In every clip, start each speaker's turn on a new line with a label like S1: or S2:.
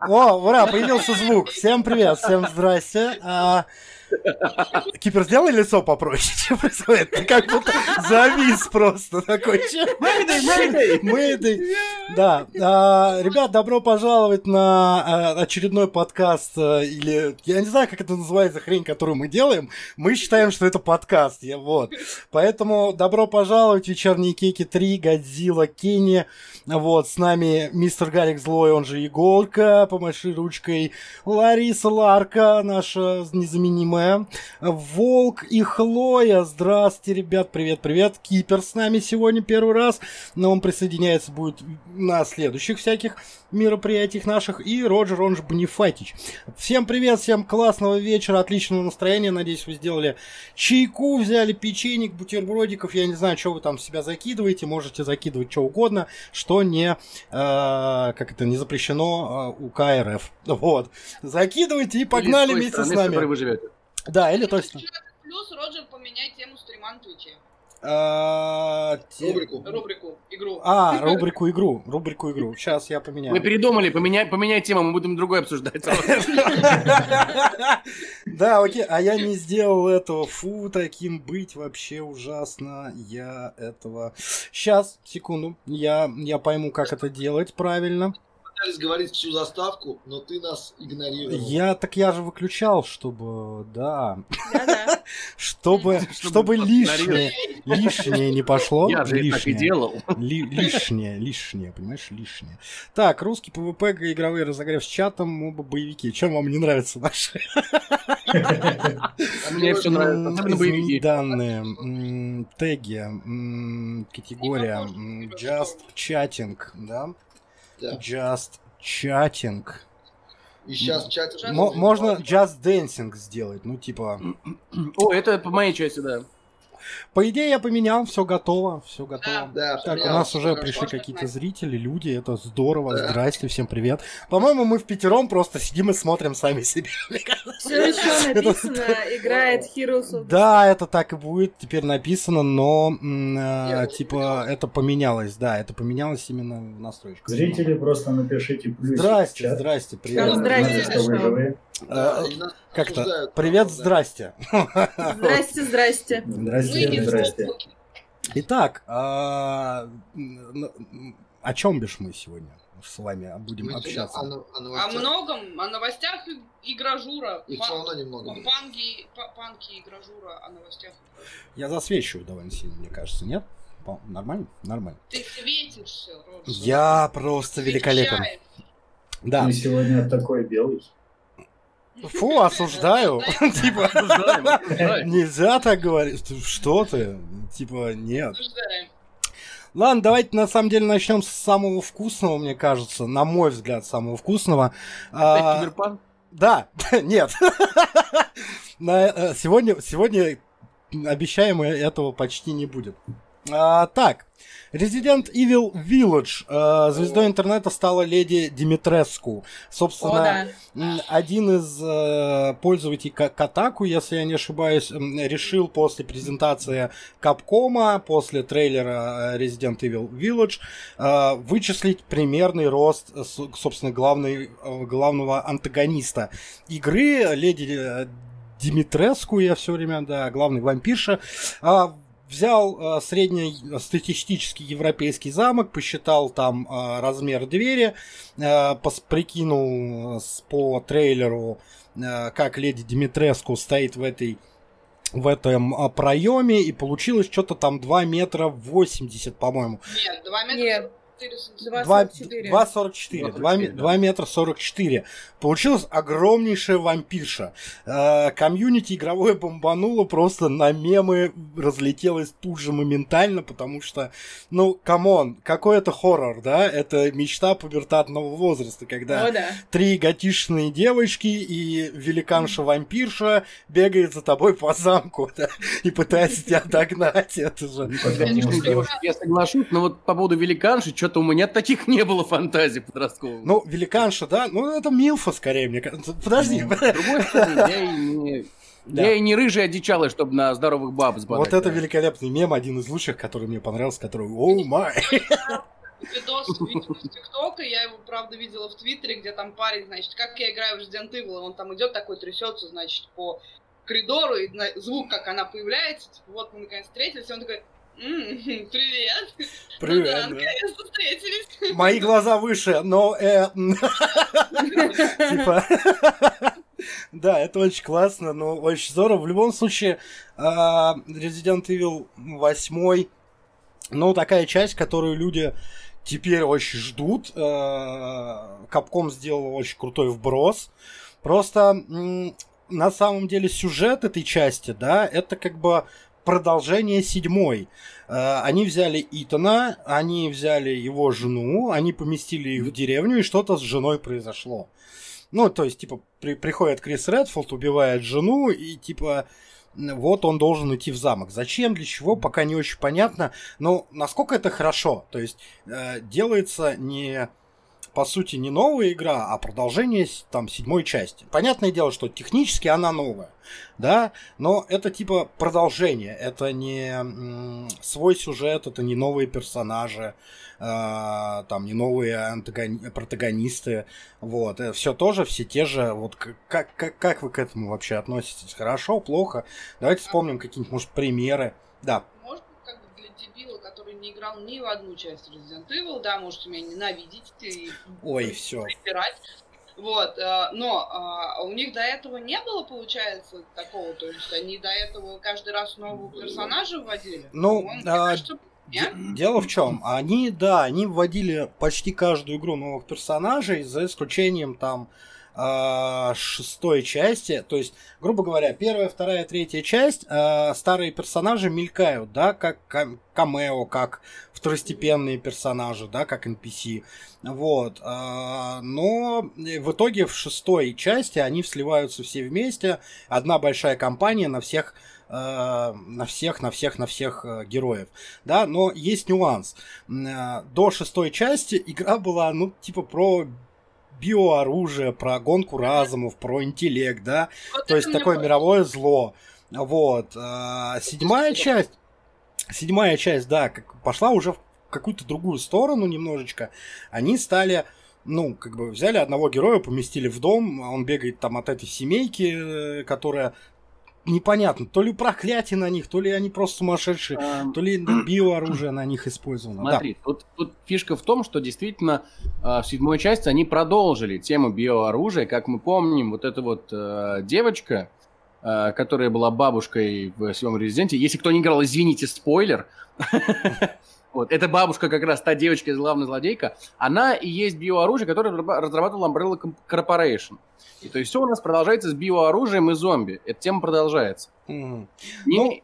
S1: О, ура, появился звук. Всем привет, всем здрасте. Кипер, сделай лицо попроще, что происходит? Ты как будто завис просто такой. Мэйдэй, Мэйдэй. Да. А, ребят, добро пожаловать на а, очередной подкаст, а, или, я не знаю, как это называется, хрень, которую мы делаем. Мы считаем, что это подкаст, я, вот. Поэтому добро пожаловать, вечерние кеки 3, Годзилла, Кенни. Вот, с нами мистер Гарик Злой, он же Иголка, помаши ручкой, Лариса Ларка, наша незаменимая, Волк и Хлоя. Здравствуйте, ребят, привет-привет. Кипер с нами сегодня первый раз, но он присоединяется будет на следующих всяких мероприятиях наших. И Роджер, он же Бонифатич. Всем привет, всем классного вечера, отличного настроения. Надеюсь, вы сделали чайку, взяли печенек, бутербродиков. Я не знаю, что вы там себя закидываете. Можете закидывать что угодно, что не, э, как это, не запрещено э, у КРФ. Вот. Закидывайте и погнали вместе с нами. Вы живете. Да, или точно.
S2: Плюс, Роджер, поменяй тему стрима на Твиче.
S1: А,
S2: рубрику. Рубрику, игру.
S1: А, рубрику игру. Рубрику игру. Сейчас я поменяю.
S3: Мы передумали, поменяй, поменяй тему, мы будем другой обсуждать.
S1: Да, окей, а я не сделал этого. Фу, таким быть вообще ужасно. Я этого... Сейчас, секунду. Я, я пойму, как это делать правильно
S4: пытались говорить всю заставку, но ты нас игнорировал.
S1: Я так я же выключал, чтобы, да, чтобы, чтобы лишнее, лишнее не пошло.
S3: Я же так и делал.
S1: Лишнее, лишнее, понимаешь, лишнее. Так, русский PvP, игровые разогрев с чатом, оба боевики. Чем вам не нравится наши?
S3: Мне все нравится, особенно боевики.
S1: Данные, теги, категория, just chatting, да? Да. Just chatting.
S4: И сейчас чат...
S1: Можно just dancing сделать, ну типа...
S3: О, это по моей части, да.
S1: По идее, я поменял, все готово, все готово. Да, так, у нас уже пришли какие-то зрители, люди, это здорово. Да. Здрасте, всем привет. По-моему, мы в пятером просто сидим и смотрим сами себе.
S2: Все еще написано, играет Heroes of
S1: Да, это так и будет теперь написано, но э, типа это поменялось, да, это поменялось именно в настройках.
S5: Зрители просто напишите плюс.
S1: Здрасте, здрасте, привет.
S2: Здрасте,
S1: Э, как-то. Привет, здрасте.
S2: Здрасте, здрасте.
S5: Здрасте, здрасте.
S1: Итак, а, о чем бишь мы сегодня с вами будем общаться?
S2: О, многом, о новостях и гражура.
S4: Их все равно немного.
S2: Панки, панки и гражура о новостях.
S1: Я засвечиваю довольно сильно, мне кажется, нет? Нормально? Нормально.
S2: Ты светишься,
S1: Я просто великолепен.
S5: Да. Ты сегодня такой белый.
S1: Фу, осуждаю. Типа, нельзя так говорить. Что ты? Типа, нет. Ладно, давайте на самом деле начнем с самого вкусного, мне кажется, на мой взгляд, самого вкусного. А, да, нет. Э, сегодня, сегодня обещаем, этого почти не будет. А, так, Resident Evil Village. Э, звездой интернета стала леди Димитреску. Собственно, О, да. один из э, пользователей Катаку, если я не ошибаюсь, решил после презентации Капкома, после трейлера э, Resident Evil Village, э, вычислить примерный рост, собственно, главной, э, главного антагониста игры, леди Димитреску, я все время, да, главный вампирша. А, взял э, средний статистический европейский замок, посчитал там э, размер двери, э, прикинул э, по трейлеру, э, как леди Димитреску стоит в этой в этом э, проеме, и получилось что-то там 2 метра 80, по-моему.
S2: Нет, 2 метра... Нет.
S1: 2,44. 2 метра 44. Получилась огромнейшая вампирша. Э, комьюнити игровое бомбануло просто на мемы, разлетелось тут же моментально, потому что, ну, come on, какой это хоррор, да? Это мечта пубертатного возраста, когда О, да. три готишные девочки и великанша-вампирша бегает за тобой по замку, да, и пытается тебя догнать. Это же...
S3: Я соглашусь, но вот по поводу великанши, что-то у меня таких не было фантазий подростковых.
S1: Ну, великанша, да? Ну, это Милфа скорее, мне кажется. Подожди. С другой
S3: стороны, я и не... Да. Я и не рыжий одичалый, чтобы на здоровых баб
S1: сбадать. Вот это да. великолепный мем, один из лучших, который мне понравился, который «Оу май!»
S2: видос видео из ТикТока, я его, правда, видела в Твиттере, где там парень, значит, как я играю в Resident Evil, он там идет такой, трясется, значит, по коридору, и звук, как она появляется, типа, вот мы наконец встретились, и он такой, «М, привет. Ну
S1: Привет,
S2: да,
S1: да.
S2: наконец-то встретились.
S1: Мои глаза выше, но... э, Типа... Да, это очень классно, но очень здорово. В любом случае, а, Resident Evil 8, ну, такая часть, которую люди теперь очень ждут. Капком сделал очень крутой вброс. Просто на самом деле сюжет этой части, да, это как бы продолжение седьмой. Э, Они взяли Итана, они взяли его жену, они поместили их в деревню, и что-то с женой произошло. Ну, то есть, типа, при- приходит Крис Редфилд, убивает жену, и, типа, вот он должен идти в замок. Зачем, для чего, пока не очень понятно. Но насколько это хорошо? То есть, э, делается не по сути, не новая игра, а продолжение там седьмой части. Понятное дело, что технически она новая, да, но это типа продолжение, это не свой сюжет, это не новые персонажи, э, там не новые антагони- протагонисты, вот, все тоже, все те же, вот как, как, как вы к этому вообще относитесь? Хорошо, плохо? Давайте вспомним какие-нибудь, может, примеры. Да,
S2: Может как бы для дебила, который не играл ни в одну часть Resident Evil, да, можете меня ненавидеть и
S1: ой, все.
S2: припирать. Вот, э, но а, у них до этого не было, получается, такого, то есть они до этого каждый раз нового персонажа вводили.
S1: Ну,
S2: По-моему,
S1: а,
S2: кажется,
S1: Де- Дело в чем? Они, да, они вводили почти каждую игру новых персонажей, за исключением там а, шестой части. То есть, грубо говоря, первая, вторая, третья часть, а, старые персонажи мелькают, да, как кам- камео, как второстепенные персонажи, да, как NPC. Вот. а, Но в итоге в шестой части они сливаются все вместе. Одна большая компания на всех э, на всех, на всех, на всех э, героев, да, но есть нюанс. Э, До шестой части игра была, ну, типа про биооружие, про гонку разумов, про интеллект, да,
S2: вот
S1: то есть такое мировое зло. Вот. а, Седьмая часть, седьмая часть, да, как пошла уже в какую-то другую сторону немножечко. Они стали, ну, как бы взяли одного героя, поместили в дом, он бегает там от этой семейки, э, которая непонятно, то ли проклятие на них, то ли они просто сумасшедшие,
S3: Эм,
S1: то ли биооружие на них использовано. Да.
S3: Смотри, тут, тут фишка в том, что действительно э, в седьмой части они продолжили тему биооружия. Как мы помним, вот эта вот э, девочка, э, которая была бабушкой в седьмом резиденте. Если кто не играл, извините, спойлер. Вот, эта бабушка как раз та девочка, главная злодейка, она и есть биооружие, которое разраба- разрабатывал Umbrella Corporation. И то есть все у нас продолжается с биооружием и зомби. Эта тема продолжается.
S1: Мгм.
S3: Не-
S1: Ну,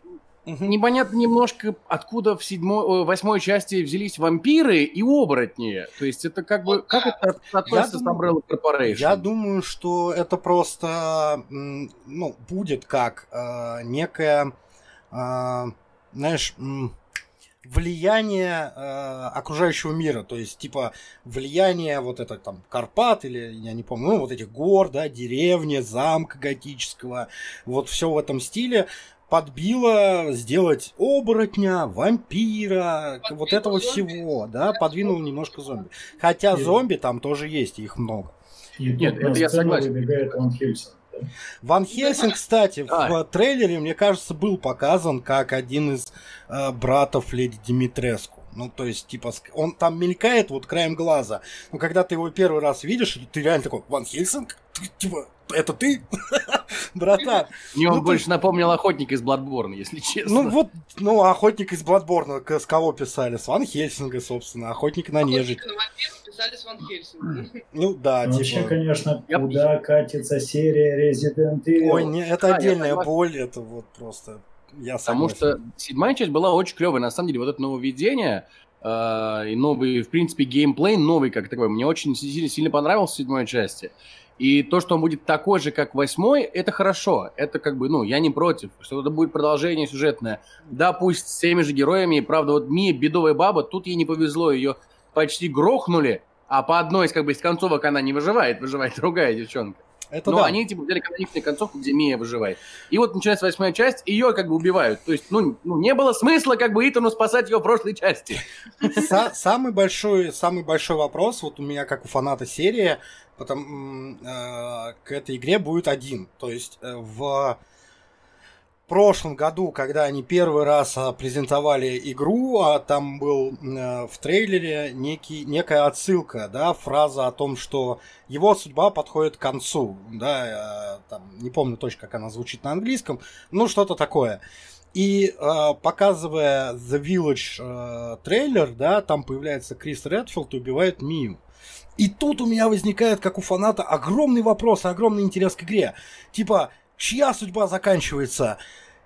S1: Мгм.
S3: Непонятно немножко, откуда в седьмой, э, восьмой части взялись вампиры и оборотни. То есть это как бы... Как это относится с Umbrella Corporation?
S1: Я думаю, что это просто, ну, будет как э, некое, э, знаешь, м, влияние э, окружающего мира, то есть типа влияние вот это там Карпат или я не помню, ну вот этих гор, да, деревни, замка готического, вот все в этом стиле подбило сделать оборотня, вампира,
S2: Подбило
S1: вот этого
S2: зомби.
S1: всего, да, подвинул немножко зомби. Хотя зомби там тоже есть, их много.
S5: И
S3: Нет,
S5: тут на
S3: это я согласен.
S5: выбегает Ван Хельсинг.
S1: Ван Хельсинг, кстати, в трейлере, мне кажется, был показан как один из э, братов леди Димитреску. Ну, то есть, типа, он там мелькает вот краем глаза. Но когда ты его первый раз видишь, ты реально такой, Ван Хельсинг? Ты, типа, это ты? Братан.
S3: Мне он
S1: ну,
S3: больше напомнил охотника из Bloodborne, если честно.
S1: Ну, вот, ну, охотник из Бладборна, с кого писали? С Ван Хельсинга, собственно, охотник на нежить.
S2: Охотника на вампиров писали с Ван Хельсингом.
S1: Ну, да,
S5: Ну, Вообще,
S1: типа...
S5: конечно,
S3: Я-
S5: куда катится серия Resident Evil?
S1: Ой, не, это
S3: Да,
S1: отдельная боль, это вот просто... Я
S3: Потому что седьмая часть была очень клевая. На самом деле, вот это нововведение э, и новый, в принципе, геймплей новый как такой, мне очень сильно, сильно понравился в седьмой части. И то, что он будет такой же, как восьмой, это хорошо. Это как бы, ну, я не против. Что это будет продолжение сюжетное. Да, пусть с теми же героями. И правда, вот Мия, бедовая баба, тут ей не повезло. Ее почти грохнули. А по одной из, как бы, из концовок она не выживает, выживает другая девчонка.
S1: Это
S3: Но
S1: да.
S3: они типа взяли каноничную концовку, где Мия выживает. И вот начинается восьмая часть, ее как бы убивают. То есть, ну, ну, не было смысла как бы Итану спасать ее в прошлой части.
S1: Са- самый большой, самый большой вопрос, вот у меня как у фаната серии, потом э, к этой игре будет один. То есть э, в прошлом году, когда они первый раз а, презентовали игру, а там был э, в трейлере некий, некая отсылка, да, фраза о том, что его судьба подходит к концу, да, э, там, не помню точно, как она звучит на английском, ну, что-то такое. И э, показывая The Village трейлер, да, там появляется Крис Редфилд и убивает Мию. И тут у меня возникает, как у фаната, огромный вопрос, огромный интерес к игре. Типа, чья судьба заканчивается?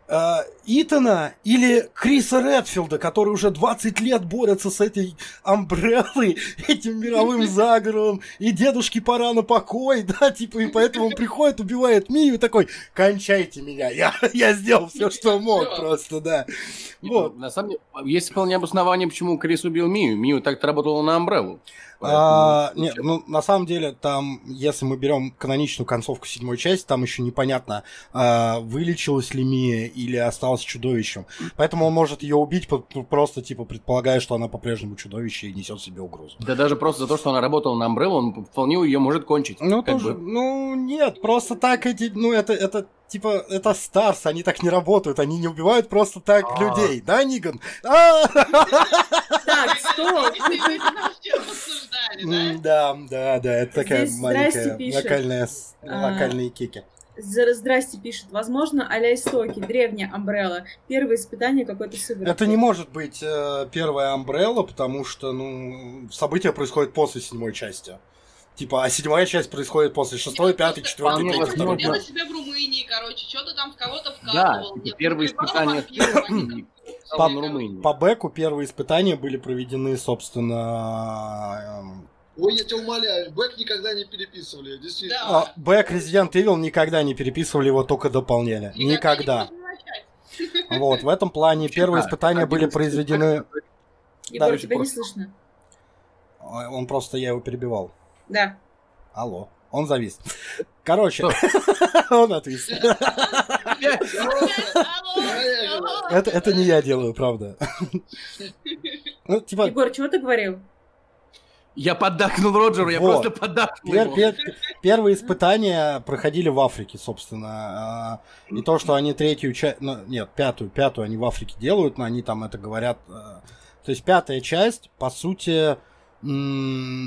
S1: Э, Итана или Криса Редфилда, который уже 20 лет борется с этой амбреллой, этим мировым заговором, и дедушке пора на покой, да, типа, и поэтому он приходит, убивает Мию и такой, кончайте меня, я, я сделал все, что мог просто, да. Вот.
S3: На самом деле, есть вполне обоснование, почему Крис убил Мию. Мию так-то работала на Амбреллу.
S1: А, нет, ну на самом деле там, если мы берем каноничную концовку седьмой части, там еще непонятно, а, вылечилась ли Мия или осталась чудовищем. Поэтому он может ее убить, по- просто типа предполагая, что она по-прежнему чудовище и несет себе угрозу.
S3: Да даже просто за то, что она работала на Umbrella, он вполне ее может кончить.
S1: Ну, тоже,
S3: бы.
S1: ну, нет, просто так эти, ну, это, это, типа, это Старс, они так не работают, они не убивают просто так
S3: А.
S1: людей, да, Ниган? А!
S6: Так, стоп.
S2: Да?
S1: Да, да, это такая маленькая локальная,
S6: А.
S1: локальные кеки.
S6: За- Здрасте пишет. Возможно, а-ля истоки, древняя Амбрелла. Первое испытание какой-то сыворотки.
S1: Это не может быть э, первая Амбрелла, потому что, ну, события происходят после седьмой части. Типа, а седьмая часть происходит после шестой,
S2: Нет,
S1: пятой, четвертой,
S3: возможно.
S1: второй.
S2: Делал себя в Румынии, короче, что-то там в кого-то
S3: Да,
S2: вкалывал.
S3: типа,
S2: Нет,
S3: первые испытания по Румынии.
S1: По Беку первые испытания были проведены, собственно... эм,
S4: Ой, я тебя умоляю, бэк никогда не переписывали, действительно.
S2: Да.
S1: а, Бэк Resident Evil никогда не переписывали, его только дополняли. Никогда. Вот, в этом плане первые
S3: Да,
S1: испытания были
S3: 11
S1: произведены...
S6: Егор,
S1: да,
S6: тебя не слышно.
S1: А, Он просто, я его перебивал.
S6: Да.
S1: Алло. Он завис. Короче, он отвис.
S2: Алло.
S1: Это, это не я делаю, правда. Ну, типа,
S6: Егор, чего ты говорил?
S3: Я поддакнул Роджеру, я
S1: Вот.
S3: просто поддакнул
S1: Пер-
S3: ему.
S1: пер- первые испытания проходили в Африке, собственно. А, И то, что они третью часть, нет, пятую, пятую они в Африке делают, но они там это говорят. а, То есть пятая часть, по сути,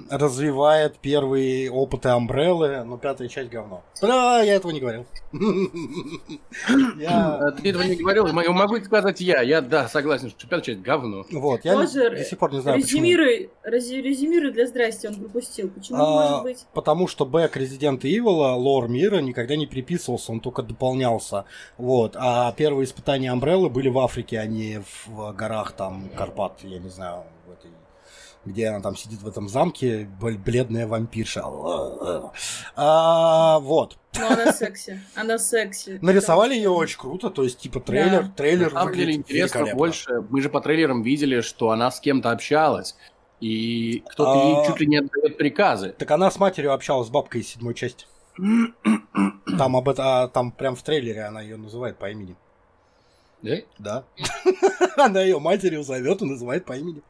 S1: развивает первые опыты Амбреллы, но пятая часть говно. Да, я этого не говорил. Я...
S3: А Ты этого не говорил, могу сказать я. Я, да, согласен, что пятая часть говно.
S1: Вот, я до сих пор не знаю, почему.
S6: Резюмируй, резюмируй для здрасти, он пропустил. Почему
S1: А,
S6: может быть?
S1: Потому что бэк Resident Evil, лор мира, никогда не переписывался, он только дополнялся. Вот. А первые испытания Амбреллы были в Африке, а не в горах там Карпат, я не знаю, в этой где она там сидит в этом замке, бл- бледная вампирша. А, вот.
S6: Но она секси. Она секси.
S1: Нарисовали ее очень круто, то есть, типа, трейлер,
S6: Да.
S1: трейлер
S3: На самом деле интересно больше. Мы же по трейлерам видели, что она с кем-то общалась. И кто-то
S1: А.
S3: ей чуть ли не отдает приказы.
S1: Так она с матерью общалась с бабкой из седьмой части. Там об это, а, там прям в трейлере она ее называет по имени.
S3: Да?
S1: Да. Она ее матерью зовет и называет по имени.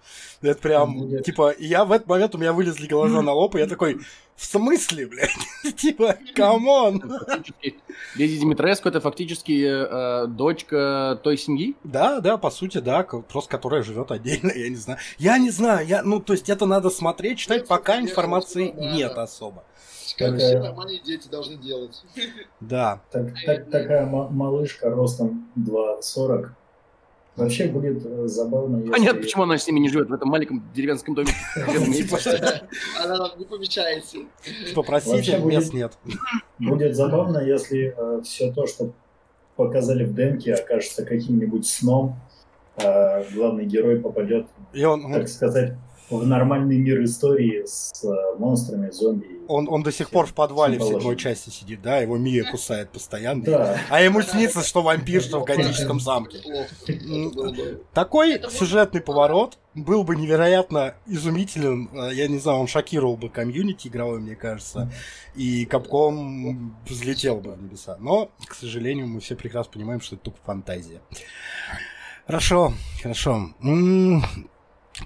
S1: Это прям, типа, я в этот момент у меня вылезли глаза на лоб, и я такой, в смысле, блядь? Типа, come
S3: on. Леди Димитреску это фактически э, дочка той семьи.
S1: Да, да, по сути, да, просто которая живет отдельно, я не знаю. Я не знаю, я, ну, то есть это надо смотреть, читать, пока информации нет особо.
S4: Как
S5: Это-
S4: все нормальные дети должны делать.
S1: Да.
S5: Так, так- такая ма- малышка ростом 2,40. Вообще будет э, забавно, если...
S3: Понятно, почему она с ними не живет в этом маленьком деревенском доме.
S1: Типа,
S4: Она нам не помечается.
S1: Попросите,
S5: Вообще будет-
S1: мест нет.
S5: Будет забавно, если все то, что показали в демке, окажется каким-нибудь сном, а главный герой попадет, так сказать, в нормальный мир истории с э, монстрами, зомби.
S1: Он, он до сих пор в подвале в седьмой части сидит, да? Его Мия кусает постоянно.
S5: Да.
S1: А ему снится, что вампир, что в готическом замке. Такой сюжетный поворот был бы невероятно изумителен. Э, Я не знаю, он шокировал бы комьюнити игровой, мне кажется. И Капком взлетел бы в небеса. Но, к сожалению, мы все прекрасно понимаем, что это тупо фантазия. Хорошо, хорошо.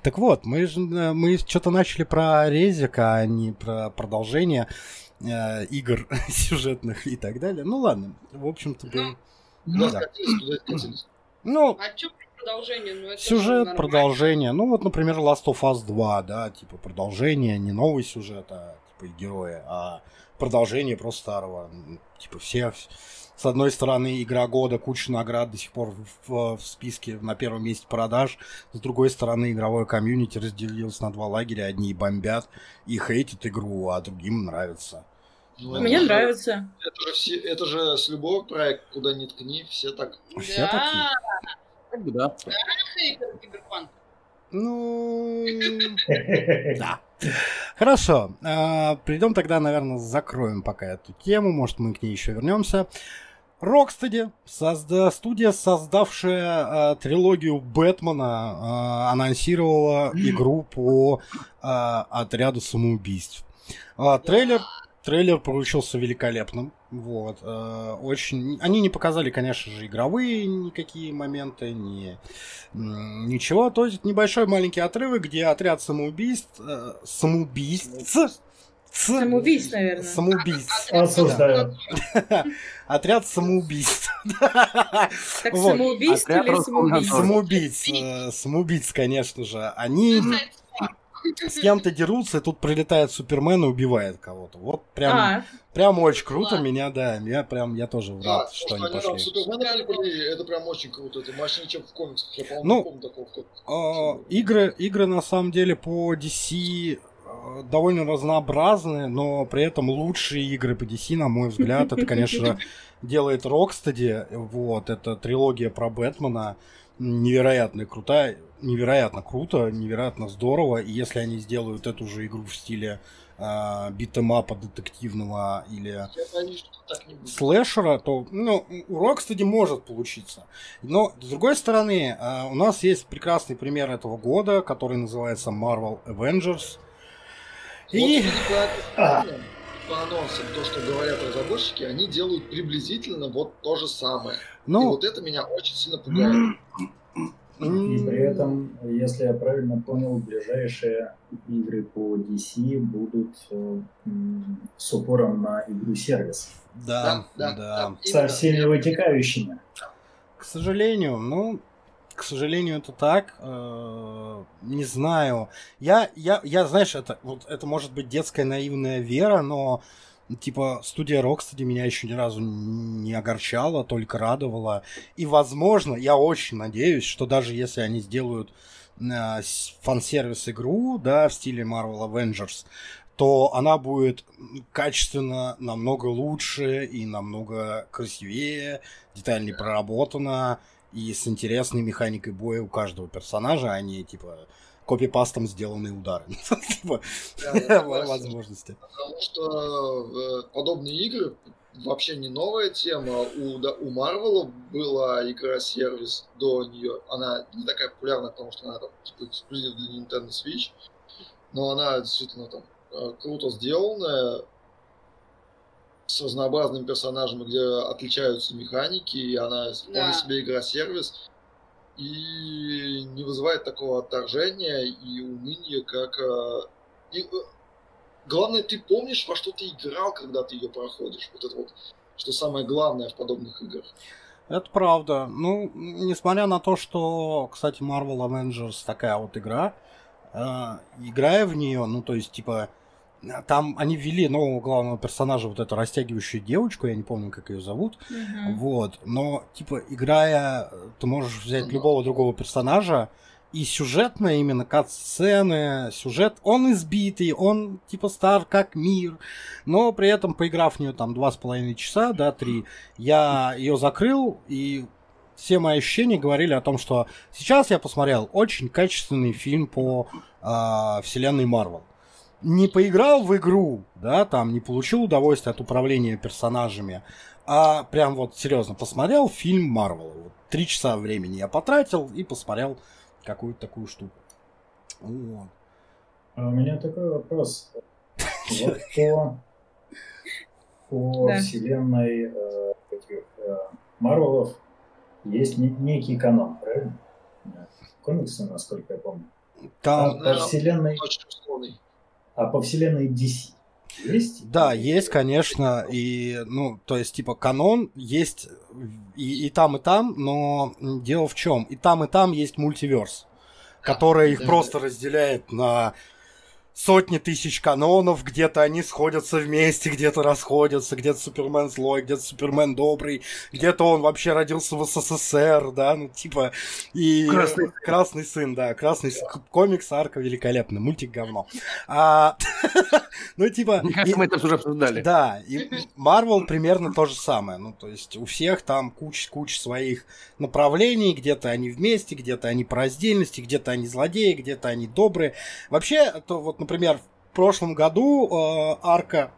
S1: Так вот, мы же э, мы что-то начали про резика, а не про продолжение э, игр сюжетных и так далее. Ну ладно, в общем-то, да.
S4: скатились, туда и скатились.
S1: Ну,
S2: А что продолжение? Ну, это же
S1: Сюжет, продолжение. Ну, вот, например, Last of Us 2, да, типа продолжение, не новый сюжет, а типа герои, а продолжение просто старого. Типа все, с одной стороны, игра года, куча наград до сих пор в, в списке на первом месте продаж, с другой стороны, игровое комьюнити разделилось на два лагеря, одни бомбят и хейтят игру, а другим нравится.
S4: Ну, это
S6: Мне
S4: же-
S6: нравится.
S4: Это же, все, это же с любого проекта, куда ни ткни, все так.
S1: Все такие.
S2: Да,
S3: бы, да.
S2: хейтер киберпанк.
S1: Ну, Да. Хорошо. Придем тогда, наверное, закроем пока эту тему. Может, мы к ней еще вернемся. Рокстеди, созда... студия, создавшая э, трилогию Бэтмена, э, анонсировала игру по э, отряду самоубийств. А, трейлер, трейлер получился великолепным. Вот, э, очень. Они не показали, конечно же, игровые никакие моменты, ни ничего. То есть небольшой маленький отрывок, где отряд самоубийств, э, самоубийств, ц-
S6: Самоубийц, наверное.
S1: самоубийц,
S5: Осуждаю.
S1: отряд самоубийств,
S6: Так
S3: Отряд
S6: или самоубийство?
S1: самоубийц, э, самоубийц, конечно же, они с кем-то дерутся, и тут прилетает Супермен и убивает кого-то. Вот прям,
S6: А,
S1: прям очень круто,
S2: Ладно.
S1: меня, да, я прям, я тоже
S4: Да,
S1: рад, что они
S4: они там
S1: пошли.
S4: Супермена прикрыли, это прям очень круто. Это мощнее, чем в комиксах. Я, по-моему,
S1: Ну,
S4: помню такого в комиксах.
S1: А, игры, игры на самом деле по DC довольно разнообразные, но при этом лучшие игры по DC, на мой взгляд, это, конечно, делает Rocksteady. Вот, это трилогия про Бэтмена. Невероятно крутая, невероятно круто, невероятно здорово. И если они сделают эту же игру в стиле э, битэмапа детективного или слэшера, то ну, у Rocksteady может получиться. Но, с другой стороны, э, у нас есть прекрасный пример этого года, который называется Marvel Avengers. И...
S4: Вот, по анонсам, то, что говорят разработчики, они делают приблизительно вот то же самое. И
S1: Ну,
S4: вот это меня очень сильно пугает.
S5: И при этом, если я правильно понял, ближайшие игры по DC будут э, с упором на игру-сервис.
S1: да, да,
S4: да.
S5: Со
S4: Именно.
S5: всеми вытекающими.
S1: К сожалению, ну, к сожалению, это так. Э, Не знаю. Я, я, я, знаешь, это, вот, это может быть детская наивная вера, но типа студия Rocksteady меня еще ни разу не огорчала, только радовала. И, возможно, я очень надеюсь, что даже если они сделают э, фан-сервис игру, да, в стиле Marvel Avengers, то она будет качественно намного лучше и намного красивее, детальнее проработана и с интересной механикой боя у каждого персонажа, а не типа копипастом сделанные удары. Типа,
S4: Да, я согласен.
S1: Возможности.
S4: Потому что э, подобные игры вообще не новая тема. У, да, у Марвела была игра-сервис до нее. Она не такая популярная, потому что она там, типа, эксклюзив для Nintendo Switch. Но она действительно там э, круто сделанная. С разнообразными персонажами, где отличаются механики, и она вполне
S2: Да.
S4: себе игра-сервис. И не вызывает такого отторжения и уныния, как э, и, э, Главное, ты помнишь, во что ты играл, когда ты ее проходишь. Вот это вот, что самое главное в подобных играх.
S1: Это правда. Ну, несмотря на то, что, кстати, Marvel Avengers такая вот игра, э, играя в нее, ну, то есть, типа, там они ввели нового главного персонажа, вот эту растягивающую девочку, я не помню, как ее зовут,
S6: Мгм.
S1: Вот, но, типа, играя, ты можешь взять
S4: Ну,
S1: любого другого персонажа, и сюжетно именно кат-сцены, сюжет, он избитый, он, типа, стар как мир, но при этом, поиграв в нее там два с половиной часа, да, три, я ее закрыл, и все мои ощущения говорили о том, что сейчас я посмотрел очень качественный фильм по э, вселенной Марвел. Не поиграл в игру, да, там не получил удовольствие от управления персонажами, а прям вот серьезно посмотрел фильм Марвел. Вот, три часа времени я потратил и посмотрел какую-то такую штуку. Вот.
S5: А у меня такой вопрос. Вот по, по
S6: Да.
S5: вселенной э, этих э, Марвелов есть не- некий канон, правильно? Комиксы, насколько я помню. А
S1: Там,
S5: по
S4: да.
S5: вселенной,
S4: Очень условный.
S5: А по вселенной DC есть?
S1: Да, есть, конечно, и, ну, то есть, типа, канон есть и, и там, и там, но дело в чем? И там, и там есть мультиверс, который их
S4: да,
S1: просто разделяет на сотни тысяч канонов, где-то они сходятся вместе, где-то расходятся, где-то Супермен злой, где-то Супермен добрый, где-то он вообще родился в СССР, да, ну, типа, и...
S3: Красный
S1: Красный сын, да, красный сын. комикс, арка великолепный, мультик говно. А, ну, типа...
S3: Мне
S1: и-
S3: кажется, мы это уже обсуждали.
S1: да, и Marvel примерно то же самое. Ну, то есть у всех там куча-куча своих направлений, где-то они вместе, где-то они по раздельности, где-то они злодеи, где-то они добрые. Вообще, то вот, например, в прошлом году э, арка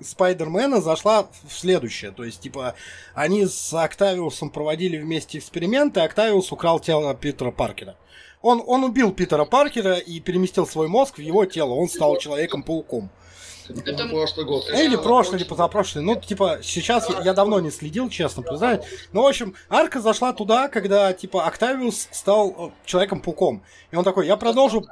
S1: Спайдермена зашла в следующее. То есть, типа, они с Октавиусом проводили вместе эксперименты, Октавиус украл тело Питера Паркера. Он, он убил Питера Паркера и переместил свой мозг в его тело. Он стал Человеком-пауком.
S4: Это
S2: Это-
S4: прошлый год.
S1: Э, Или прошлый, или позапрошлый. Ну, типа, сейчас я, я давно не следил, честно признать. Ну, в общем, арка зашла туда, когда, типа, Октавиус стал э, Человеком-пауком. И он такой, я продолжу...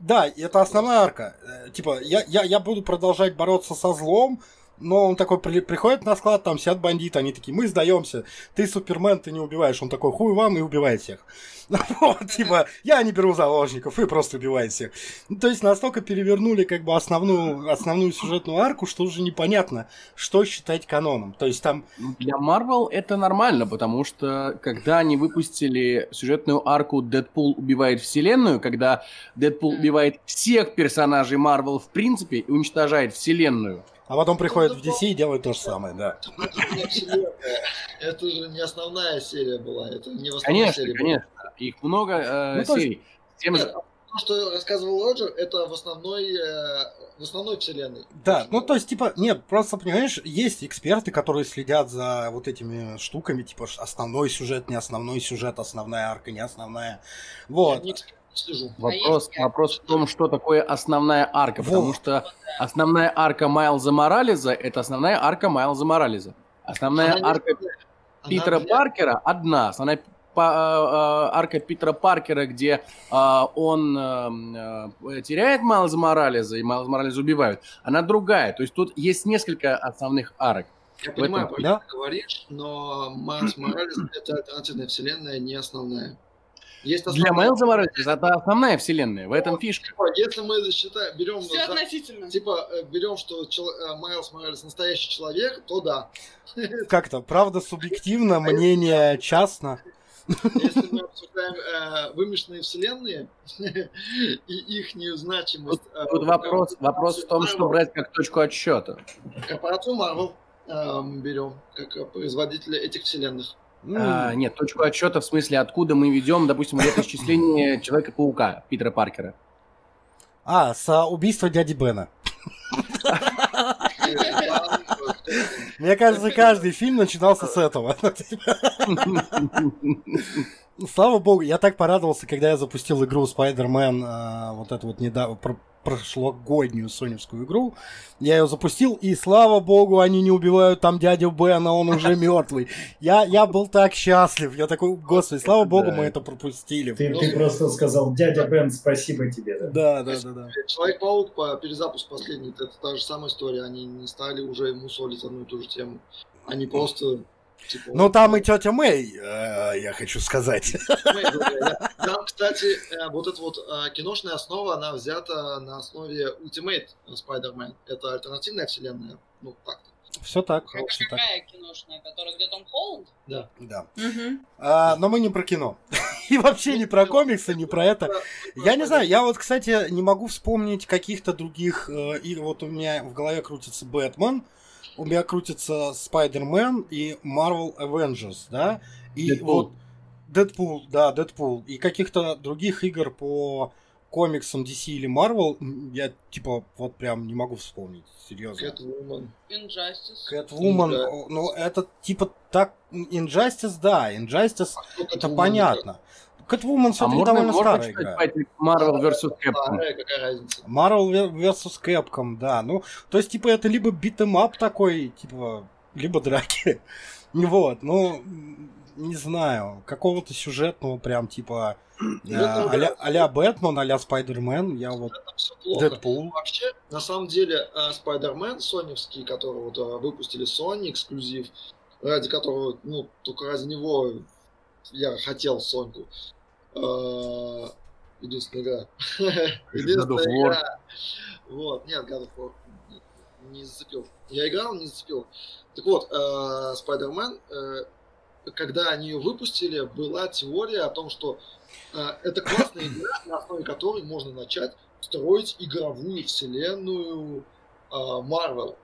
S1: Да, это основная арка. Э, Типа, я, я, я буду продолжать бороться со злом, но он такой при- приходит на склад, там сидят бандиты, они такие, мы сдаемся, ты Супермен, ты не убиваешь. Он такой, хуй вам, и убивает всех. Вот, типа, я не беру заложников, вы просто убиваете всех. Ну, то есть настолько перевернули как бы основную, основную сюжетную арку, что уже непонятно, что считать каноном. То есть там,
S3: Для Marvel это нормально, потому что когда они выпустили сюжетную арку «Дэдпул убивает вселенную», когда Дэдпул убивает всех персонажей Marvel в принципе и уничтожает вселенную,
S1: а потом приходит в DC и делает то же самое, да.
S4: Это же не основная серия была. Это не в основной
S3: конечно, их много э,
S1: Ну,
S3: серий.
S4: Нет, То, что рассказывал Роджер, это в основной, э, в основной вселенной.
S1: Да, ну то есть, типа, нет, просто, понимаешь, есть эксперты, которые следят за вот этими штуками, типа, основной сюжет, не основной сюжет, основная арка, не основная. Вот.
S4: Я не слежу.
S3: Вопрос,
S2: есть
S3: вопрос в том, что такое основная арка, потому
S1: Вот.
S3: что основная арка Майлза Морализа это основная арка Майлза Морализа. Основная
S4: Она не
S3: арка.
S4: Она
S3: Питера
S4: для-
S3: Паркера одна. Основная э, э, арка Питера Паркера, где э, он теряет Майлза Морализа и Майлза Морализа убивают, она другая. То есть тут есть несколько основных арок.
S4: Я
S3: в
S4: понимаю,
S3: этом-
S4: про
S1: да.
S4: что ты говоришь, но Майлз Моралес это альтернативная вселенная, не основная. Есть
S3: Для
S4: основная.
S3: Майлза Морализа это основная вселенная, в этом фишка.
S4: Типа, Если мы считаем, берем,
S2: Все
S4: за-
S2: относительно.
S4: типа, э, берем, что чел- э, Майлз Моралес настоящий человек, то да.
S1: Как-то, правда, субъективно, мнение частно.
S4: Если мы обсуждаем э, вымышленные вселенные и их значимость. э,
S3: Тут вопрос, вопрос в том, что брать как точку отсчета.
S4: Корпорацию Marvel э, берем как э, производителя этих вселенных.
S1: М,
S3: А, нет, точку отсчета в смысле, откуда мы ведем, допустим, летоисчисление Человека-паука Питера Паркера.
S1: А, с убийства дяди Бена. Мне кажется, каждый фильм начинался с этого. Слава богу, я так порадовался, когда я запустил игру Spider-Man, а, вот эту вот недавно, прошлогоднюю соневскую игру. Я ее запустил, и слава богу, они не убивают там дядю Бена, он уже мертвый. Я, я был так счастлив, я такой, господи, слава богу,
S3: Да.
S1: мы это пропустили.
S5: Ты, ты просто сказал, дядя Бен, спасибо тебе. Да?
S1: Да, да, да, да.
S4: Человек-паук по перезапуск последний, это та же самая история. Они не стали уже ему солить одну и ту же тему. Они просто... Типа,
S1: Ну там и тетя Мэй, э, я хочу сказать.
S4: Там, кстати, э, вот эта вот э, киношная основа, она взята на основе Ultimate Spider-Man. Это альтернативная вселенная. Ну, так-то.
S1: Все так,
S2: Как-
S1: все так.
S2: Какая киношная, которая где Том Холланд?
S4: Да.
S1: Да.
S6: Мгм.
S1: А, но мы не про кино. И вообще не про комиксы, не про это. Я не знаю, я вот, кстати, не могу вспомнить каких-то других э, игр. Вот у меня в голове крутится Бэтмен, у меня крутится Спайдермен и Marvel Avengers, да? И
S3: Дэдпул.
S1: вот Дэдпул, да, Дэдпул. И каких-то других игр по комиксам DC или Marvel я, типа, вот прям не могу вспомнить. Серьезно.
S4: Catwoman.
S2: Injustice.
S1: Catwoman,
S4: Injustice.
S1: ну, это типа так... Injustice, да, Injustice,
S4: А
S1: это
S4: Catwoman
S1: понятно. Catwoman,
S3: А
S1: смотри,
S3: можно,
S1: довольно
S3: можно
S1: старая игра.
S3: Marvel vs. Capcom?
S1: Marvel vs. Capcom, да. Ну, то есть, типа, это либо beat 'em up такой, типа, либо драки. Вот, ну, не знаю, какого-то сюжетного прям, типа, э, а-ля, а-ля Бэтмен, а-ля Спайдермен, я вот. Дэдпул.
S4: Вообще, на самом деле, э, Spider-Man соневский, который вот э, выпустили Sony эксклюзив, ради которого, ну, только ради него я хотел Соньку. Э, Единственная игра. Единственная игра. Вот, нет, God of War не- зацепил. Я играл, не зацепил. Так вот, э, Spider-Man, э, когда они ее выпустили, была теория о том, что э, это классная игра, на основе которой можно начать строить игровую вселенную Marvel.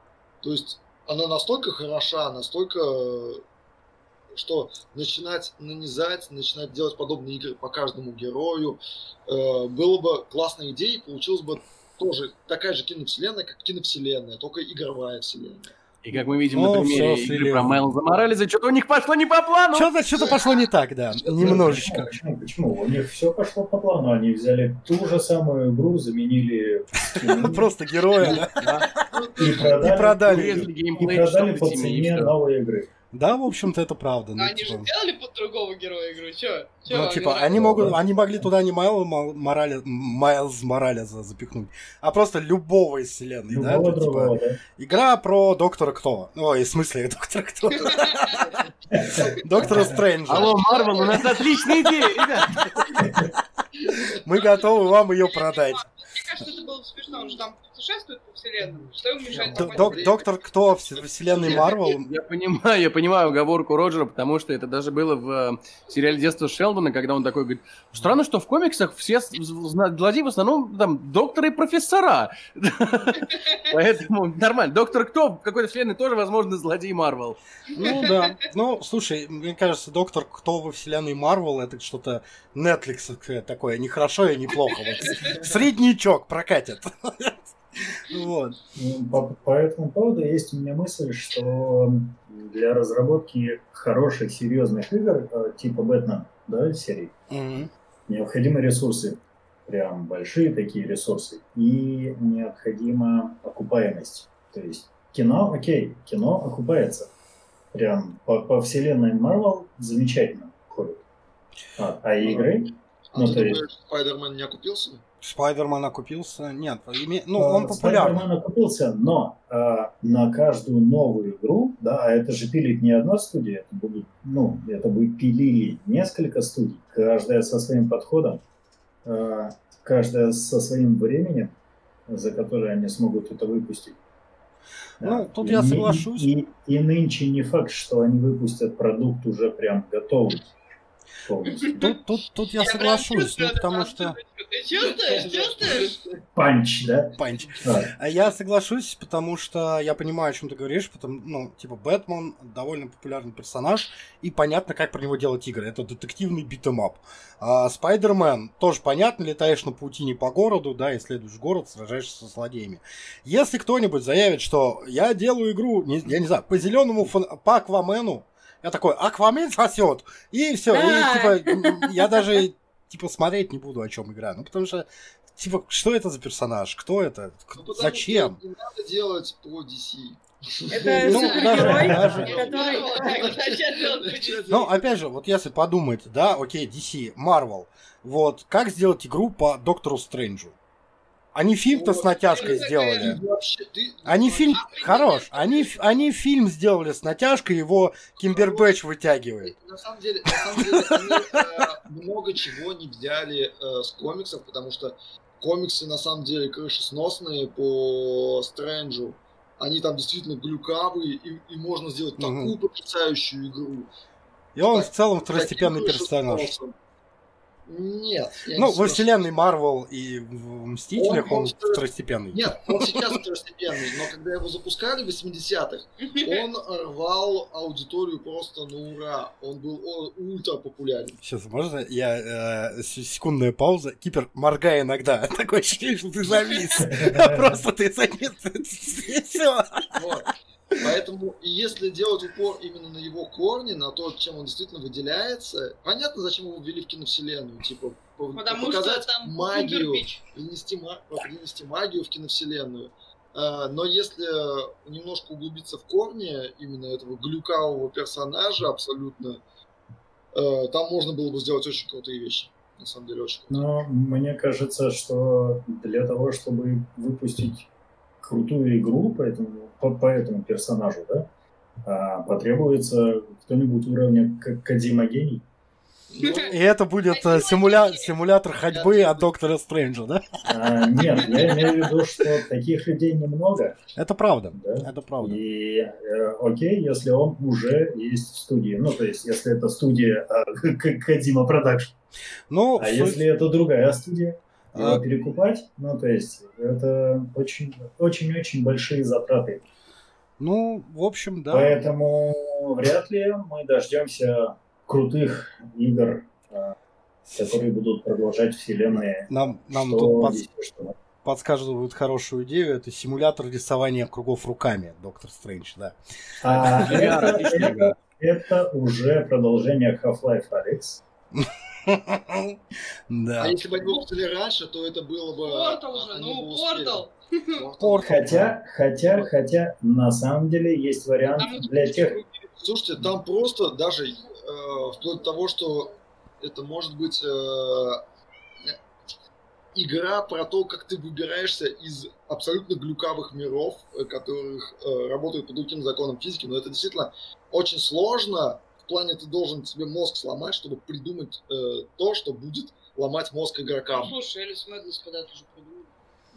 S4: То есть она настолько хороша, настолько что начинать нанизать, начинать делать подобные игры по каждому герою э, было бы классной идеей, получилась бы тоже такая же киновселенная, как киновселенная, только игровая вселенная.
S3: И как мы видим
S1: Ну,
S3: на примере
S1: всё
S3: игры
S1: слили.
S3: про Майлза Морализа, что-то у них пошло не по плану.
S1: Что-то что пошло не так, да, немножечко.
S5: Почему, почему? У них все пошло по плану. Они взяли ту же самую игру, заменили
S1: Просто героя, да?
S5: И продали, по цене новой игры.
S1: Да, в общем-то, это правда. Ну,
S2: они же
S1: типа,
S2: сделали под другого героя игру, чё? Чё
S1: ну, типа, они могут, они могли туда не Майла Морале, Майлз Моралеза запихнуть, а просто любого из вселенной, да?
S5: Любого
S1: Это, типа,
S5: другого, да.
S1: Игра про Доктора Кто. Ой, в смысле, Доктора Кто? Доктора Стрэнджа.
S3: Алло, Марвел, у нас отличная идея, ребят.
S1: Мы готовы вам ее продать.
S2: Мне кажется, это было бы смешно, он же там путешествует по вселенным. Что ему мешает
S1: Д- док- Доктор Кто вселенной Марвел.
S3: Я понимаю, я понимаю оговорку Роджера, потому что это даже было в э, сериале «Детство Шелдона», когда он такой говорит, странно, что в комиксах все злодеи в основном там докторы и профессора. Поэтому нормально. Доктор Кто в какой-то вселенной тоже, возможно, злодей Марвел.
S1: Ну да. Ну, слушай, мне кажется, Доктор Кто во вселенной Марвел это что-то Netflix такое, не хорошо и не плохо. Среднячок прокатит. Вот.
S5: Ну, По, по этому поводу есть у меня мысль, что для разработки хороших, серьезных игр, э, типа Бэтмен, да, серии,
S1: Мгм.
S5: необходимы ресурсы. Прям большие такие ресурсы. И необходима окупаемость. То есть кино, окей, кино окупается. Прям по, по вселенной Marvel замечательно ходит. А, а игры?
S4: А
S5: Ну,
S4: ты
S5: то есть-
S4: Спайдермен не окупился?
S1: Спайдерман окупился? Нет, име- ну
S5: А,
S1: он популярный.
S5: Спайдермен окупился, но а, на каждую новую игру, да, а это же пилит не одна студия, это будет, ну, это будет пилили несколько студий, каждая со своим подходом, а, каждая со своим временем, за которое они смогут это выпустить.
S1: Ну,
S5: А,
S1: тут я
S5: и-
S1: соглашусь.
S5: И, и нынче не факт, что они выпустят продукт уже прям готовый полностью.
S1: Тут, тут, тут я
S2: прям
S1: соглашусь, ну потому
S2: по
S1: что...
S2: Ты чувствуешь, чувствуешь?
S5: Punch, да? Punch.
S1: А Я соглашусь, потому что я понимаю, о чем ты говоришь, потому, ну, типа, Бэтмен довольно популярный персонаж, и понятно, как про него делать игры. Это детективный beat 'em up. А Спайдермен тоже понятно, летаешь на паутине по городу, да, исследуешь город, сражаешься со злодеями. Если кто-нибудь заявит, что я делаю игру, не- я не знаю, по зеленому фон- по Аквамену, я такой, Аквамен сосет, и все,
S6: Да.
S1: и типа, я даже типа смотреть не буду, о чем игра. Ну, потому что Типа, что это за персонаж? Кто это?
S4: Ну,
S1: Зачем?
S4: не надо делать про DC.
S6: Это
S1: Ну,
S6: супергерой,
S1: даже-
S6: который...
S1: Ну, опять же, вот если подумать, да, окей, DC, Marvel, вот, как сделать игру по Доктору Стрэнджу? Они фильм-то с натяжкой сделали.
S4: Ты-
S1: Они фильм... Хорош. Они, они фильм сделали с натяжкой, его Кимбербэтч вытягивает.
S4: На самом деле, на самом деле они э, много чего не взяли э, с комиксов, потому что комиксы на самом деле крышесносные по Стрэнджу. Они там действительно глюкавые, и, и можно сделать такую потрясающую игру.
S1: И он в целом второстепенный персонаж.
S4: крышесносом. Нет. я
S1: Ну,
S4: не
S1: во вселенной Марвел и в Мстителях
S4: Он
S1: он
S4: просто-
S1: второстепенный.
S4: Нет, он сейчас второстепенный, но когда его запускали в 80-х, он рвал аудиторию просто на ура. Он был ультра популярен.
S1: Сейчас, можно я... э, секундная пауза. Кипер, моргай иногда. Такое ощущение, что ты завис. Просто ты завис. Все.
S4: Поэтому, и если делать упор именно на его корни, на то, чем он действительно выделяется, понятно, зачем его ввели в киновселенную. Типа, по-
S2: Потому что
S4: показать
S2: там
S4: магию, принести, принести магию в киновселенную. А, Но если немножко углубиться в корни именно этого глюкавого персонажа абсолютно, э, там можно было бы сделать очень крутые вещи. На самом деле, очень крутые.
S5: Но мне кажется, что для того, чтобы выпустить крутую игру по этому, по, по этому персонажу, да, а, потребуется кто-нибудь уровня К- Кодзима Гений.
S4: Ну,
S1: И это будет э, симуля- симулятор ходьбы от Доктора Стрэнджа, да?
S5: А, нет, я имею в виду, что таких людей немного,
S1: Это правда.
S5: да,
S1: Это правда.
S5: И э, окей, если он уже есть в студии. Ну, то есть, если это студия а, К- Kojima Productions.
S1: Ну,
S5: А
S1: суть-
S5: если это другая студия, его
S1: А.
S5: перекупать, ну, то есть, это очень, очень-очень большие затраты.
S1: ну, в общем, да.
S5: Поэтому вряд ли мы дождемся крутых игр, а, которые будут продолжать вселенные.
S1: Нам, нам
S5: что
S1: тут под-
S5: что.
S1: подсказывают хорошую идею. Это симулятор рисования кругов руками, Доктор Стрэндж, да.
S5: А это, это, это уже продолжение Half-Life Alex.
S1: Да.
S4: А если бы они выпустили раньше, то это было бы...
S2: Портал же,
S4: они бы
S2: ну, портал.
S4: Портал.
S5: Хотя, хотя, хотя, на самом деле есть вариант для тех,
S4: Слушайте, там просто даже э, вплоть до того, что это может быть э, игра про то, как ты выбираешься из абсолютно глюкавых миров, э, которых э, работают по другим законам физики, но это действительно очень сложно. В плане ты должен себе мозг сломать, чтобы придумать э, то, что будет ломать мозг
S2: Ну,
S4: игрокам.
S2: слушай, Элис Мэднес когда-то уже придумал.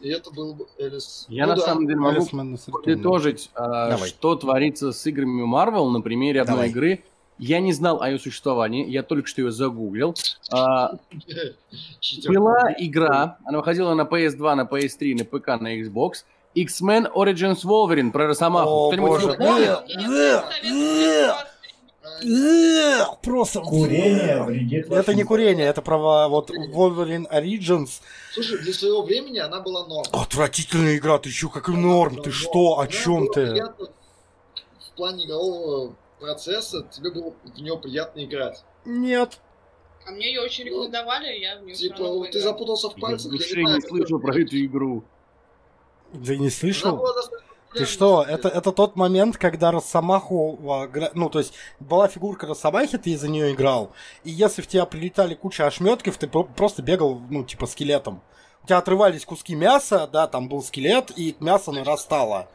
S4: И это был бы Элис.
S3: Я
S4: Ну
S3: на
S4: да.
S3: самом деле могу подытожить,
S1: Давай.
S3: что творится с играми Marvel на примере одной
S1: Давай.
S3: игры. Я не знал о ее существовании, я только что ее загуглил. А, была игра, она выходила на PS2, на PS3, на ПК, на Xbox. X-Men Origins Wolverine про Росомаху.
S1: О, боже. Просто...
S5: курение вредит
S1: Это
S5: вашему
S1: не курение, это про вот Wolverine Origins.
S4: Слушай, для своего времени она была норм.
S1: Отвратительная игра, ты чё, как норм, ты что, о
S4: она
S1: чем ты?
S4: В плане игрового процесса тебе было в нее приятно играть.
S1: Нет.
S2: А мне ее очень рекомендовали, и я в нее
S4: Типа, ты запутался в пальцах. я
S3: не слышал
S4: это
S3: про эту игру.
S1: Да не
S4: Она
S1: слышал?
S4: была достаточно
S1: Ты что, это, это тот момент, когда Росомаху, а, ну, то есть, была фигурка Росомахи, ты из-за нее играл, и если в тебя прилетали куча ошметков, ты про- просто бегал, ну, типа, скелетом. У тебя отрывались куски мяса, да, там был скелет, и мясо нарастало.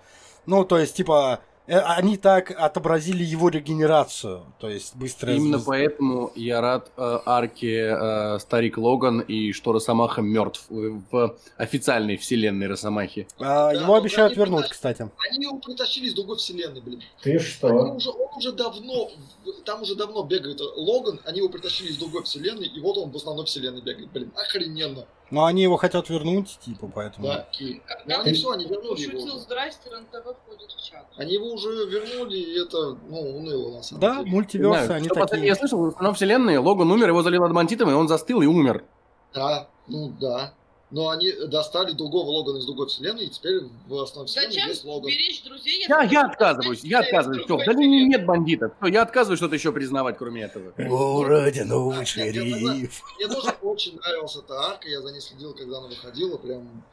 S1: Ну, то есть, типа, они так отобразили его регенерацию, то есть, быстрое...
S3: Именно
S1: звезд-
S3: поэтому я рад э, арке э, Старик Логан и что Росомаха мертв в, в официальной вселенной Росомахи.
S1: А,
S4: Да,
S1: его обещают
S4: они
S1: вернуть, кстати.
S4: Они его притащили из другой вселенной, блин.
S5: Ты
S4: Они
S5: что?
S4: уже, он уже давно, там уже давно бегает Логан, они его притащили из другой вселенной, и вот он в основной вселенной бегает, блин, охрененно.
S1: Но они его хотят вернуть, типа, поэтому...
S4: Да. И,
S2: как
S4: они все, они вернули его.
S2: Пошутил,
S4: уже.
S2: здрасте, РНТВ входит в чат.
S4: Они его уже вернули, и это, ну, уныло на самом
S1: Да,
S4: деле.
S1: мультиверсы,
S3: Знаю,
S1: они
S3: что последнее я
S1: такие...
S3: слышал, в основном вселенной Логан умер, его залил адмантитом, и он застыл и умер.
S4: Да, ну да. Но они достали другого Логана из другой вселенной, и теперь в основной вселенной
S2: Зачем
S4: есть Логан.
S2: беречь друзей? если
S3: Я, я
S2: можно
S3: отказываюсь, я отказываюсь. Все,
S2: другой
S3: да не-
S2: вселенной?
S3: нет бандитов. Всё, я отказываюсь что-то еще признавать, кроме этого.
S1: О, Родина, новый
S4: я
S1: шериф.
S4: Мне тоже очень нравилась эта арка, я за ней следил, когда она выходила, прям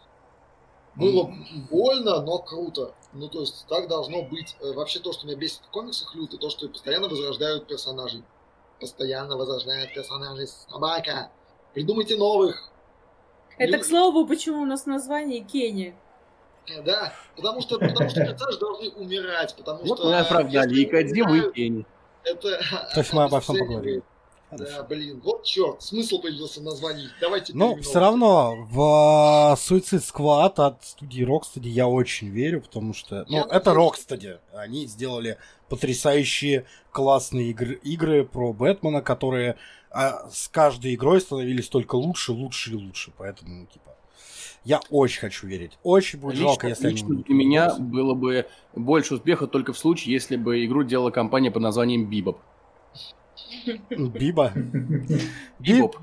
S4: было больно, но круто. Ну, то есть, так должно быть. Э, Вообще, то, что меня бесит в комиксах люто, то, что постоянно возрождают персонажей. Постоянно возрождают персонажей. Собака! Придумайте новых!
S6: Это, к слову, почему у нас название Кенни.
S4: Э, Да, потому что, потому что персонажи должны умирать, потому
S3: Вот
S4: что...
S3: мы оправдали и
S4: если
S3: Кодзиму, и
S4: Кенни. Это
S1: То есть мы обо всем
S4: обесценивает. Да, блин, вот черт, смысл появился в названии. Давайте
S1: Но
S4: переименовывать.
S1: все равно в Suicide Squad от студии Rocksteady я очень верю, потому что... Ну,
S4: Я
S1: это
S4: надеюсь.
S1: Rocksteady. Они сделали потрясающие классные игры, игры про Бэтмена, которые а, с каждой игрой становились только лучше, лучше и лучше. Поэтому, ну, типа, я очень хочу верить. Очень будет жалко, если они
S3: лично
S1: будут
S3: для меня было бы больше успеха только в случае, если бы игру делала компания под названием Бибоп.
S1: Биба.
S3: Бибоп.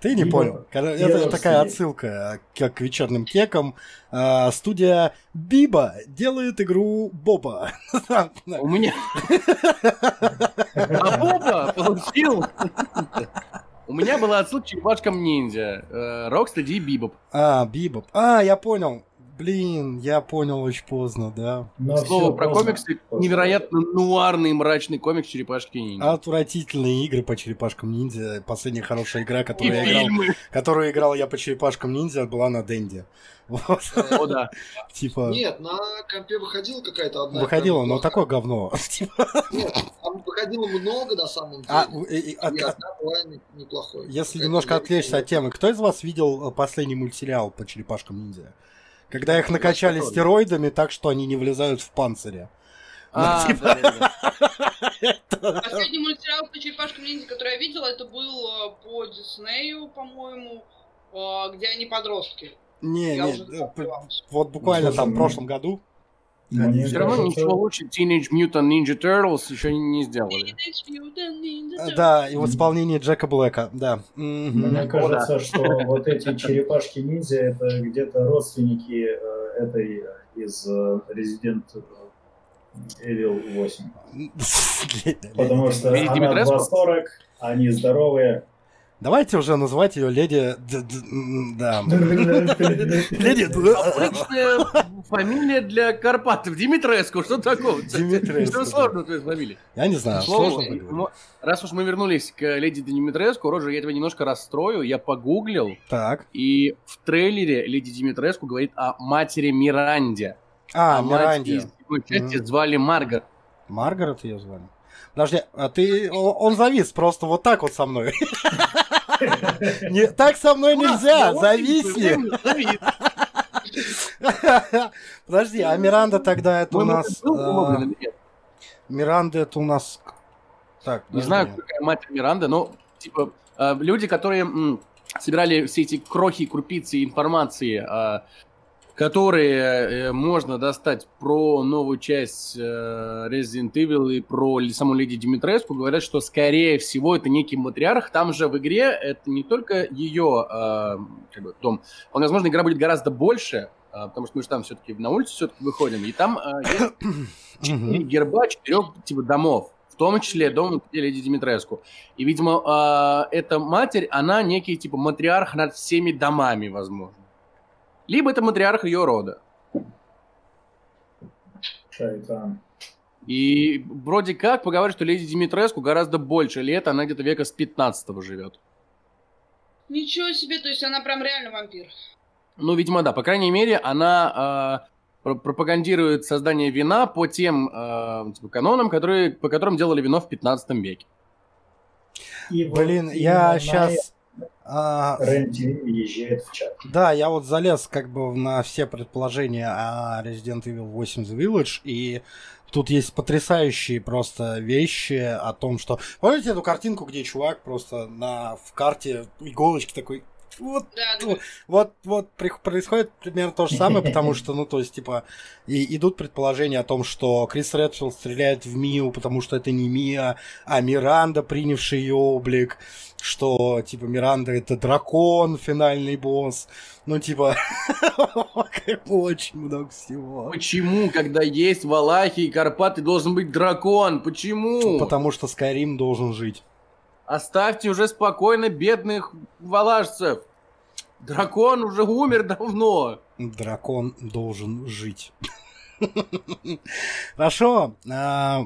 S1: Ты не понял. Это же такая отсылка к, к вечерним кекам. А, студия Биба делает игру Боба.
S3: У меня... А Боба получил... У меня была отсылка к черепашкам ниндзя. Э, Рокстеди и Бибоп.
S1: А, Бибоп. А, я понял. Блин, я понял очень поздно, да.
S5: Но всё
S3: про
S5: поздно.
S3: комиксы. Невероятно нуарный мрачный комикс черепашки ниндзя.
S1: Отвратительные игры по черепашкам ниндзя. Последняя хорошая игра, которую я играл, которую играл я по черепашкам ниндзя, была на Денде. Вот,
S3: О, да.
S1: типа,
S4: Нет, на компе выходила какая-то одна.
S1: выходило,
S4: прям
S1: но такое говно. Типа,
S4: Нет, там выходило много на самом деле.
S1: а, и- от-
S4: была не- неплохой.
S1: Если немножко отвлечься от темы, кто из вас видел э, последний мультсериал по черепашкам ниндзя? Когда их накачали стероидами так, что они не влезают в панцире.
S3: А,
S1: типа-
S3: да, да, да.
S2: Последний мультсериал по черепашкам ниндзя, который я видела, это был э, по Диснею, по-моему, э, где они подростки.
S1: Не,
S2: Я
S1: не,
S2: уже
S1: э, вот буквально
S5: Слушай,
S1: там в
S5: ну,
S1: прошлом году.
S5: Мне
S3: Все равно ничего лучше Teenage Mutant Ninja Turtles еще не сделали.
S1: Э, Да, и в исполнении Джека Блэка, да.
S5: Мне кажется, что вот эти черепашки-ниндзя это где-то родственники э, этой э, из э, Resident Evil 8. Потому что она
S3: Димитреску?
S5: 2.40, они здоровые.
S1: Давайте уже называть ее леди... Да. Леди...
S3: Обычная фамилия для Карпатов. Димитреску, что такого?
S1: Димитреску,
S3: Что сложно твоей фамилии?
S1: Я не знаю, сложно
S3: раз уж мы вернулись к леди Димитреску, Роджер, я тебя немножко расстрою. Я погуглил,
S1: Так.
S3: и в трейлере леди Димитреску говорит о матери Миранде.
S1: А,
S3: мать
S1: Миранди.
S3: из звали Маргарет.
S1: Маргарет ее звали. Подожди, а ты... Он завис просто вот так вот со мной. Не, так со мной нельзя, зависни. Подожди, а Миранда тогда это у нас... а? Миранда это у нас... Так,
S3: Не знаю, какая мать Миранда, но типа э, люди, которые собирали все эти крохи, крупицы информации, э, которые э, можно достать про новую часть э, Resident Evil и про саму Леди Димитреску, говорят, что скорее всего это некий матриарх. Там же в игре это не только ее э, как бы, дом. Вполне возможно, игра будет гораздо больше, э, потому что мы же там все-таки на улицу все-таки выходим, и там э, есть герба четырех типа домов, в том числе дом Леди Димитреску. И, видимо, а, эта матерь, она некий типа матриарх над всеми домами, возможно. Либо это матриарх ее рода.
S5: Шайтан.
S3: И вроде как поговаривают, что Леди Димитреску гораздо больше лет, она где-то века с 15 живет.
S2: Ничего себе, то есть она прям реально вампир.
S3: Ну, видимо, да. По крайней мере, она про- пропагандирует создание вина по тем а, типа, канонам, которые, по которым делали вино в 15 веке.
S5: И
S1: Блин,
S5: именно
S1: я
S5: на
S1: сейчас...
S5: Рэнди езжает в чат.
S1: Да, я вот залез как бы на все предположения о Resident Evil 8 The Village, и тут есть потрясающие просто вещи о том, что... Помните эту картинку, где чувак просто на, в карте иголочки такой... Вот,
S2: Да, да.
S1: вот, вот происходит примерно то же самое, потому что, ну, то есть, типа, и идут предположения о том, что Крис Редфилд стреляет в Мию, потому что это не Мия, а Миранда, принявший ее облик, что, типа, Миранда это дракон, финальный босс. Ну, типа, очень много всего.
S3: Почему, когда есть Валахи и Карпаты, должен быть дракон? Почему?
S1: Потому что Скайрим должен жить.
S3: Оставьте уже спокойно бедных валашцев. Дракон уже умер давно.
S1: Дракон должен жить. Хорошо. а,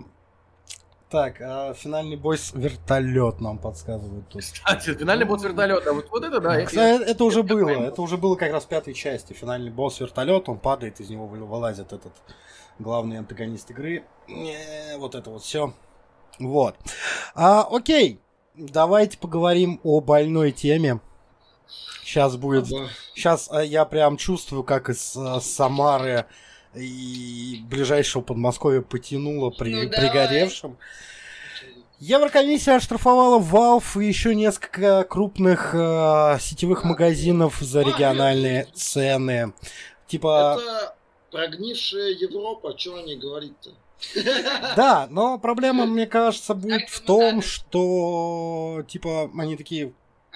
S1: Так, а, финальный бой с вертолет нам подсказывают тут.
S3: Кстати, финальный босс вертолета. Вот, вот это да.
S1: Кстати, это уже
S3: я
S1: было. Это уже было как раз в пятой части. Финальный босс вертолет, он падает, из него вы- вылазит этот главный антагонист игры. Не, Вот это вот все. Вот. А, окей. Давайте поговорим о больной теме. Сейчас будет...
S4: Ага.
S1: Сейчас я прям чувствую, как из э, Самары и ближайшего Подмосковья потянуло при
S2: Ну, давай.
S1: пригоревшем. Еврокомиссия оштрафовала Valve и еще несколько крупных э, сетевых магазинов за региональные цены. Типа,
S4: Это прогнившая Европа, что они говорить-то?
S1: да, но проблема, мне кажется, будет в том, что, типа, они такие,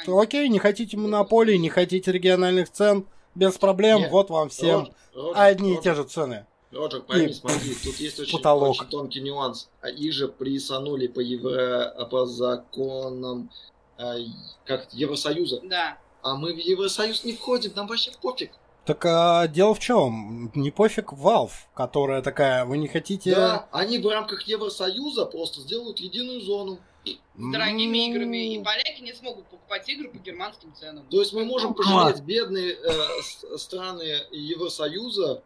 S1: окей, не хотите монополии, не хотите региональных цен, без проблем,
S4: Нет,
S1: вот вам всем
S4: Роджер, Роджер,
S1: одни и
S4: Роджер,
S1: те же цены.
S4: Роджер, пойми,
S1: И
S4: смотри, тут есть очень,
S1: потолок.
S4: очень тонкий нюанс. А их же присанули по, евро, по законам а, как это, Евросоюза.
S2: Да.
S4: А мы в Евросоюз не входим, нам вообще пофиг.
S1: Так а, дело в чем? Не пофиг Valve, которая такая, вы не хотите...
S4: Да, они в рамках Евросоюза просто сделают единую зону.
S2: С дорогими
S1: Ну,
S2: играми. И поляки не смогут покупать игры по германским ценам.
S4: То есть мы можем пожалеть бедные э, страны Евросоюза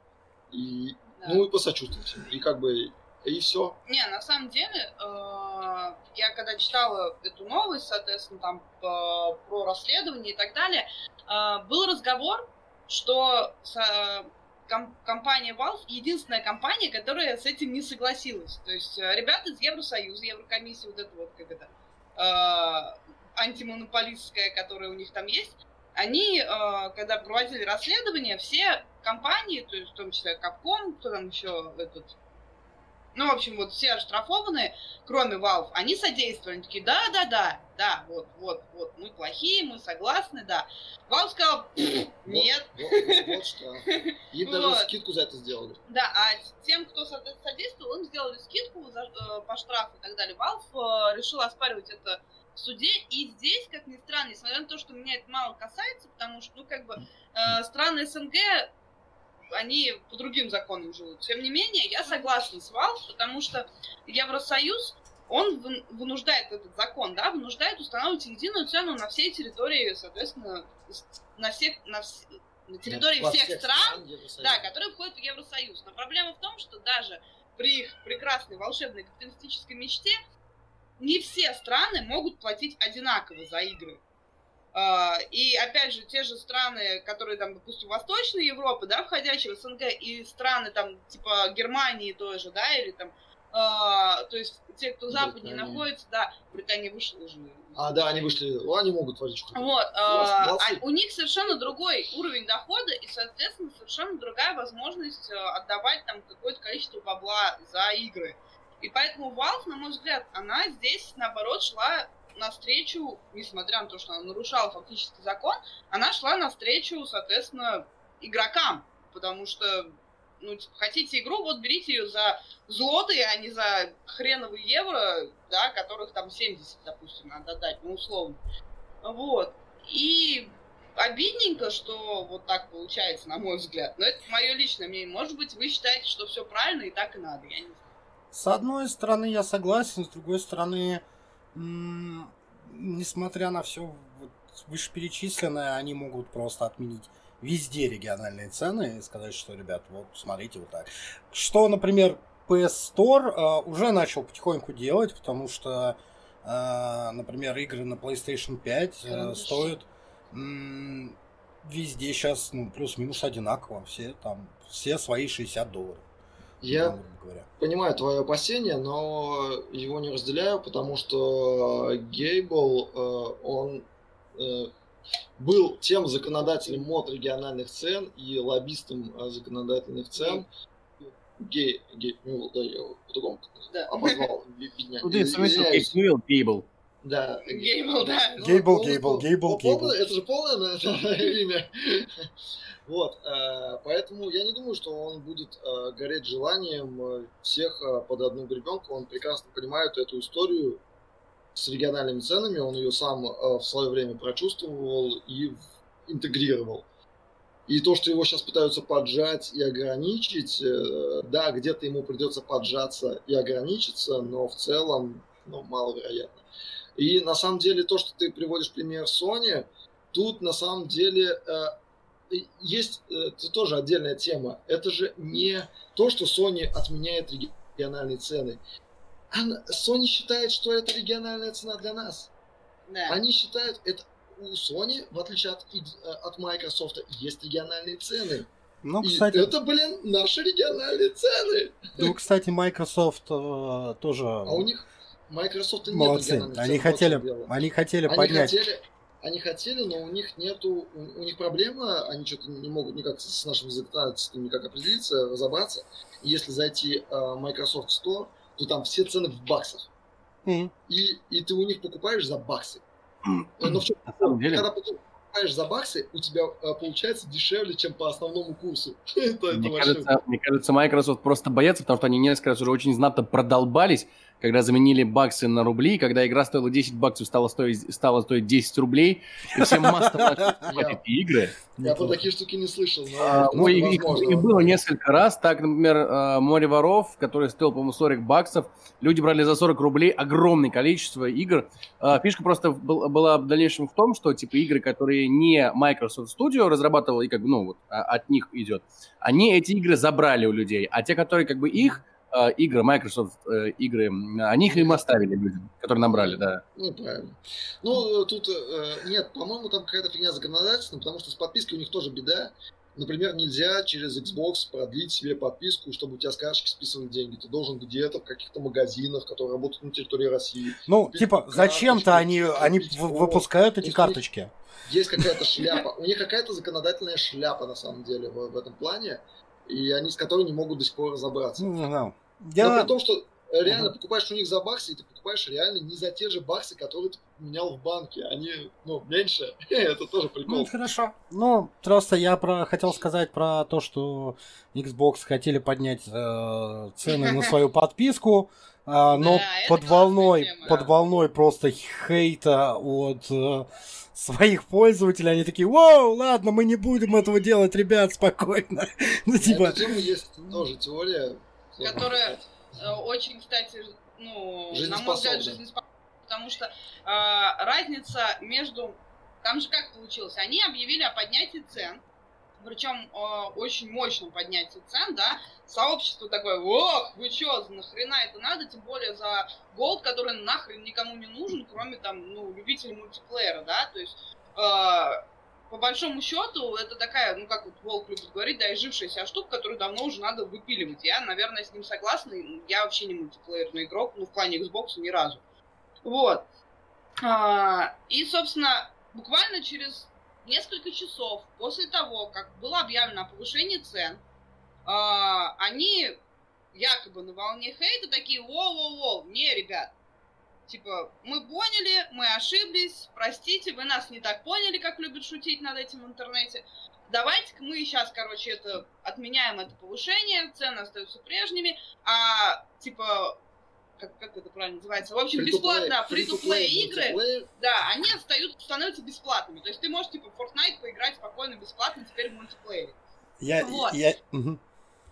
S4: и
S2: Да.
S4: ну и посочувствовать. И как бы и все.
S2: Не, на самом деле, э, я когда читала эту новость, соответственно, там по- про расследование и так далее, э, был разговор, что ком- компания Valve единственная компания, которая с этим не согласилась. То есть э, ребята из Евросоюза, Еврокомиссии, вот это вот как это, э, антимонополистская, которая у них там есть, они, э, когда проводили расследование, все компании, то есть в том числе Capcom, кто там еще этот, ну, в общем, вот все оштрафованные, кроме Valve, они содействовали. Они такие, да, да, да, да, вот, вот, вот, мы плохие, мы согласны, да. Valve сказал, «Пф, нет,
S4: Вот, что. Им даже скидку за это сделали.
S2: да, а тем, кто со- содействовал, им сделали скидку э, по штрафу и так далее. Valve э, решил оспаривать это в суде, и здесь, как ни странно, несмотря на то, что меня это мало касается, потому что, ну, как бы, э, страны СНГ, они по другим законам живут. Тем не менее, я согласна с Valve, потому что Евросоюз, он вын- вынуждает этот закон, да, вынуждает устанавливать единую цену на всей территории, соответственно, на всех, на, вс- на территории
S4: Во
S2: всех стран,
S4: Евросоюза.
S2: да, которые входят в Евросоюз. Но проблема в том, что даже при их прекрасной волшебной капиталистической мечте не все страны могут платить одинаково за игры. А, И опять же, те же страны, которые там, допустим, Восточной Европы, да, входящие в СНГ, и страны там, типа Германии тоже, да, или там, а, то есть те, кто западнее
S4: Британия.
S2: находится, да, Британия вышла уже.
S4: А, да, они вышли. Ну, они могут творить что.
S2: Вот, а,
S4: Молодцы.
S2: а у них совершенно другой уровень дохода и, соответственно, совершенно другая возможность э, отдавать там какое-то количество бабла за игры. И поэтому Valve, на мой взгляд, она здесь, наоборот, шла навстречу, несмотря на то, что она нарушала фактически закон, она шла навстречу, соответственно, игрокам. Потому что, ну, типа, хотите игру, вот берите ее за злоты, а не за хреновые евро, да, которых там 70, допустим, надо дать, ну, условно. Вот. И обидненько, что вот так получается, на мой взгляд. Но это мое личное мнение. Может быть, вы считаете, что все правильно и так и надо. Я не знаю.
S1: С одной стороны, я согласен, с другой стороны, несмотря на все вот вышеперечисленное, они могут просто отменить везде региональные цены и сказать, что, ребят, вот смотрите вот так. Что, например, PS Store э, уже начал потихоньку делать, потому что, э, например, игры на PlayStation 5 э, стоят везде сейчас ну, плюс-минус одинаково. Все там, все свои 60 долларов.
S4: Я понимаю твое опасение, но его не разделяю, потому что Гейбл, э, он э, был тем законодателем мод региональных цен и лоббистом э, законодательных цен. Гей, гей, ну, да, я его по-другому
S2: Да.
S4: обозвал.
S3: Ну, ты. Кейбл, Кейбл.
S4: Да.
S2: Гейбл, да.
S1: Гейбл, Гейбл, Гейбл, Гейбл.
S4: Это же полное имя. Вот, э, поэтому я не думаю, что он будет э, гореть желанием э, всех под одну гребенку. Он прекрасно понимает эту историю с региональными ценами. Он ее сам в свое время прочувствовал и интегрировал. И то, что его сейчас пытаются поджать и ограничить, да, где-то ему придется поджаться и ограничиться, но в целом, ну, маловероятно. И на самом деле то, что ты приводишь пример Sony, тут на самом деле есть э, это тоже отдельная тема. Это же не то, что Sony отменяет региональные цены. Она- Sony считает, что это региональная цена для нас.
S2: Да.
S4: Они считают, это у Sony, в отличие от, э, от Microsoft, есть региональные цены.
S1: Ну,
S4: И
S1: кстати,
S4: это, блин, наши региональные цены.
S1: ну, кстати, Microsoft э, тоже
S4: А у них Microsoft нет
S1: молодцы.
S4: региональных
S1: Они хотели, они хотели
S4: Они
S1: поднять.
S4: хотели, они хотели, но у них нету, у, у них проблема, они что-то не могут никак с, нашим законодательством никак определиться, разобраться. И если зайти э, в Microsoft Store, то там все цены в баксах.
S1: Мгм.
S4: И, и ты у них покупаешь за баксы. Э, Но в чем
S3: На самом деле,
S4: когда покупаешь за баксы, у тебя э, получается дешевле, чем по основному курсу.
S3: Мне кажется, мне кажется, Microsoft просто боятся, потому что они несколько раз уже очень знатно продолбались, когда заменили баксы на рубли, когда игра стоила 10 баксов, стала стоить, стала стоить 10 рублей, и всем покупать эти игры.
S4: Я про такие штуки не слышал, ну,
S3: их было несколько раз. Так, например, э, «Море воров», который стоил, по-моему, 40 баксов. Люди брали за 40 рублей огромное количество игр. А, Фишка просто был- была в дальнейшем в том, что типа игры, которые не Microsoft Studio разрабатывал и как бы, ну, вот, а- от них идет, они эти игры забрали у людей. А те, которые как бы их игры, Microsoft э, игры, они их им оставили людям, которые набрали, да.
S4: Ну, правильно. Ну, э, тут э, нет, по-моему, там какая-то фигня законодательная, потому что с подпиской у них тоже беда. Например, нельзя через Xbox продлить себе подписку, чтобы у тебя с карточки списывали деньги. Ты должен где-то в каких-то магазинах, которые работают на территории России.
S1: Ну, типа, зачем-то они, они выпускают эти карточки.
S4: Есть какая-то шляпа. У них какая-то законодательная шляпа, на самом деле, в, в этом плане. И они с которой не могут до сих пор разобраться.
S1: Ну, не знаю.
S4: Но
S1: Я...
S4: при том, что реально
S1: Мгм.
S4: покупаешь у них за баксы, и ты покупаешь реально не за те же баксы, которые ты менял в банке. Они, ну, меньше. Это тоже
S1: Ну,
S4: прикол.
S1: хорошо. Ну, просто я про хотел сказать про то, что Xbox хотели поднять э, цены на свою подписку, а, но
S2: Да,
S1: под волной,
S2: тема.
S1: под волной просто хейта от э, своих пользователей, они такие, вау, ладно, мы не будем этого делать, ребят, спокойно. Ну, типа,
S4: эту тему есть тоже теория.
S2: Которая-. Э, очень, кстати, ну, на мой взгляд, жизнеспособна, потому что э, разница между... Там же как получилось? Они объявили о поднятии цен, причем э, очень мощном поднятии цен, да, сообщество такое, ох, вы чё, нахрена это надо, тем более за голд, который нахрен никому не нужен, кроме там, ну, любителей мультиплеера, да, то есть э, по большому счету, это такая, ну, как вот Волк любит говорить, да, изжившаяся штука, которую давно уже надо выпиливать. Я, наверное, с ним согласна. Я вообще не мультиплеерный игрок, ну, в плане Xbox ни разу. Вот. А, и, собственно, буквально через несколько часов после того, как было объявлено о повышении цен, а, они якобы на волне хейта такие, воу-воу-воу, не, ребят, Типа, мы поняли, мы ошиблись, простите, вы нас не так поняли, как любят шутить над этим в интернете. Давайте-ка мы сейчас, короче, это отменяем это повышение, цены остаются прежними, а типа, как, как это правильно называется? В общем, бесплатно, фри-то-плей
S4: free-to-play
S2: игры, да, они остаются, становятся бесплатными. То есть ты можешь, типа, в Fortnite поиграть спокойно, бесплатно, теперь в мультиплеере.
S1: я...
S2: Вот.
S1: я... мгм.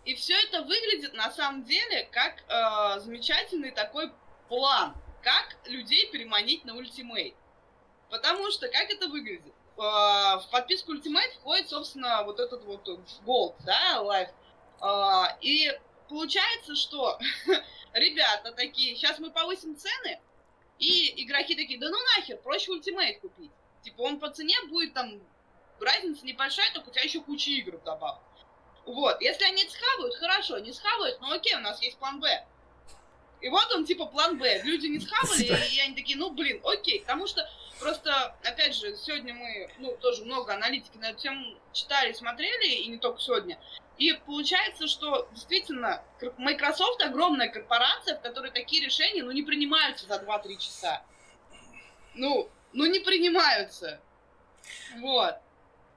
S2: И все это выглядит на самом деле как э, замечательный такой план, как людей переманить на ультимейт. Потому что как это выглядит? Э, в подписку ультимейт входит, собственно, вот этот вот голд, да, лайф. Э, и получается, что ребята такие, сейчас мы повысим цены, и игроки такие, да ну нахер, проще ультимейт купить. Типа он по цене будет там, разница небольшая, только у тебя еще куча игр добавок. Вот, если они это схавают, хорошо, не схавают, ну окей, у нас есть план Б. И вот он, типа, план Б. Люди не схавали, и, и они такие, ну, блин, окей. Потому что просто, опять же, сегодня мы, ну, тоже много аналитики на эту тему читали, смотрели, и не только сегодня. И получается, что действительно Microsoft огромная корпорация, в которой такие решения, ну, не принимаются за 2-3 часа. Ну, ну, не принимаются. Вот.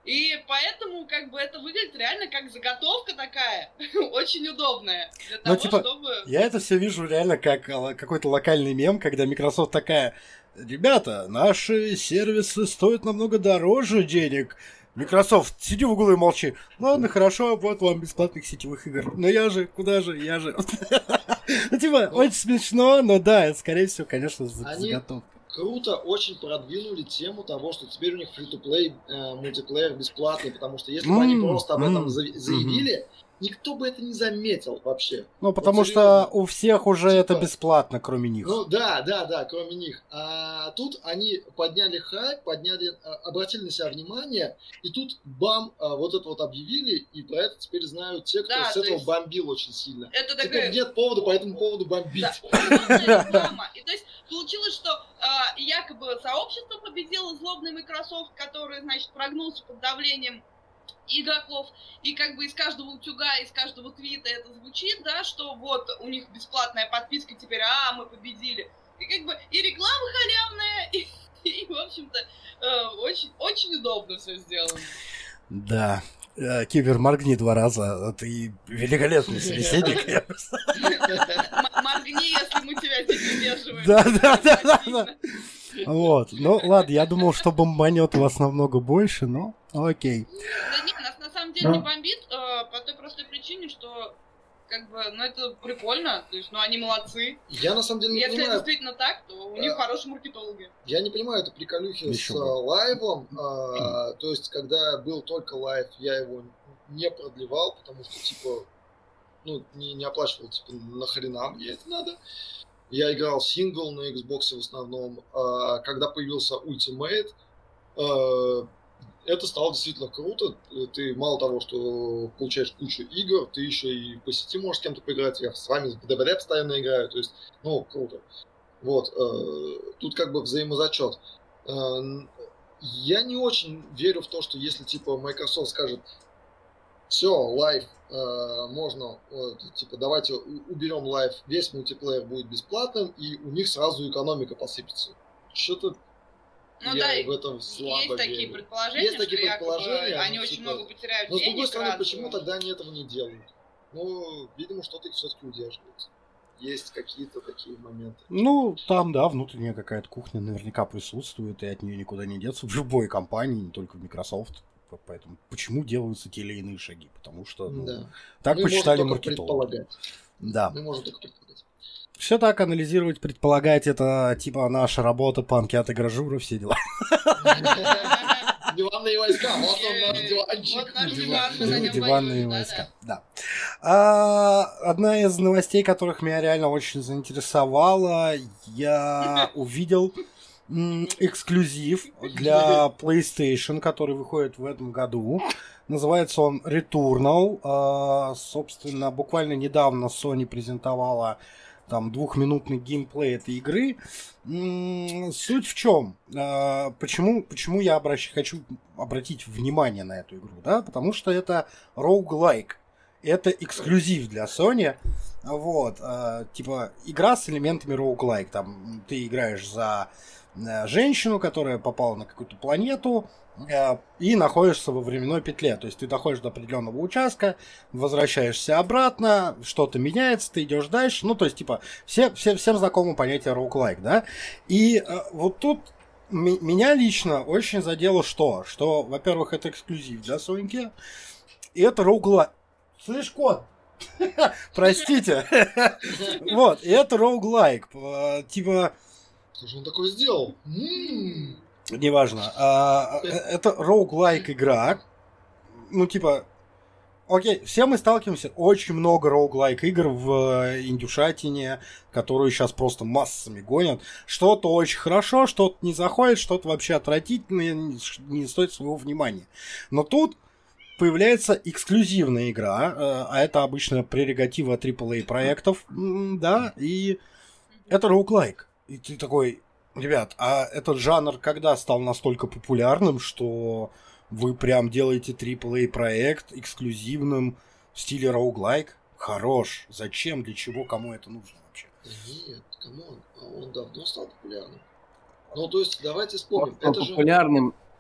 S2: И поэтому, как бы, это выглядит реально как заготовка такая, очень удобная, для
S1: Ну,
S2: того,
S1: типа,
S2: чтобы...
S1: Я это все вижу реально как а, какой-то локальный мем, когда Microsoft такая, ребята, наши сервисы стоят намного дороже денег. Microsoft, сиди в углу и молчи. Ладно, хорошо, вот вам бесплатных сетевых игр. Но я же, куда же, я же. Ну, типа, очень смешно, но да, это, скорее всего, конечно, заготовка.
S4: Круто очень продвинули тему того, что теперь у них фри-то-плей э, мультиплеер бесплатный, потому что если бы они просто об этом заявили, никто бы это не заметил вообще.
S1: Ну, потому
S4: Вот
S1: что у всех уже
S4: Типа-
S1: это бесплатно, кроме них.
S4: Ну да, да, да, кроме них. А тут они подняли хайп, подняли, а, обратили на себя внимание, и тут бам, а, вот это вот объявили, и про это теперь знают те, кто
S2: Да,
S4: с
S2: то
S4: этого
S2: есть-
S4: бомбил очень сильно.
S2: Это
S4: Теперь
S2: такая...
S4: нет повода по этому поводу бомбить.
S2: Да, реклама. И то есть получилось, что а, якобы сообщество победило злобный Microsoft, который, значит, прогнулся под давлением игроков, и как бы из каждого утюга, из каждого твита это звучит, да, что вот у них бесплатная подписка теперь, а, мы победили. И как бы и реклама халявная, и, и, в общем-то, э, очень, очень удобно все сделано.
S1: Да. Э, Кибер, моргни два раза. Ты великолепный собеседник.
S2: Моргни, если мы тебя здесь удерживаем.
S1: Да, да, да, да. Вот. Ну, ладно, я думал, что бомбанет вас намного больше, но окей.
S2: Да нет, нас на самом деле
S5: Ну.
S2: не бомбит э, по той простой причине, что как бы, ну это прикольно, то есть, ну они молодцы.
S4: Я на самом деле не
S2: Если это
S4: понимаю,
S2: действительно так, то у них
S4: Да.
S2: хорошие маркетологи.
S4: я не понимаю это приколюхи
S1: Еще
S4: с
S1: бы.
S4: а, лайвом. а, то есть, когда был только лайв, я его не продлевал, потому что, типа, ну, не, не оплачивал, типа, нахрена мне это надо. Я играл сингл на Xbox в основном. А, когда появился Ultimate, а, это стало действительно круто. Ты мало того, что получаешь кучу игр, ты еще и по сети можешь с кем-то поиграть. Я с вами ДБД постоянно играю. То есть, ну, круто. Вот. э, Тут как бы взаимозачет. Э, Я не очень верю в то, что если типа Microsoft скажет, все, лайв э, можно, э, типа, давайте уберем лайв, весь мультиплеер будет бесплатным, и у них сразу экономика посыпется. Что-то
S2: Ну
S4: я
S2: да,
S4: в этом слабо
S2: есть такие
S4: верю.
S2: предположения,
S4: Есть такие
S2: что якобы
S4: предположения,
S2: они
S4: ну,
S2: очень
S4: типа,
S2: много потеряют
S4: Но с
S2: денег.
S4: другой стороны,
S2: раз,
S4: почему
S2: ну,
S4: тогда они этого не делают? Ну, видимо, что-то их все-таки удерживает. Есть какие-то такие моменты.
S1: Ну, там, да, внутренняя какая-то кухня наверняка присутствует, и от нее никуда не деться в любой компании, не только в Microsoft. Поэтому почему делаются те или иные шаги? Потому что ну,
S4: да.
S1: так
S4: Мы
S1: посчитали маркетологи. Да.
S4: Мы можем только предполагать.
S1: Все так анализировать, предполагать, это типа наша работа, панки от игражура, все дела.
S4: Диванные войска, вот он наш
S2: Ей,
S4: диванчик.
S2: вот наш
S1: Диван-
S2: диван, мы на нем
S1: Диванные войска, да. А, одна из новостей, которых меня реально очень заинтересовала, я увидел эксклюзив для PlayStation, который выходит в этом году. Называется он Returnal. А, собственно, буквально недавно Sony презентовала там двухминутный геймплей этой игры. Суть в чем? А, Почему, почему я обращ- хочу обратить внимание на эту игру? Да? Потому что это roguelike. Это эксклюзив для Sony. Вот, а, типа, игра с элементами roguelike. Там ты играешь за женщину, которая попала на какую-то планету, э, и находишься во временной петле. То есть ты доходишь до определенного участка, возвращаешься обратно, что-то меняется, ты идешь дальше. Ну, то есть, типа, все, все, всем знакомо понятие roguelike, да? И э, вот тут меня лично очень задело что? Что, во-первых, это эксклюзив для Соньки, и это roguelike. Слышь, кот? Простите. Вот, и это. Э, Типа,
S4: Что же он такое сделал? М-м.
S1: Неважно. А, э, это roguelike игра. Ну, типа, окей, все мы сталкиваемся, очень много roguelike игр в э, индюшатине, которую сейчас просто массами гонят. Что-то очень хорошо, что-то не заходит, что-то вообще отвратительное, не стоит своего внимания. Но тут появляется эксклюзивная игра, э, а это обычно прерогатива AAA проектов, да, и это roguelike. И ты такой, ребят, а этот жанр когда стал настолько популярным, что вы прям делаете AAA проект эксклюзивным в стиле roguelike? Хорош. Зачем? Для чего? Кому это нужно вообще?
S4: Нет, come on, а он давно стал популярным. Ну, то есть, давайте вспомним. Это же...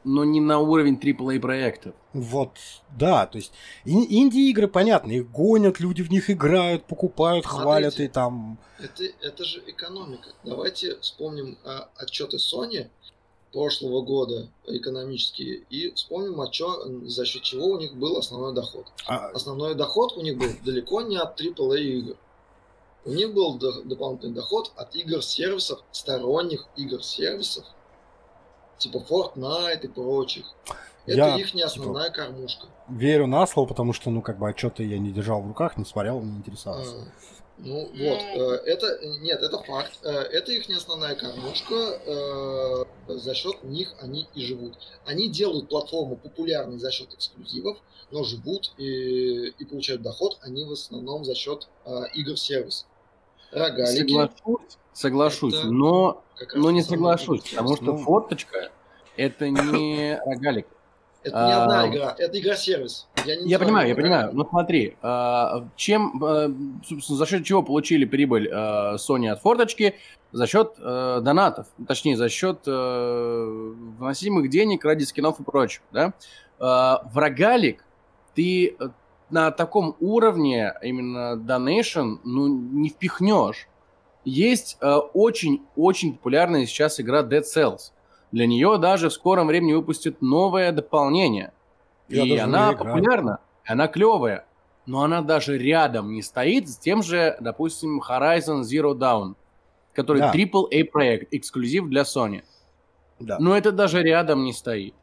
S3: но не на уровень AAA проектов.
S1: Вот, да, то есть ин- инди-игры, понятно, их гонят, люди в них играют, покупают,
S4: Смотрите.
S1: хвалят и там...
S4: Это, это же экономика. Давайте вспомним а, отчеты Sony прошлого года экономические и вспомним, а чё, за счет чего у них был основной доход.
S1: а,
S4: Основной доход у них был далеко не от AAA игр. У них был до- дополнительный доход от игр-сервисов, сторонних игр-сервисов, типа Fortnite и прочих. Это
S1: Я,
S4: их не основная кормушка.
S1: Верю на слово, потому что, ну, как бы, отчеты я не держал в руках, не смотрел, не интересовался.
S4: А, Ну вот, э, это нет, это факт. Э, Это их не основная кормушка. э, За счет них они и живут. Они делают платформу популярной за счет эксклюзивов, но живут и, и получают доход они в основном за счет э, игр-сервис. Рогалики.
S3: Соглашусь, соглашусь,
S4: Это
S3: но, но не соглашусь, потому что
S1: Ну.
S3: форточка это не рогалик.
S4: Это не одна
S3: а,
S4: игра, это игра-сервис. Я, не
S3: Я понимаю, я понимаю. Но смотри, а, чем, а, собственно, за счет чего получили прибыль Sony от форточки? За счет донатов, точнее, за счет вносимых денег ради скинов и прочего, да? В рогалик ты на таком уровне именно donation, ну, не впихнешь. Есть э, очень-очень популярная сейчас игра Dead Cells. Для нее даже в скором времени выпустят новое дополнение.
S1: Я
S3: и она популярна, она клевая. Но она даже рядом не стоит с тем же, допустим, Horizon Zero Dawn, который
S1: Да.
S3: AAA проект, эксклюзив для Sony.
S1: Да.
S3: Но это даже рядом не стоит.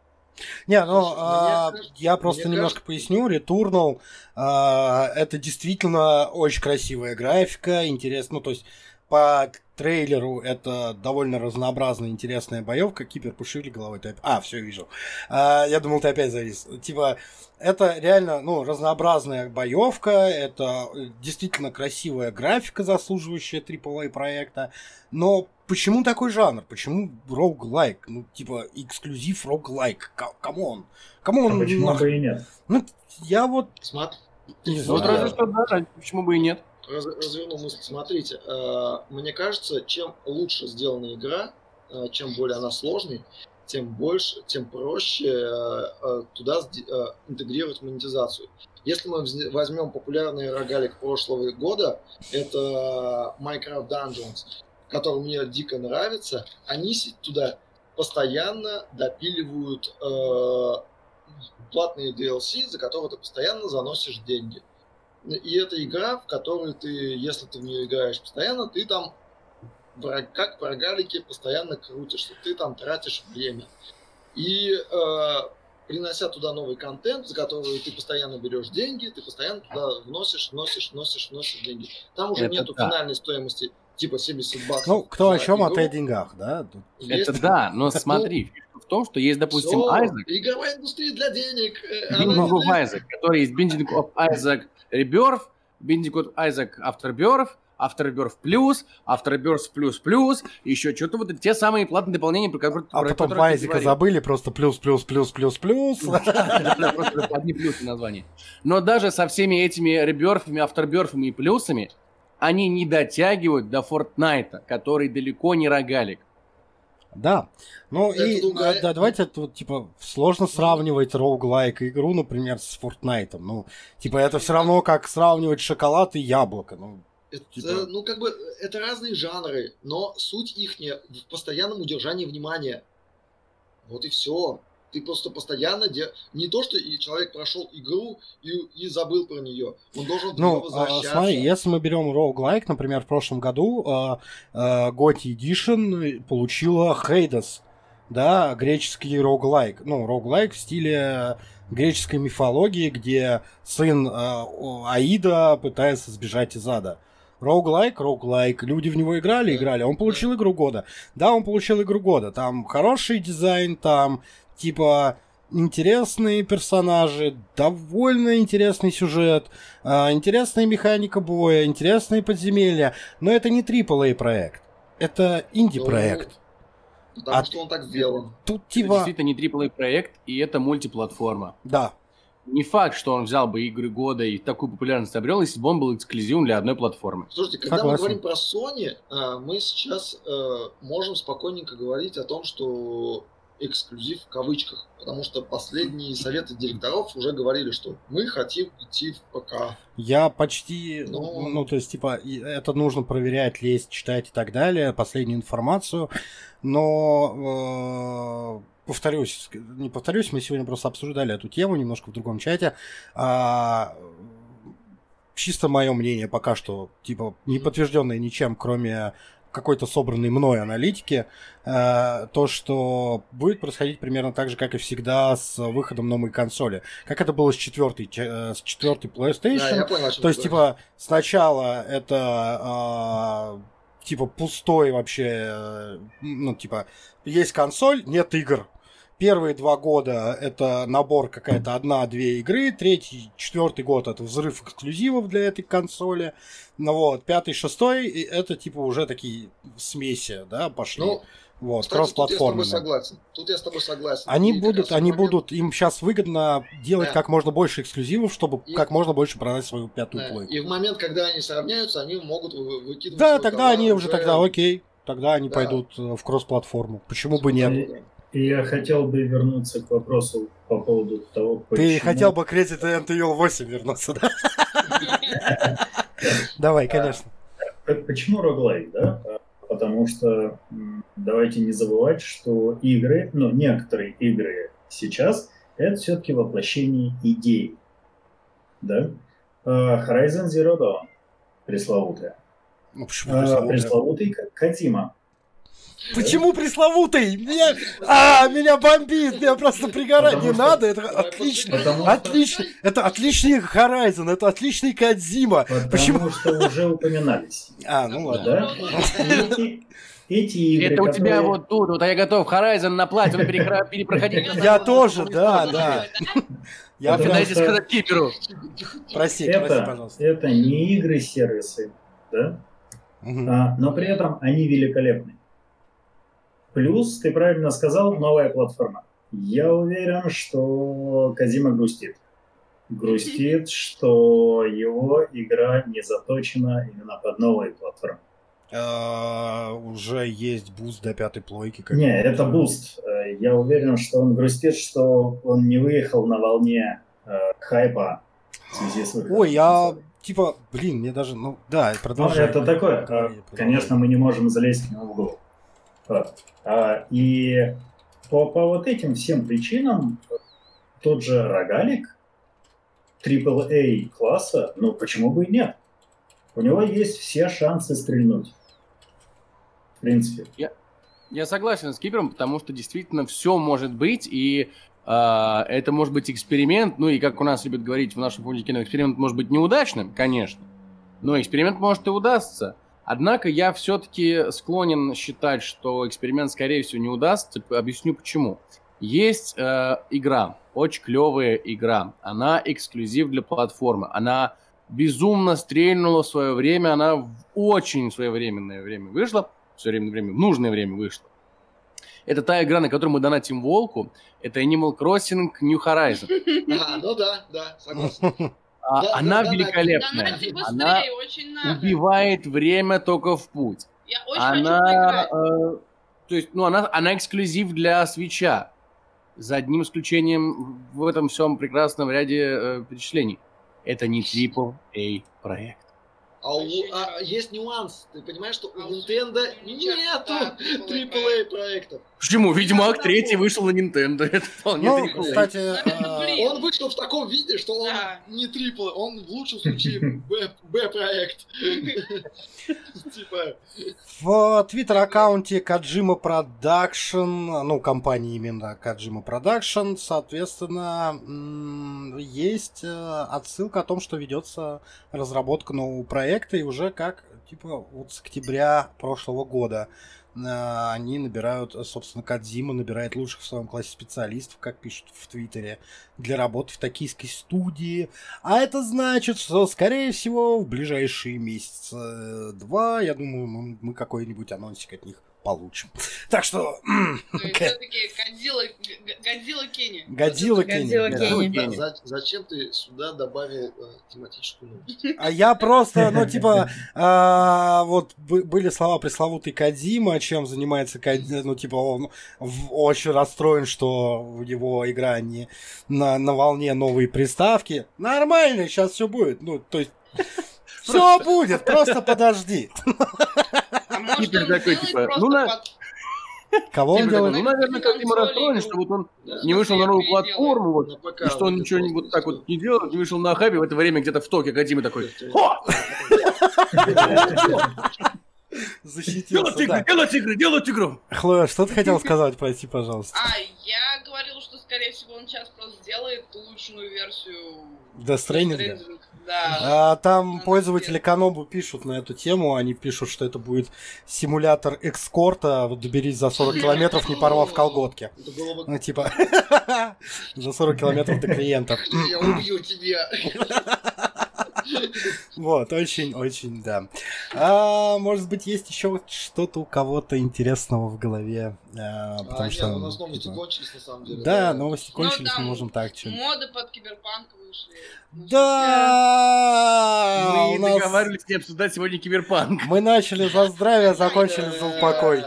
S1: Не, ну,
S4: Слушай,
S1: а, я просто
S4: мне
S1: немножко
S4: кажется-
S1: поясню. Returnal а, это действительно очень красивая графика, интересно. Ну, то есть по трейлеру это довольно разнообразная, интересная боевка. Кипер, пошевели головой. Ты... А, все, вижу. А, я думал, ты опять завис. Типа, это реально, ну, разнообразная боевка, это э, действительно красивая графика, заслуживающая AAA проекта. Но почему такой жанр? Почему roguelike? Ну, типа, эксклюзив roguelike. Come on. Come on.
S5: А почему бы и нет?
S1: Ну, я вот
S4: Смотри,
S1: не
S3: Ну, вот
S1: знаю.
S3: разве что да, почему бы и нет.
S4: Раз- разверну мысль. Смотрите, э, мне кажется, чем лучше сделана игра, э, чем более она сложной, тем больше, тем проще э, туда интегрировать монетизацию. Если мы возьмем популярный рогалик прошлого года, это Minecraft Dungeons, который мне дико нравится, они туда постоянно допиливают э, платные DLC, за которые ты постоянно заносишь деньги. И это игра, в которую ты, если ты в нее играешь постоянно, ты там как в рогалике постоянно крутишься, ты там тратишь время. И э, принося туда новый контент, за который ты постоянно берешь деньги, ты постоянно туда вносишь, вносишь, вносишь, вносишь деньги. Там уже
S3: Это
S4: нету
S3: да.
S4: финальной стоимости типа 70 баксов.
S1: Ну, кто о чем, а
S4: игру.
S1: ты о деньгах, да? Тут-
S4: Есть
S3: Это да, но смотри, фишка в том, что есть, допустим. Айзек,
S4: Игровая индустрия для денег. э,
S3: of
S4: для-
S3: Isaac, который есть Binding of Isaac Rebirth, Binding of Isaac Afterbirth, Afterbirth Plus, Afterbirth Plus Plus, еще что-то вот те самые платные дополнения, про которые
S1: А
S3: про
S1: потом
S3: говорил.
S1: забыли, просто плюс, плюс, плюс, плюс, плюс.
S3: Да, просто одни плюсы названия. Но даже со всеми этими реберфами, авторберфами и плюсами они не дотягивают до Фортнайта, который далеко не рогалик.
S1: Да. Ну
S4: Это
S1: и
S4: другая-
S1: да, да, давайте тут, типа, сложно сравнивать роуглайк игру, например, с Фортнайтом. Ну, типа, это все равно как сравнивать шоколад и яблоко. Ну,
S4: Это,
S1: Типа-
S4: ну, как бы, это разные жанры, но суть их в постоянном удержании внимания. Вот и все. Ты просто постоянно... Де... Не то, что и человек прошел игру и, и забыл про нее. Он должен
S1: Ну, а,
S4: возвращаться.
S1: смотри, если мы берем роуглайк, например, в прошлом году а, а, Готи Edition получила Хейдас, да, греческий роуглайк. Ну, роуглайк в стиле греческой мифологии, где сын о- Аида пытается сбежать из ада. Роуглайк, роуглайк. Люди в него играли, играли. Он получил игру года. Да, он получил игру года. Там хороший дизайн, там типа интересные персонажи, довольно интересный сюжет, а, интересная механика боя, интересные подземелья. Но это не AAA проект. Это инди-проект.
S4: Ну, Потому
S1: А-
S4: что он так сделан.
S1: Тут
S3: Это
S1: типа...
S3: действительно не AAA проект, и это мультиплатформа.
S1: Да.
S3: Не факт, что он взял бы игры года и такую популярность обрел, если бы он был эксклюзивом для одной платформы.
S4: Слушайте, когда
S1: Согласен.
S4: мы говорим про Sony, а, мы сейчас э, можем спокойненько говорить о том, что эксклюзив в кавычках. Потому что последние советы директоров уже говорили, что мы хотим идти в ПК.
S1: Я почти,
S4: Ну.
S1: ну, то есть, типа, это нужно проверять, лезть, читать и так далее, последнюю информацию. Но, э, повторюсь, не повторюсь, мы сегодня просто обсуждали эту тему немножко в другом чате. А, чисто мое мнение пока что, типа, не подтвержденное ничем, кроме какой-то собранной мной аналитики, э, то, что будет происходить примерно так же, как и всегда с выходом новой консоли. Как это было с четвертой, э, с четвертой PlayStation.
S4: Да, я понял,
S1: то есть, типа, сначала это э, типа пустой вообще, ну, типа, есть консоль, нет игр. Первые два года это набор какая-то одна-две игры, третий, четвертый год это взрыв эксклюзивов для этой консоли, ну вот, пятый, шестой это типа уже такие смеси, да, пошли.
S4: Ну,
S1: вот,
S4: Кстати, тут я с тобой согласен. Тут я с тобой согласен.
S1: Они
S4: И
S1: будут, они
S4: момент-
S1: будут, им сейчас выгодно делать
S4: Да.
S1: как можно больше эксклюзивов, чтобы
S4: И-
S1: как можно больше продать свою пятую
S4: Да,
S1: плойку.
S4: И в момент, когда они сравняются, они могут вы- выкидывать
S1: Да, тогда они уже тогда окей, тогда они
S4: Да.
S1: пойдут э, в кросс-платформу. Почему бы нет?
S5: Я хотел бы вернуться к вопросу по поводу того,
S1: Ты
S5: почему-
S1: хотел бы к Resident Evil 8 вернуться, да? Давай, конечно.
S5: Почему роглайк, да? А, Потому что давайте не забывать, что игры, ну, некоторые игры сейчас, это все-таки воплощение идей. Да? А, Horizon Zero Dawn, пресловутая.
S1: Ну почему
S5: А,
S1: пресловутый?
S5: Пресловутый К- Кодзима.
S1: Почему пресловутый? Меня, а, меня бомбит, меня просто пригорать
S5: Потому
S1: не
S5: что-
S1: надо, это отлично. Отлично, это отличный Horizon, это отличный Кадзима.
S5: потому
S1: Почему?
S5: что уже упоминались.
S1: А, ну ладно.
S5: Да? Эти, игры,
S3: Это у тебя
S5: которые-
S3: вот тут, вот а я готов Horizon на платину перекра- перепроходить.
S1: Я тоже, да, да. Я
S5: что-
S3: сказать киперу.
S1: Прости, прости,
S5: это,
S1: пожалуйста.
S5: это не игры-сервисы, да? А, но при этом они великолепны. Плюс, ты правильно сказал, новая платформа. Я уверен, что Кодзима грустит. Грустит, что его игра не заточена именно под новые платформы.
S1: А, Уже есть буст до пятой плойки. как-
S5: Не, это буст. Э, Я уверен, что он грустит, что он не выехал на волне э, хайпа в связи с выходом.
S1: Ой, я типа, блин, мне даже, ну да,
S5: Ну,
S1: продолжай.
S5: это такое.
S1: Продолжай.
S5: Конечно, мы не можем залезть к нему в голову. А, И по, по вот этим всем причинам тот же рогалик AAA класса, ну почему бы и нет? У него есть все шансы стрельнуть. В принципе.
S3: Я согласен с Кипером, потому что действительно все может быть, и а, это может быть эксперимент, ну и как у нас любят говорить в нашем фонде кино, эксперимент может быть неудачным, конечно, но эксперимент может и удастся. Однако я все-таки склонен считать, что эксперимент, скорее всего, не удастся. Объясню почему. Есть э, игра, очень клевая игра. Она эксклюзив для платформы. Она безумно стрельнула в свое время. Она в очень своевременное время вышла. В своевременное время, в нужное время вышла. Это та игра, на которую мы донатим волку. Это Animal Crossing New Horizon.
S4: А, ну да, да, согласен.
S3: А,
S4: Да,
S3: она
S4: да, да,
S3: великолепная.
S2: Быстрее,
S3: Она
S2: очень надо.
S3: убивает время только в путь.
S2: Я очень хочу
S3: она,
S2: поиграть.
S3: э, то есть, ну, она, она эксклюзив для свеча. За одним исключением в этом всем прекрасном ряде э, перечислений. Это не AAA проект.
S4: А, у- а есть нюанс. Ты понимаешь, что у
S2: А
S4: Nintendo нету AAA проектов.
S3: Почему? Ведьмак
S2: Я
S3: третий
S2: забыл.
S3: вышел на Nintendo. Это вполне
S1: Ну,
S3: AAA.
S1: кстати, а.
S4: Он вышел в таком виде, что он
S2: Да.
S4: не трипл, он в лучшем случае Б-проект. Типа,
S1: В твиттер-аккаунте Kojima Production, ну, компании именно Kojima Production, соответственно, есть э, отсылка о том, что ведется разработка нового проекта, и уже как, типа, вот с октября прошлого года они набирают, собственно, Кадзима набирает лучших в своем классе специалистов, как пишут в Твиттере, для работы в токийской студии. А это значит, что, скорее всего, в ближайшие месяца э, два, я думаю, мы, мы какой-нибудь анонсик от них получим. Так что,
S2: все-таки Годзилла, Кенни.
S1: Годзилла
S6: Годзилла
S1: Кенни. Да.
S4: За- зачем ты сюда добавил э, тематическую новость?
S1: А я просто, ну, типа, а, вот бы- были слова пресловутый Кадзима, чем занимается Кадзима, ну, типа, он очень расстроен, что у него игра не на, на волне новые приставки. Нормально, сейчас все будет. Ну, то есть, все будет, просто подожди.
S2: Может
S3: Кипер
S2: он
S3: такой, типа, ну, на-
S1: Кого он
S3: такой,
S1: делает?
S3: ну, наверное, как ему
S2: игру.
S3: что вот он
S4: Да.
S3: не вышел на новую платформу, вот, и что он ничего не вот так вот не делал, не вышел на хайпе в это время где-то в Токе Кадима такой. «Хо!»
S1: Защитился, да.
S3: делать игры, делать игру!
S1: Хлоя, что ты хотел сказать, прости, пожалуйста?
S2: А, я говорил, что, скорее всего, он сейчас просто сделает улучшенную версию
S1: Death Stranding?
S2: Да.
S1: А, там
S2: Надо
S1: пользователи. Канобу пишут на эту тему, они пишут, что это будет симулятор экскорта, вот доберись за 40 километров, не порвав колготки.
S4: Бы...
S1: Ну, типа, за 40 километров до клиента.
S4: Я убью тебя.
S1: Вот, очень-очень, да. А, может быть, есть еще что-то у кого-то интересного в голове, а,
S4: А,
S1: потому
S4: нет,
S1: что...
S4: у нас новости
S1: типа,
S4: кончились, на самом деле.
S1: Да, новости
S2: Ну,
S1: кончились, мы можем так. чё-
S2: Моды под киберпанк вышли. Ну,
S1: Да!
S3: Мы
S1: у нас-
S3: договаривались не обсуждать сегодня киберпанк.
S1: Мы начали за здравие, закончили за упокой.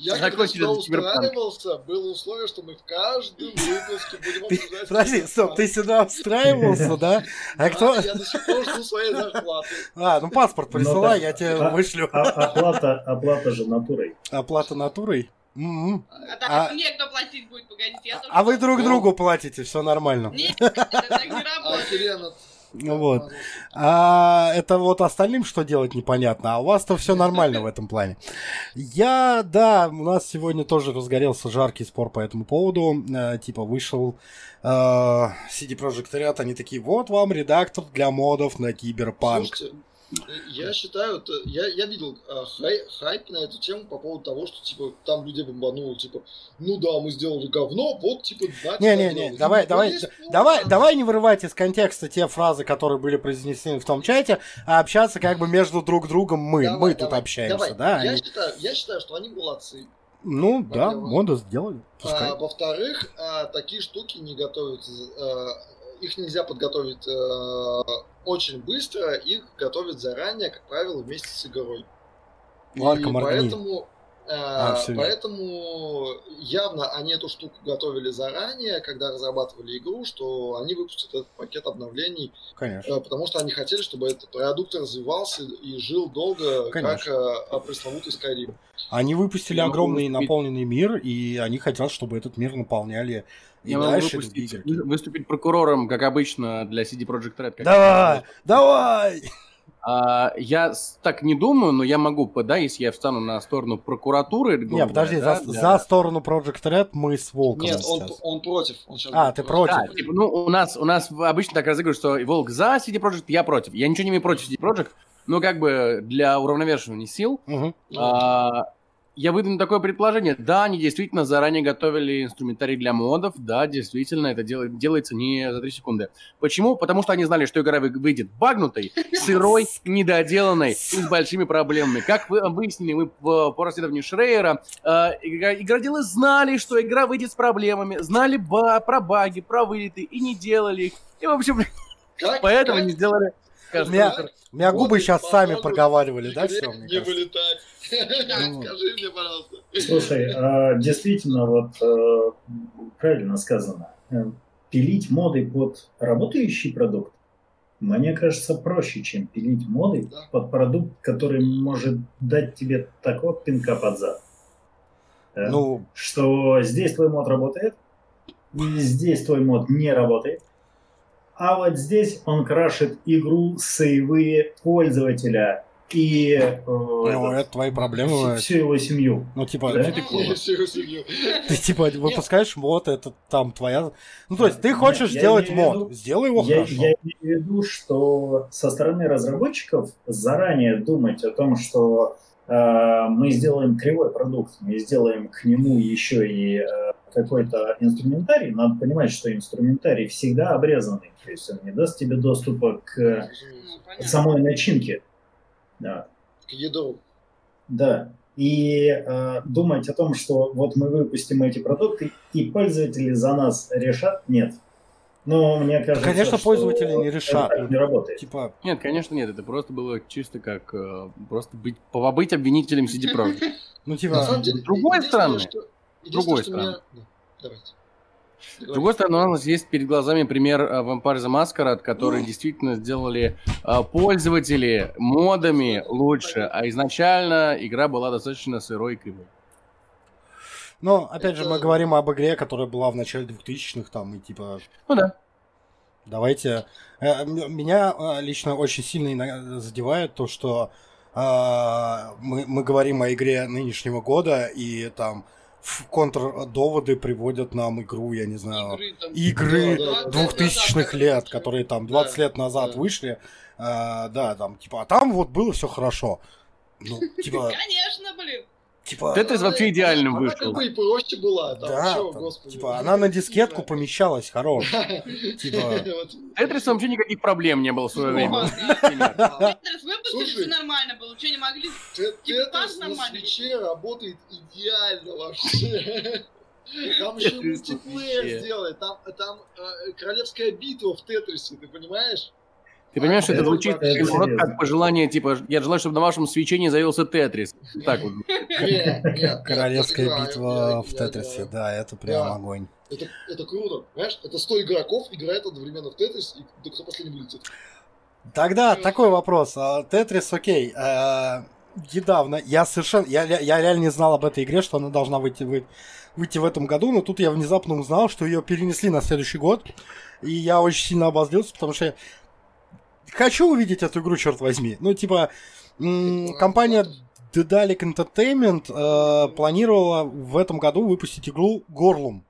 S4: Я когда
S3: Закончили
S4: сюда устраивался, было условие, что мы в каждом выпуске будем обсуждать
S1: Подожди, стоп, ты сюда встраивался, да? А кто?
S4: Я до сих пор жду своей зарплаты.
S1: А, ну паспорт
S5: Ну
S1: присылай, я тебе
S5: А-
S1: вышлю.
S5: А- оплата, оплата же натурой.
S1: Оплата натурой? М-м.
S2: А так
S1: А-
S2: мне кто платить будет, погодите, я тоже...
S1: А вы друг
S4: Ну.
S1: другу платите, все нормально.
S2: Нет, это так не
S4: А
S2: работает.
S1: Вот. А это вот остальным что делать непонятно, а у вас-то все нормально в этом плане. Я, да, у нас сегодня тоже разгорелся жаркий спор по этому поводу. Э, типа вышел э, CD Projekt Red, они такие, вот вам редактор для модов на Киберпанк.
S4: Слушайте, я считаю, это- я, я видел а, хай- хайп на эту тему по поводу того, что типа там людей бомбануло, типа, ну да, мы сделали говно, вот типа, знаете,
S1: Не-не-не, давай, давай, давай, давай не вырывать из контекста те фразы, которые были произнесены в том чате, а общаться как бы между друг другом мы. мы тут общаемся, да?
S4: Я,
S1: они-
S4: считаю, я считаю, что они молодцы.
S1: Ну, да, моду сделали. Пускай.
S4: А, во-вторых, а, такие штуки не готовятся, а, их нельзя подготовить а, очень быстро, их готовят заранее, как правило, вместе с игрой.
S1: Ладно,
S4: И
S1: моргни.
S4: поэтому, а,
S1: А,
S4: поэтому явно они эту штуку готовили заранее, когда разрабатывали игру, что они выпустят этот пакет обновлений,
S1: Конечно.
S4: э, потому что они хотели, чтобы этот продукт развивался и жил долго,
S1: Конечно.
S4: как э, пресловутый Skyrim.
S1: Они выпустили
S3: могу
S1: огромный
S3: выступить-
S1: наполненный мир, и они хотят, чтобы этот мир наполняли и
S3: Я могу
S1: дальше
S3: выпустить- выступить прокурором, как обычно, для CD Projekt Red. как
S1: Давай, давай!
S3: А, я так не думаю, но я могу, да, если я встану на сторону прокуратуры. грубо
S1: Не, подожди,
S3: говоря,
S1: за,
S3: да,
S1: за сторону Project Red мы с Волком
S4: Нет, он,
S1: сейчас.
S4: он против. Он
S1: А, ты
S4: против.
S1: против?
S3: Да, типа, ну, у нас, у нас обычно так разыгрывают, что Волк за CD Projekt, я против. Я ничего не имею против CD Projekt, но как бы для уравновешивания сил.
S4: Ну,
S3: а, я выдвину такое предположение. Да, они действительно заранее готовили инструментарий для модов. Да, действительно, это дел- делается не за 3 секунды. Почему? Потому что они знали, что игра вы- выйдет багнутой, сырой, недоделанной и с большими проблемами. Как вы выяснили мы по, расследованию Шрейера, э, игроделы знали, что игра выйдет с проблемами, знали ба- про баги, про вылеты и не делали их. И, в общем,
S4: как,
S3: поэтому
S4: как
S3: не сделали...
S1: У меня, у меня
S4: Вот
S1: губы
S4: и
S1: сейчас сами проговаривали, да, все, мне
S4: не вылетать.
S1: Ну.
S4: Скажи мне, пожалуйста.
S5: Слушай, а, действительно, вот э, правильно сказано. Э, Пилить моды под работающий продукт, мне кажется, проще, чем пилить моды
S4: Да.
S5: под продукт, который может дать тебе такого пинка под зад. Э,
S1: Ну,
S5: что здесь твой мод работает, и здесь твой мод не работает, а вот здесь он крашит игру сейвы пользователя и э,
S1: ну,
S5: этот,
S1: это твои проблемы.
S5: всю его семью.
S1: Ну, типа,
S5: Да?
S1: ты,
S4: Я всю семью.
S1: ты, типа выпускаешь мод, это там твоя... Ну, то есть ты хочешь
S5: Я
S1: сделать мод,
S5: виду-
S1: сделай его
S5: я,
S1: хорошо.
S5: я имею в виду, что со стороны разработчиков заранее думать о том, что мы сделаем кривой продукт, мы сделаем к нему еще и э, какой-то инструментарий, надо понимать, что инструментарий всегда обрезанный, то есть он не даст тебе доступа к
S2: Ну,
S5: самой начинке. Да.
S4: К ядру.
S5: Да. И э, думать о том, что вот мы выпустим эти продукты, и пользователи за нас решат, нет. Но мне кажется,
S1: Конечно,
S5: что
S1: пользователи не решат.
S5: не работает.
S1: Типа,
S3: Нет, конечно, нет. Это просто было чисто как... э, просто быть, побыть обвинителем CD Projekt.
S1: ну, типа...
S3: с другой стороны, с другой
S4: Давайте.
S3: С другой стороны, у нас есть перед глазами пример э, Vampire the Masquerade, который действительно сделали э, пользователи модами лучше, а изначально игра была достаточно сырой и кривой.
S1: Но, опять же,
S4: Это-
S1: мы говорим об игре, которая была в начале 2000-х, там, и типа,
S3: Ну да.
S1: Давайте... Э, Меня э, лично очень сильно задевает то, что а, мы, мы говорим о игре нынешнего года, и там в контрдоводы приводят нам игру, я не знаю,
S2: Игры там.
S1: игры
S4: Да, да,
S1: двухтысячных
S4: да,
S1: лет,
S4: да.
S1: которые там 20
S4: Да,
S1: лет назад
S4: да.
S1: вышли. А, да, там, типа, а там вот было все хорошо. Ну, типа,
S2: Конечно, блин.
S1: Типа,
S3: Тетрис вообще идеальным
S4: Она
S3: вышел.
S4: как бы и проще была. Там,
S1: да,
S4: чё,
S1: там,
S4: господи.
S1: типа, она на дискетку
S4: Да.
S1: помещалась, хорош. Типа.
S3: Тетрис вообще никаких проблем не было в свое время.
S4: Да.
S2: Тетрис выпустили,
S4: Слушай.
S2: все нормально было. Что не могли?
S4: Тетрис на
S2: нормально.
S4: свече работает идеально вообще. Там еще мультиплеер сделали, там, там э, королевская битва в Тетрисе, ты понимаешь?
S3: Ты понимаешь, что это звучит
S5: это
S3: как пожелание, типа, я желаю, чтобы на вашем свечении завелся Тетрис. Так вот.
S1: Королевская битва в Тетрисе, да, это прям огонь.
S4: Это, это круто, понимаешь? Это 100 игроков играет одновременно в Тетрис, и да кто последний вылетит.
S1: Тогда такой вопрос. А, Тетрис, окей. а, Недавно я совершенно... Я, я реально не знал об этой игре, что она должна выйти, вы- выйти в этом году, но тут я внезапно узнал, что ее перенесли на следующий год. И я очень сильно обозлился, потому что хочу увидеть эту игру, черт возьми. Ну, типа, компания Dedalic Entertainment э, планировала в этом году выпустить игру Горлум.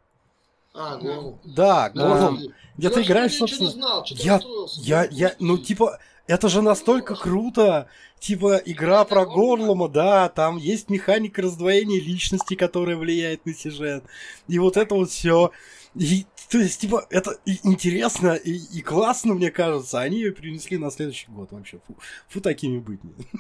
S4: А, Горлум.
S1: Да,
S3: Да.
S1: Горлум. Где
S4: Я
S1: ты играешь,
S4: ничего не
S1: собственно...
S4: знал, что-то
S1: я-. Я, я, ну, типа, это же настолько круто. Типа, игра про Горлума, да, там есть механика раздвоения личности, которая влияет на сюжет. И вот это вот все. И, то есть, типа, это и интересно и, и классно, мне кажется. Они ее перенесли на следующий год вообще. Фу, фу такими быть. не.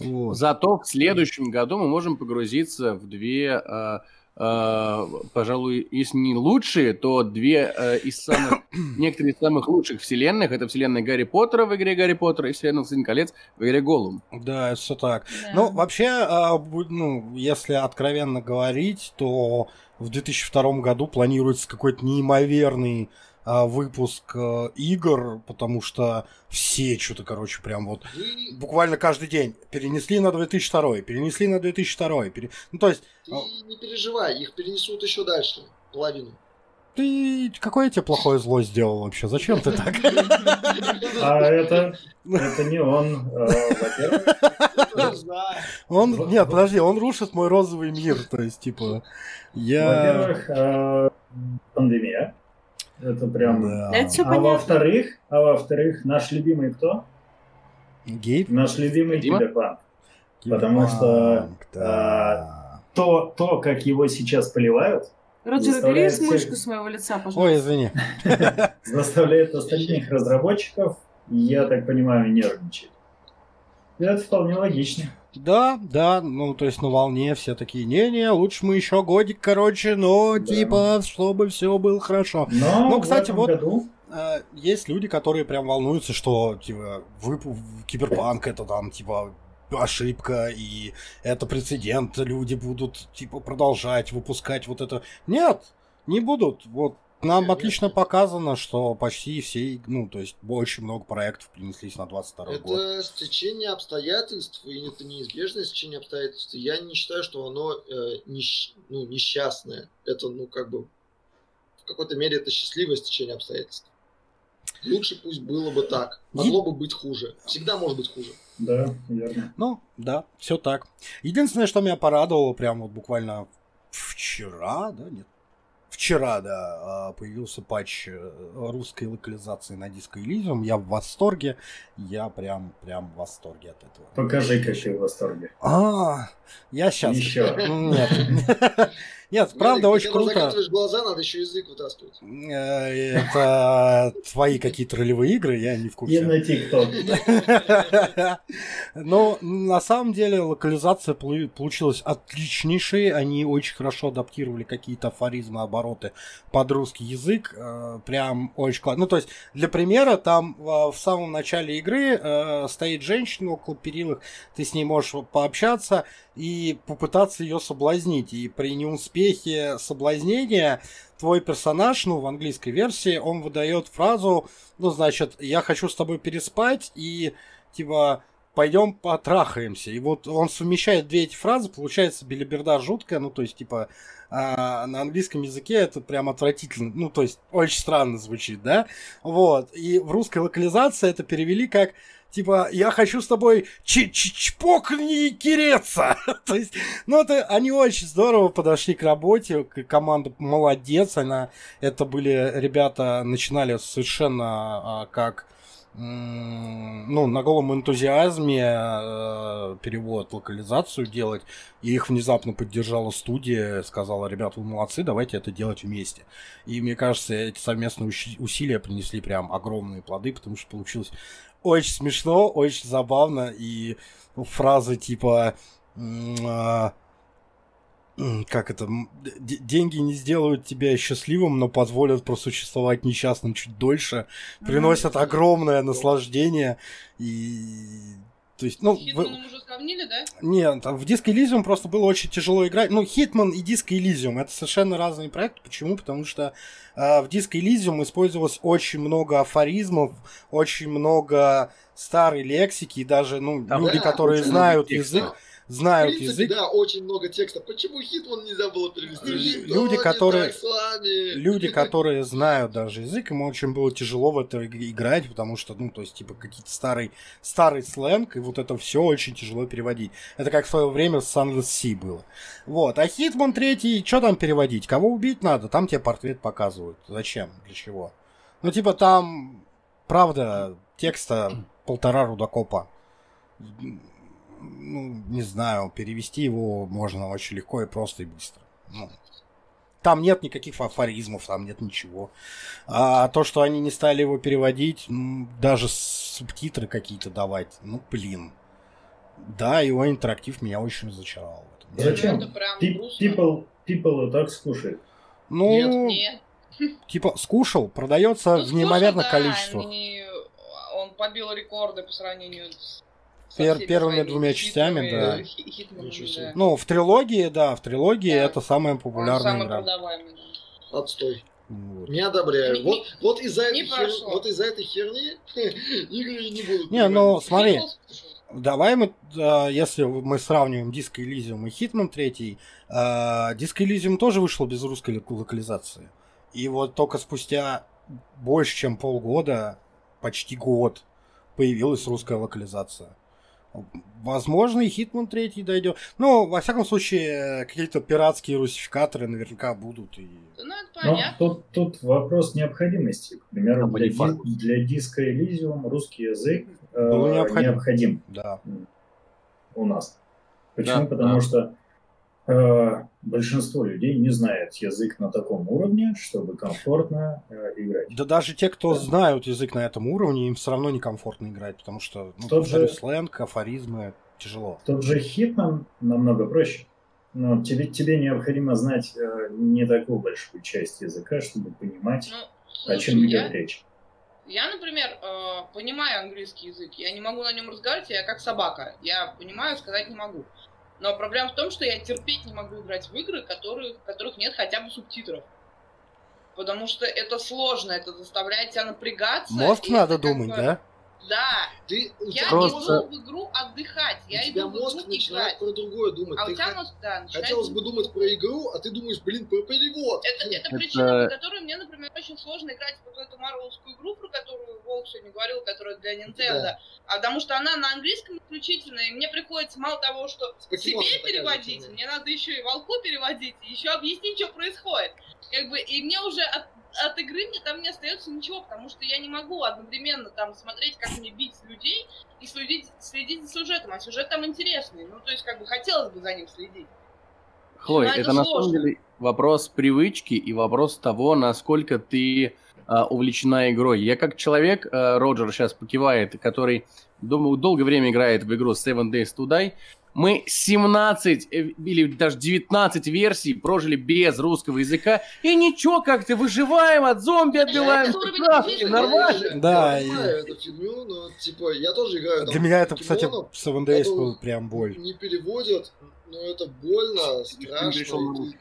S1: Вот.
S3: Зато в следующем году мы можем погрузиться в две, э, пожалуй, если не лучшие, то две э, из самых, некоторые из самых лучших вселенных. Это вселенная Гарри Поттера в игре Гарри Поттер и вселенная «Властелин колец» в игре Голум.
S1: Да, все так.
S6: Да.
S1: Ну, вообще, бу- ну, если откровенно говорить, то в 2002 году планируется какой-то неимоверный выпуск а, игр, потому что все что-то, короче, прям вот буквально каждый день перенесли на 2002, перенесли на 2002. пере- Ну, то есть,
S4: Ты не переживай, их перенесут еще дальше, половину.
S1: ты какое тебе плохое зло сделал вообще? Зачем ты так?
S5: А это, это не он, э, во-первых.
S1: Он, нет, подожди, он рушит мой розовый мир, то есть, типа, я...
S5: Во-первых, э, пандемия. Это прям...
S1: Да.
S6: Это
S5: А
S6: понятно.
S5: во-вторых, а во-вторых, наш любимый кто?
S1: Гейб?
S5: Наш любимый киберпанк. Потому что,
S1: да.
S5: То, то, как его сейчас поливают,
S6: Роджер, убери
S5: всех-
S6: мышку с моего лица, пожалуйста.
S1: Ой, извини.
S5: заставляет остальных разработчиков, я так понимаю, нервничать. И Это вполне логично.
S1: Да, да, ну, то есть на волне все такие, не-не, лучше мы еще годик, короче, но,
S5: Да.
S1: типа, чтобы все было хорошо.
S5: Но
S1: Ну, кстати, вот-
S5: году
S1: А, есть люди, которые прям волнуются, что, типа, вы, киберпанк это там, типа, ошибка, и это прецедент, люди будут, типа, продолжать выпускать вот это. Нет, не будут. Вот нам
S4: Конечно.
S1: отлично показано, что почти все, ну, то есть очень много проектов принеслись на 22 год.
S4: Это стечение обстоятельств, и это неизбежное стечение обстоятельств. Я не считаю, что оно э, нещ- ну, несчастное. Это, ну, как бы, в какой-то мере это счастливое стечение обстоятельств. Лучше пусть было бы так. Могло бы быть хуже. Всегда может быть хуже.
S5: Да, верно.
S1: Ну, да, все так. Единственное, что меня порадовало, прям вот буквально вчера, да, нет, вчера, да, а, появился патч э, русской локализации на диско Elysium. Я в восторге, я прям, прям в восторге от этого.
S5: Покажи, как ты в восторге.
S1: А, я сейчас.
S5: Еще.
S1: Нет. Нет, правда,
S4: Ты
S1: очень
S4: когда
S1: круто.
S4: закатываешь глаза, надо еще язык вытаскивать.
S1: Это твои какие-то ролевые игры, я не в курсе.
S5: на ТикТок.
S1: Но на самом деле локализация полу- получилась отличнейшей. Они очень хорошо адаптировали какие-то афоризмы, обороты под русский язык. Э, Прям очень классно. Ну, то есть, для примера, там э, в самом начале игры э, стоит женщина около перил, ты с ней можешь пообщаться и попытаться ее соблазнить. И при неуспехе соблазнения твой персонаж, ну, в английской версии, он выдает фразу, ну, значит, я хочу с тобой переспать, и, типа, пойдем потрахаемся. И вот он совмещает две эти фразы, получается белиберда жуткая, ну, то есть, типа, а, на английском языке это прям отвратительно, ну, то есть, очень странно звучит, да? Вот, и в русской локализации это перевели как типа, я хочу с тобой чпокни киреться. То есть, ну, это они очень здорово подошли к работе, команда молодец, она, это были ребята, начинали совершенно а, как ну, на голом энтузиазме э, перевод, локализацию делать, и их внезапно поддержала студия, сказала, ребята, вы молодцы, давайте это делать вместе. И мне кажется, эти совместные усилия принесли прям огромные плоды, потому что получилось очень смешно, очень забавно, и фразы типа а, как это, деньги не сделают тебя счастливым, но позволят просуществовать несчастным чуть дольше, приносят огромное наслаждение и то есть, ну,
S2: Хитман вы... уже сравнили, да?
S1: Нет, в Disco Elysium просто было очень тяжело играть. Ну, Hitman и Disco Elysium это совершенно разные проекты. Почему? Потому что э, в Disco Elysium использовалось очень много афоризмов, очень много старой лексики, и даже, ну, Там, люди, да, которые знают язык, знают в принципе, язык.
S4: Да, очень много текста. Почему Хитман нельзя было перевести?
S1: Люди, которые, люди, которые знают даже язык, им очень было тяжело в это играть, потому что, ну, то есть, типа, какие-то старый, старый сленг, и вот это все очень тяжело переводить. Это как в свое время с Sunless Sea было. Вот. А Хитман третий, что там переводить? Кого убить надо? Там тебе портрет показывают. Зачем? Для чего? Ну, типа, там, правда, текста полтора рудокопа ну, не знаю, перевести его можно очень легко и просто и быстро. Ну, там нет никаких афоризмов, там нет ничего. А то, что они не стали его переводить, ну, даже субтитры какие-то давать, ну, блин. Да, его интерактив меня очень разочаровал.
S5: Зачем? People, people и так скушает.
S1: Ну,
S2: нет,
S1: нет. типа, скушал, продается ну, в неимоверных да, количествах. Они...
S2: Он побил рекорды по сравнению с
S1: Пер, первыми двумя частями, да. Ну, в трилогии, да, в трилогии да. это самая популярная
S2: Он
S1: игра.
S4: Отстой. Вот. Не одобряю. Не, вот, вот из-за этой, хер... вот из этой херни игры не будут.
S1: Не, ну смотри. Давай мы, если мы сравниваем Disco Elysium и Hitman 3, Disco Elysium тоже вышел без русской локализации. И вот только спустя больше, чем полгода, почти год, появилась русская локализация. Возможно, и Хитман третий дойдет. Ну, во всяком случае, какие-то пиратские русификаторы наверняка будут. И...
S2: Ну, это понятно.
S5: Но тут, тут вопрос необходимости. К примеру, для, ди- для диска Elysium русский язык э, необходим. необходим.
S1: Да.
S5: У нас. Почему? Да, Потому да. что большинство людей не знает язык на таком уровне, чтобы комфортно э, играть.
S1: Да даже те, кто да. знают язык на этом уровне, им все равно некомфортно играть, потому что, ну, тот же, сленг, афоризмы, тяжело.
S5: Тот же Hitman намного проще. Но тебе, тебе необходимо знать э, не такую большую часть языка, чтобы понимать, ну, слушай, о чем идет я... речь.
S2: Я, например, э, понимаю английский язык, я не могу на нем разговаривать, я как собака. Я понимаю, сказать не могу. Но проблема в том, что я терпеть не могу играть в игры, которые, в которых нет хотя бы субтитров. Потому что это сложно, это заставляет тебя напрягаться.
S1: Мозг надо думать, бы... да?
S2: Да. Ты, я просто... не иду в игру отдыхать, я иду в
S4: мозг
S2: игру
S4: начинает играть. про другое думать.
S2: А ты у тебя мозг, да,
S4: Хотелось бы думать про игру, а ты думаешь, блин, про перевод.
S2: Это, это, это... причина, по которой мне, например, очень сложно играть в эту марвелскую игру, про которую Волк сегодня говорил, которая для Nintendo. Да. А потому что она на английском исключительно, и мне приходится мало того, что себе переводить, мне надо еще и Волку переводить, и еще объяснить, что происходит. Как бы, и мне уже от от игры мне там не остается ничего, потому что я не могу одновременно там смотреть, как мне бить людей и следить, следить за сюжетом. А сюжет там интересный. Ну, то есть, как бы хотелось бы за ним следить.
S3: Хлоя, это, это на самом деле вопрос привычки и вопрос того, насколько ты а, увлечена игрой. Я как человек, а, Роджер сейчас покивает, который, думаю, долгое время играет в игру Seven Days to Die, мы 17 э, или даже 19 версий прожили без русского языка, и ничего, как-то выживаем, от зомби отбиваем.
S4: Нормально. Да. Я понимаю эту фигню, но типа я тоже играю.
S1: Для меня это, кстати, 7 Days был прям боль.
S4: Не переводят, но это больно, страшно.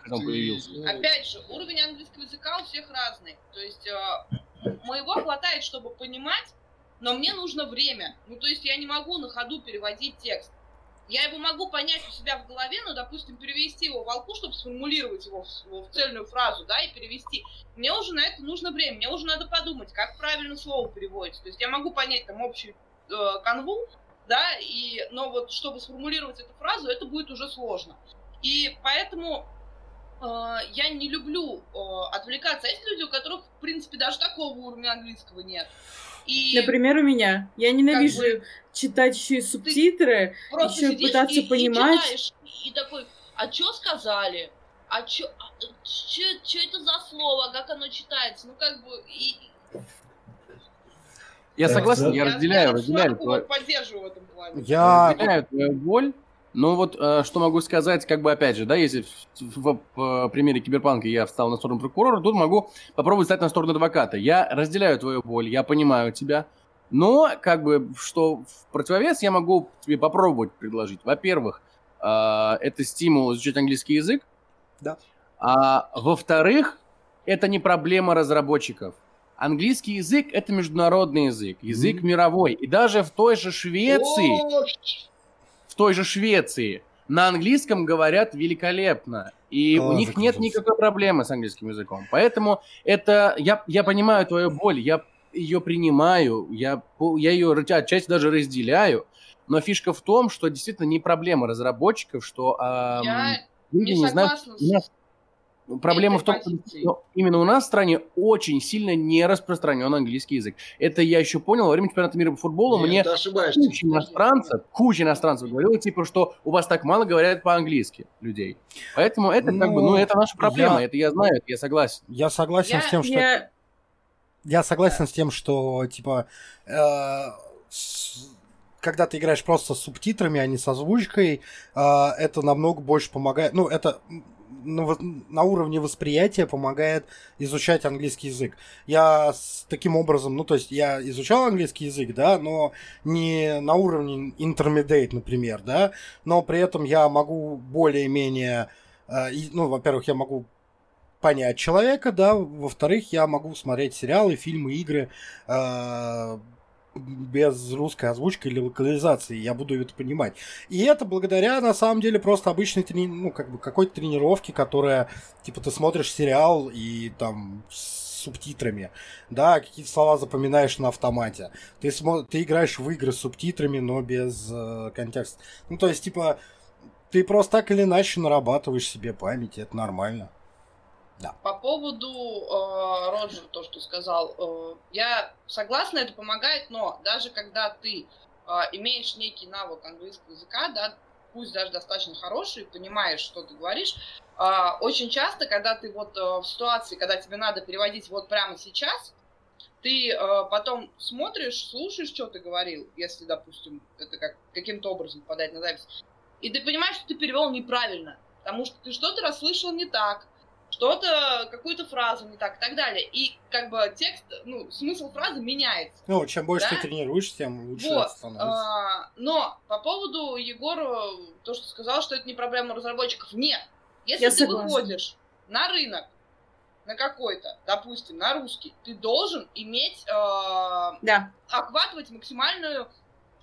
S2: Ну, Опять же, уровень английского языка у всех разный. То есть э, моего хватает, чтобы понимать, но мне нужно время. Ну, то есть я не могу на ходу переводить текст. Я его могу понять у себя в голове, но, допустим, перевести его волку, чтобы сформулировать его в, в цельную фразу, да, и перевести. Мне уже на это нужно время, мне уже надо подумать, как правильно слово переводится. То есть я могу понять там общую э, канву, да, и, но вот чтобы сформулировать эту фразу, это будет уже сложно. И поэтому э, я не люблю э, отвлекаться. А есть люди, у которых, в принципе, даже такого уровня английского нет.
S6: И... Например, у меня. Я ненавижу как бы... читать еще и субтитры, еще пытаться
S2: и,
S6: понимать.
S2: И, читаешь, и такой, а что сказали? А что а, это за слово? Как оно читается? Ну, как бы... И...
S3: Я согласен, я, разделяю, я разделяю.
S2: Твой... поддерживаю в этом плане.
S3: Я разделяю твою боль, ну вот, э, что могу сказать, как бы опять же, да, если в, в, в примере киберпанка я встал на сторону прокурора, тут могу попробовать стать на сторону адвоката. Я разделяю твою боль, я понимаю тебя, но как бы, что в противовес я могу тебе попробовать предложить. Во-первых, э, это стимул изучать английский язык.
S1: Да.
S3: А во-вторых, это не проблема разработчиков. Английский язык – это международный язык, язык mm-hmm. мировой. И даже в той же Швеции в той же Швеции на английском говорят великолепно. И а, у них нет никакой проблемы с английским языком. Поэтому это... Я, я понимаю твою боль, я ее принимаю, я, я ее отчасти даже разделяю. Но фишка в том, что действительно не проблема разработчиков, что эм,
S2: я люди не, не знают... С...
S3: Проблема в том, что именно у нас в стране очень сильно не распространен английский язык. Это я еще понял во время чемпионата мира по футболу. Нет, мне куча иностранцев, куча иностранцев говорила, типа, что у вас так мало говорят по-английски людей. Поэтому это ну, как бы, ну, это наша проблема, я, это я знаю, это я согласен.
S1: Я согласен я, с тем, что... Я, я согласен да. с тем, что, типа, э, с когда ты играешь просто с субтитрами, а не с озвучкой, э, это намного больше помогает. Ну, это на, на уровне восприятия помогает изучать английский язык. Я с таким образом, ну, то есть я изучал английский язык, да, но не на уровне intermediate, например, да, но при этом я могу более-менее, э, ну, во-первых, я могу понять человека, да, во-вторых, я могу смотреть сериалы, фильмы, игры, э, без русской озвучки или локализации, я буду это понимать. И это благодаря, на самом деле, просто обычной трени... ну, как бы какой-то тренировке, которая, типа, ты смотришь сериал и там с субтитрами, да, какие-то слова запоминаешь на автомате. Ты, смо... ты играешь в игры с субтитрами, но без э, контекста. Ну, то есть, типа, ты просто так или иначе нарабатываешь себе память, это нормально. Да.
S2: По поводу э, Роджер, то, что сказал, э, я согласна, это помогает, но даже когда ты э, имеешь некий навык английского языка, да, пусть даже достаточно хороший, понимаешь, что ты говоришь, э, очень часто, когда ты вот э, в ситуации, когда тебе надо переводить вот прямо сейчас, ты э, потом смотришь, слушаешь, что ты говорил, если, допустим, это как, каким-то образом подать на запись, и ты понимаешь, что ты перевел неправильно, потому что ты что-то расслышал не так, что-то, какую-то фразу не так и так далее. И как бы текст, ну, смысл фразы меняется.
S1: Ну, чем больше да? ты тренируешься, тем лучше вот. становится.
S2: А, но по поводу Егора, то, что сказал, что это не проблема разработчиков, нет. Если Я ты согласна. выходишь на рынок, на какой-то, допустим, на русский, ты должен иметь, э,
S6: да.
S2: охватывать максимальную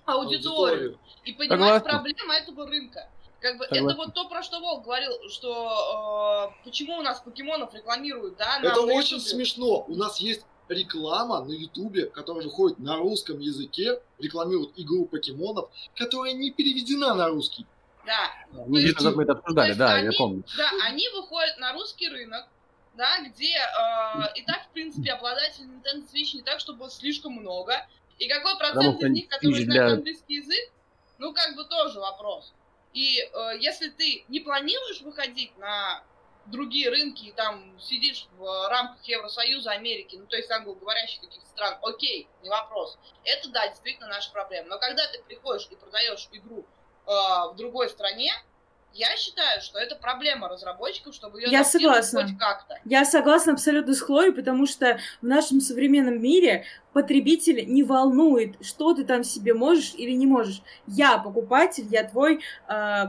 S2: аудиторию, аудиторию. и понимать Согласна. проблемы этого рынка. Как бы Согласен. это вот то, про что Волк говорил, что э, почему у нас покемонов рекламируют, да?
S4: Это очень YouTube. смешно. У нас есть реклама на Ютубе, которая выходит на русском языке, рекламирует игру покемонов, которая не переведена на русский.
S2: Да.
S3: Мы где-то мы это обсуждали, да, они, я помню.
S2: Да, они выходят на русский рынок, да, где э, и так, в принпе, обладатели Nintendo Switch не так, чтобы слишком много. И какой процент из них, которые знают для... английский язык, ну, как бы тоже вопрос. И э, если ты не планируешь выходить на другие рынки и там сидишь в рамках Евросоюза, Америки, ну то есть англоговорящих каких-то стран, окей, не вопрос. Это да, действительно наша проблема. Но когда ты приходишь и продаешь игру э, в другой стране, я считаю, что это проблема разработчиков, чтобы ее
S6: Я согласна.
S2: хоть как-то.
S6: Я согласна абсолютно с Хлоей, потому что в нашем современном мире потребителя не волнует, что ты там себе можешь или не можешь. Я покупатель, я твой э,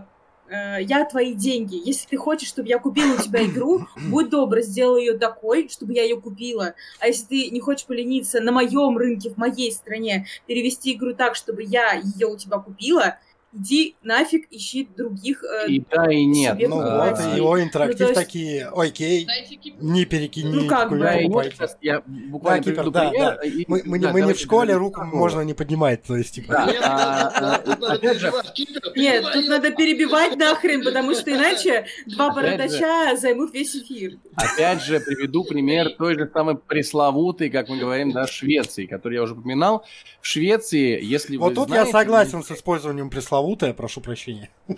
S6: э, я твои деньги. Если ты хочешь, чтобы я купила у тебя игру, будь добр, сделай ее такой, чтобы я ее купила. А если ты не хочешь полениться на моем рынке, в моей стране, перевести игру так, чтобы я ее у тебя купила, иди нафиг, ищи других. э,
S3: И да, и нет.
S6: себе
S1: Ну вот,
S3: А,
S1: и его интерактив
S6: Ну, есть-
S1: такие, окей, не перекини,
S6: Ну, как бы.
S3: Да, и нет, сейчас я буквально
S1: Да,
S3: приведу
S1: да,
S3: пример.
S1: да.
S3: и-
S1: Мы, мы, не-
S3: да,
S1: мы не в школе, руку
S3: такого.
S1: можно не поднимать, то есть, типа...
S3: Да.
S4: Нет,
S3: а,
S4: тут надо-
S3: а, опять же-
S4: перебивать. Кипер,
S6: Нет, тут надо перебивать нахрен, потому что иначе два бородача займут весь эфир.
S3: Опять же, приведу пример той же самой пресловутой, как мы говорим, да, Швеции, которую я уже упоминал. В Швеции, если вы
S1: Вот тут я согласен с использованием пресловутое, прошу прощения.
S3: В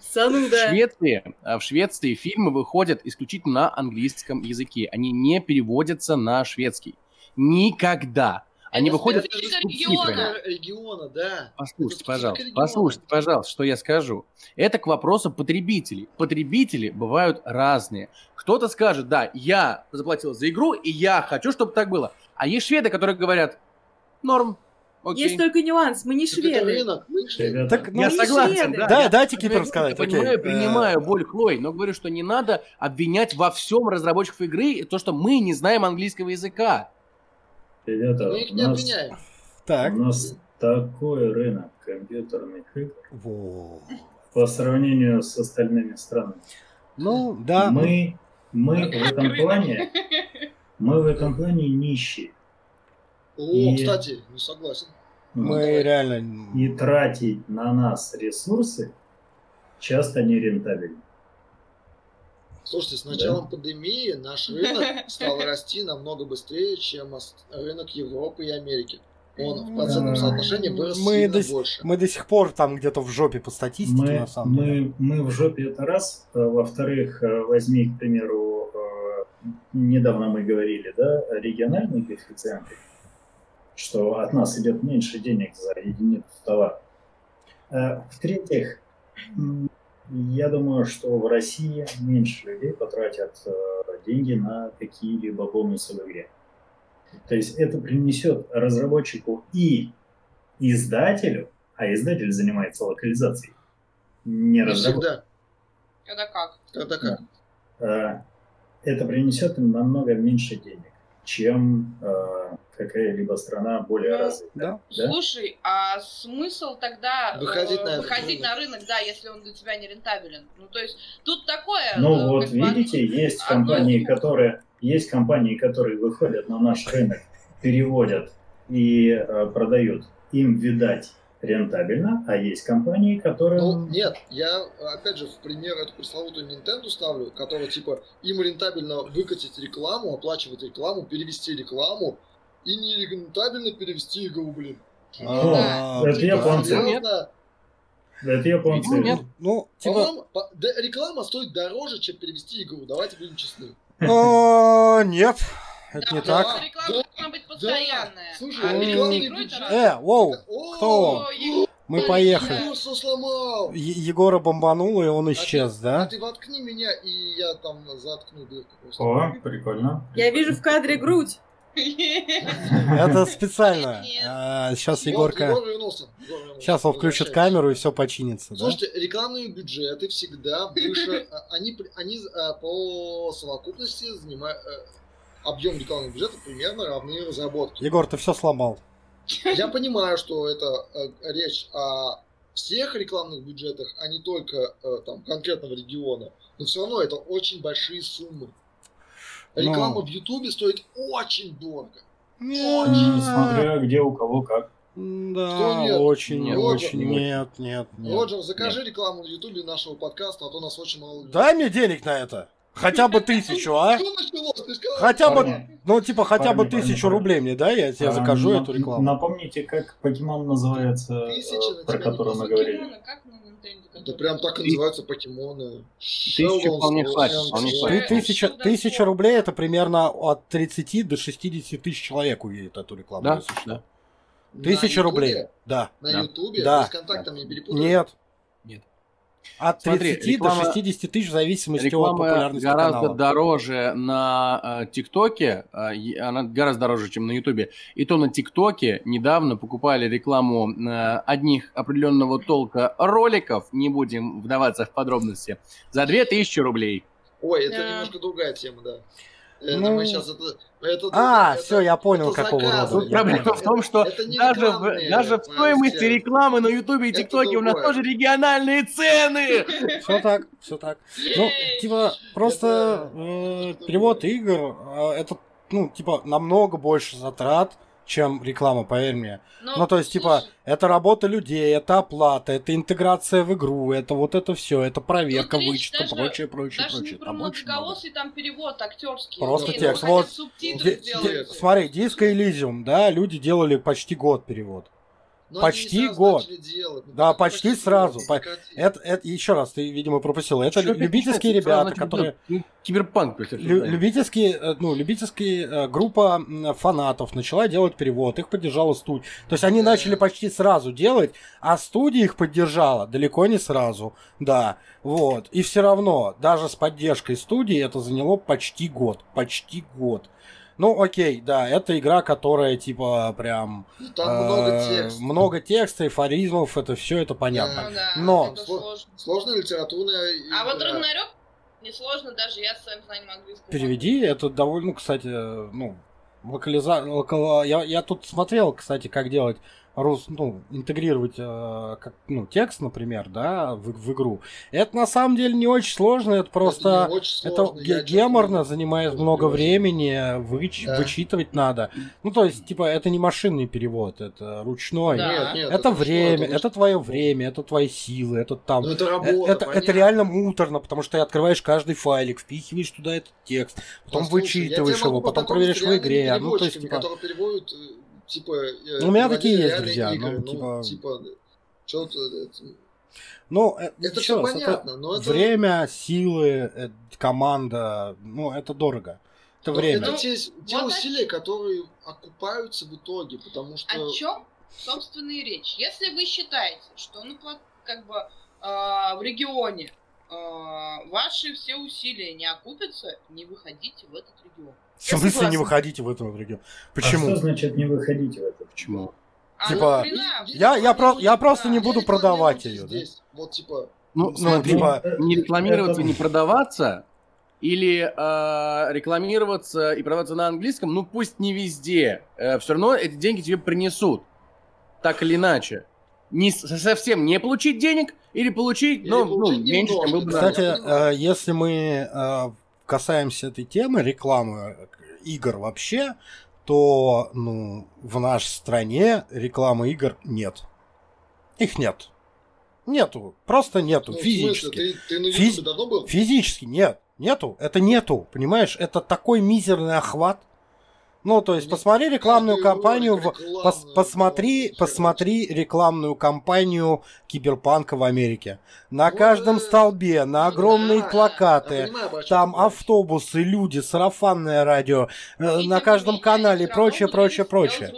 S6: Сануда.
S3: Швеции, а, в Швеции фильмы выходят исключительно на английском языке. Они не переводятся на шведский. Никогда. Они
S2: Это
S3: выходят субтитрами.
S2: региона.
S4: региона, да.
S3: Послушайте,
S4: Это
S3: пожалуйста,
S4: региона.
S3: послушайте, пожалуйста, что я скажу. Это к вопросу потребителей. Потребители бывают разные. Кто-то скажет, да, я заплатил за игру, и я хочу, чтобы так было. А есть шведы, которые говорят, норм, окей.
S6: Есть только нюанс, мы не
S4: Так это
S6: шведы.
S4: рынок, мы шведы.
S1: Так, ну,
S3: я
S6: не
S3: согласен,
S6: шведы.
S3: да.
S1: Да,
S3: я-
S1: дайте
S3: я
S1: Кипр
S3: понимаю,
S1: сказать, окей.
S3: понимаю,
S1: Э,
S3: принимаю боль Хлои, но говорю, что не надо обвинять во всем разработчиков игры то, что мы не знаем английского языка.
S5: ребята,
S4: Мы их не
S5: нас,
S4: обвиняем.
S1: Так.
S5: у нас такой рынок компьютерных игр
S1: Во.
S5: по сравнению с остальными странами.
S1: Ну, да.
S5: Мы, мы в этом
S2: Рынок.
S5: плане, мы в этом плане нищие.
S4: О,
S5: И-
S4: кстати, не согласен.
S1: Мы реально...
S5: И тратить на нас ресурсы часто нерентабельно.
S4: Слушайте, с началом пандемии наш рынок стал расти намного быстрее, чем рынок Европы и Америки. Он в процентном
S5: Да.
S4: соотношении вырос
S1: Мы
S4: сильно
S1: до
S4: больше.
S1: Мы до сих пор там где-то в жопе по статистике,
S5: Мы,
S1: на самом деле.
S5: мы, мы в жопе это раз. А Во-вторых, э, возьми, к примеру, э, недавно мы говорили, да, региональные коэффициенты, что от нас идет меньше денег за единицу товара. А В-третьих, я думаю, что в России меньше людей потратят э, деньги на какие-либо бонусы в игре. То есть это принесет разработчику и издателю, а издатель занимается локализацией, не разработчик.
S2: Это как?
S4: Тогда как?
S5: Э, Это принесет им намного меньше денег, чем э, какая-либо страна более
S2: Ну,
S5: развитая.
S1: Да.
S5: Да?
S2: Слушай, а смысл тогда э,
S4: Выходить на
S2: выходить
S4: рынок.
S2: на рынок, да, если он для тебя не рентабелен? Ну, то есть, тут такое...
S5: Ну
S2: э,
S5: вот
S2: как бы,
S5: видите, есть
S2: одно-
S5: компании, которые есть компании, которые выходят на наш рынок, переводят и э, продают. Им, видать, рентабельно, а есть компании, которые...
S4: Ну, нет, я, опять же, в пример эту пресловутую Nintendo ставлю, которая, типа, им рентабельно выкатить рекламу, оплачивать рекламу, перевести рекламу, и не рентабельно перевести игру, блин.
S1: А,
S5: это
S1: типа,
S5: японцы.
S4: Серьезно?
S5: Это японцы.
S3: Нет.
S1: Ну, типа...
S4: Да, реклама стоит дороже, чем перевести игру, давайте будем честны.
S1: а, Нет, это
S2: Да,
S1: не так.
S2: реклама должна быть постоянная.
S4: Слушай,
S2: а это.
S1: Э, воу, кто? Мы поехали. Егора бомбануло, и он
S4: А
S1: исчез,
S4: ты-
S1: да?
S4: А ты воткни меня, и я там заткну дырку.
S5: О, прикольно.
S6: Я вижу в кадре грудь.
S1: Это специально. А, Сейчас
S4: Вот,
S1: Егорка...
S4: Егор вернулся. Егор вернулся.
S1: Сейчас он включит камеру, и все починится, да?
S4: Слушайте, рекламные бюджеты всегда выше, а, они, они а, по совокупности занимают, объем рекламных бюджетов примерно равны разработке.
S1: Егор, ты все сломал.
S4: Я понимаю, что это э, речь о всех рекламных бюджетах, а не только э, там конкретного региона, но все равно это очень большие суммы. Реклама
S1: Ну.
S4: в Ютубе стоит очень дорого.
S5: М, Смотря где у кого как.
S1: Да,
S4: Что нет?
S1: очень,
S3: Нет,
S1: очень,
S5: нет.
S1: нет, нет, нет.
S4: Роджер, закажи рекламу на Ютубе нашего подкаста, а то нас очень мало людей.
S1: Дай мне денег на это. Хотя бы тысячу, а? Хотя бы, ну, типа, хотя бы тысячу рублей мне, да? Я тебе
S5: А,
S1: закажу эту рекламу.
S5: Напомните, как покемон называется,
S4: Тысяча
S5: э, про который мы говорили.
S2: Nintendo?
S4: Да прям так и называются покемоны.
S3: Тысячу вполне хватит, вполне
S1: Ты-
S3: хватит.
S1: тысяча, тысяча рублей это примерно от 30 до 60 тысяч человек увидит эту рекламу.
S3: Да, да.
S1: Тысяча рублей. Да.
S4: На
S3: Да.
S4: Ютубе?
S1: Да.
S4: С контактом не перепутали?
S1: Нет. От
S3: Смотри,
S1: 30
S3: реклама-
S1: до 60 тысяч в зависимости от популярности
S3: гораздо
S1: канала.
S3: дороже на э, ТикТоке, э, она гораздо дороже, чем на Ютубе. И то на ТикТоке недавно покупали рекламу э, одних определенного толка роликов, не будем вдаваться в подробности, за 2000 рублей.
S4: Ой, это немножко другая тема, да. Это
S1: Ну,
S4: мы сейчас это, это
S1: А,
S4: это-
S1: все, я понял,
S4: это
S1: какого рода.
S3: Тут проблема в том, что
S4: Это не
S3: даже в,
S4: рекламные,
S3: даже в стоимости рекламы на Ютубе и
S4: Это
S3: ТикТоке у нас тоже региональные цены.
S1: Все так, все так. Ну, типа, просто
S4: Это-
S1: э,
S4: это
S1: перевод игр, э, это, ну, типа, намного больше затрат, чем реклама, поверь мне. Ну, то есть, типа,
S2: слушай,
S1: это работа людей, это оплата, это интеграция в игру, это вот это все, это проверка, вычетка,
S2: даже-
S1: прочее, прочее,
S2: Даже не
S1: прочее.
S2: про
S1: Там очень много.
S2: там перевод актерский.
S1: Просто текст.
S2: ну, хотя
S1: Вот Ди- ди- смотри, Disco Elysium, да, люди делали почти год перевод.
S4: Но
S1: почти год.
S4: делать. Ну,
S1: Да, почти
S4: год,
S1: сразу. По-. Это, это еще раз, ты, видимо, пропустил. Это
S3: Чё
S1: любительские
S3: опять начинается?
S1: ребята, которые...
S3: ну, Киберпанк.
S1: Лю- любительские, ну, любительские э, группа фанатов начала делать перевод, их поддержала студия. То есть они
S4: Да.
S1: начали почти сразу делать, а студия их поддержала далеко не сразу. Да, вот. И все равно, даже с поддержкой студии это заняло почти год. Почти год. Ну, окей, да, это игра, которая типа прям
S4: Ну, Там
S1: э,
S4: много текста.
S1: много текста, эйфоризмов, это все это понятно.
S2: Ну да,
S1: Но-
S2: это
S4: Сло-
S2: сложно.
S4: Сложная литературная
S2: А вот
S4: игра.
S2: Рагнарёк несложно, даже я с своим знанием английского.
S1: Переведи, это довольно, ну, кстати, ну, локализа... локала- Я, я тут смотрел, кстати, как делать рус... ну, интегрировать э, как, ну, текст, например, да, в, в игру. Это на самом деле не очень сложно, это просто...
S4: Это,
S1: Это геморно, занимает много времени, выч-
S4: Да.
S1: вычитывать надо. Ну, то есть, типа, это не машинный перевод, это ручной.
S2: Да.
S4: Нет, нет,
S1: Это
S4: ручной,
S1: время,
S4: это
S1: это твое время, это твои силы, это там...
S4: Ну, это
S1: Э,
S4: работа,
S1: Это, это реально муторно, потому что ты открываешь каждый файлик, впихиваешь туда этот текст, потом
S4: Послушай, я
S1: вычитываешь его, потом проверяешь в игре. Ну, то есть, типа,
S4: которые переводят, э, типа... э,
S1: Ну, у меня такие есть друзья,
S4: игры.
S1: ну, типа-
S4: типа, что-то... это-
S1: ну, э,
S4: Это все понятно, но это...
S1: время, силы, э, команда, ну, это дорого. Это
S4: но
S1: время.
S4: Это те, те
S2: вот
S4: усилия, которые окупаются в итоге, потому что...
S2: О чем, собственно, и речь? Если вы считаете, что ну, как бы а, в регионе а, ваши все усилия не окупятся, не выходите в этот регион.
S1: В смысле не выходите в этом регион?
S5: А
S1: Почему?
S5: что значит не выходите в это?
S3: Почему?
S2: А
S1: Типа,
S2: нахрена?
S1: я- я про- я просто не буду
S4: Я
S1: продавать её, да?
S4: Вот, типа,
S3: Ну,
S1: Ну,
S3: смотри,
S1: типа,
S3: не рекламироваться, не продаваться, или э, рекламироваться и продаваться на английском, ну пусть не везде, все равно эти деньги тебе принесут, так или иначе. Не, совсем не получить денег или получить,
S4: Или
S3: ну, ну,
S4: получить
S3: меньше, чем был бы
S1: Кстати, э, если мы э, касаемся этой темы, рекламы э, игр вообще, то ну, в нашей стране рекламы игр нет. Их нет. Нету. Просто нету.
S4: ну,
S1: физически.
S4: смысле, ты, ты на
S1: Физ-
S4: давно был?
S1: Физически нет. Нету. Это нету. Понимаешь? Это такой мизерный охват. Ну, то есть, посмотри рекламную кампанию, в- пос- посмотри, посмотри рекламную кампанию Киберпанка в Америке. На
S4: Вот,
S1: каждом
S4: э,
S1: столбе, на огромные плакаты, там автобусы, люди, сарафанное радио, э, на каждом канале прочее, прочее, прочее.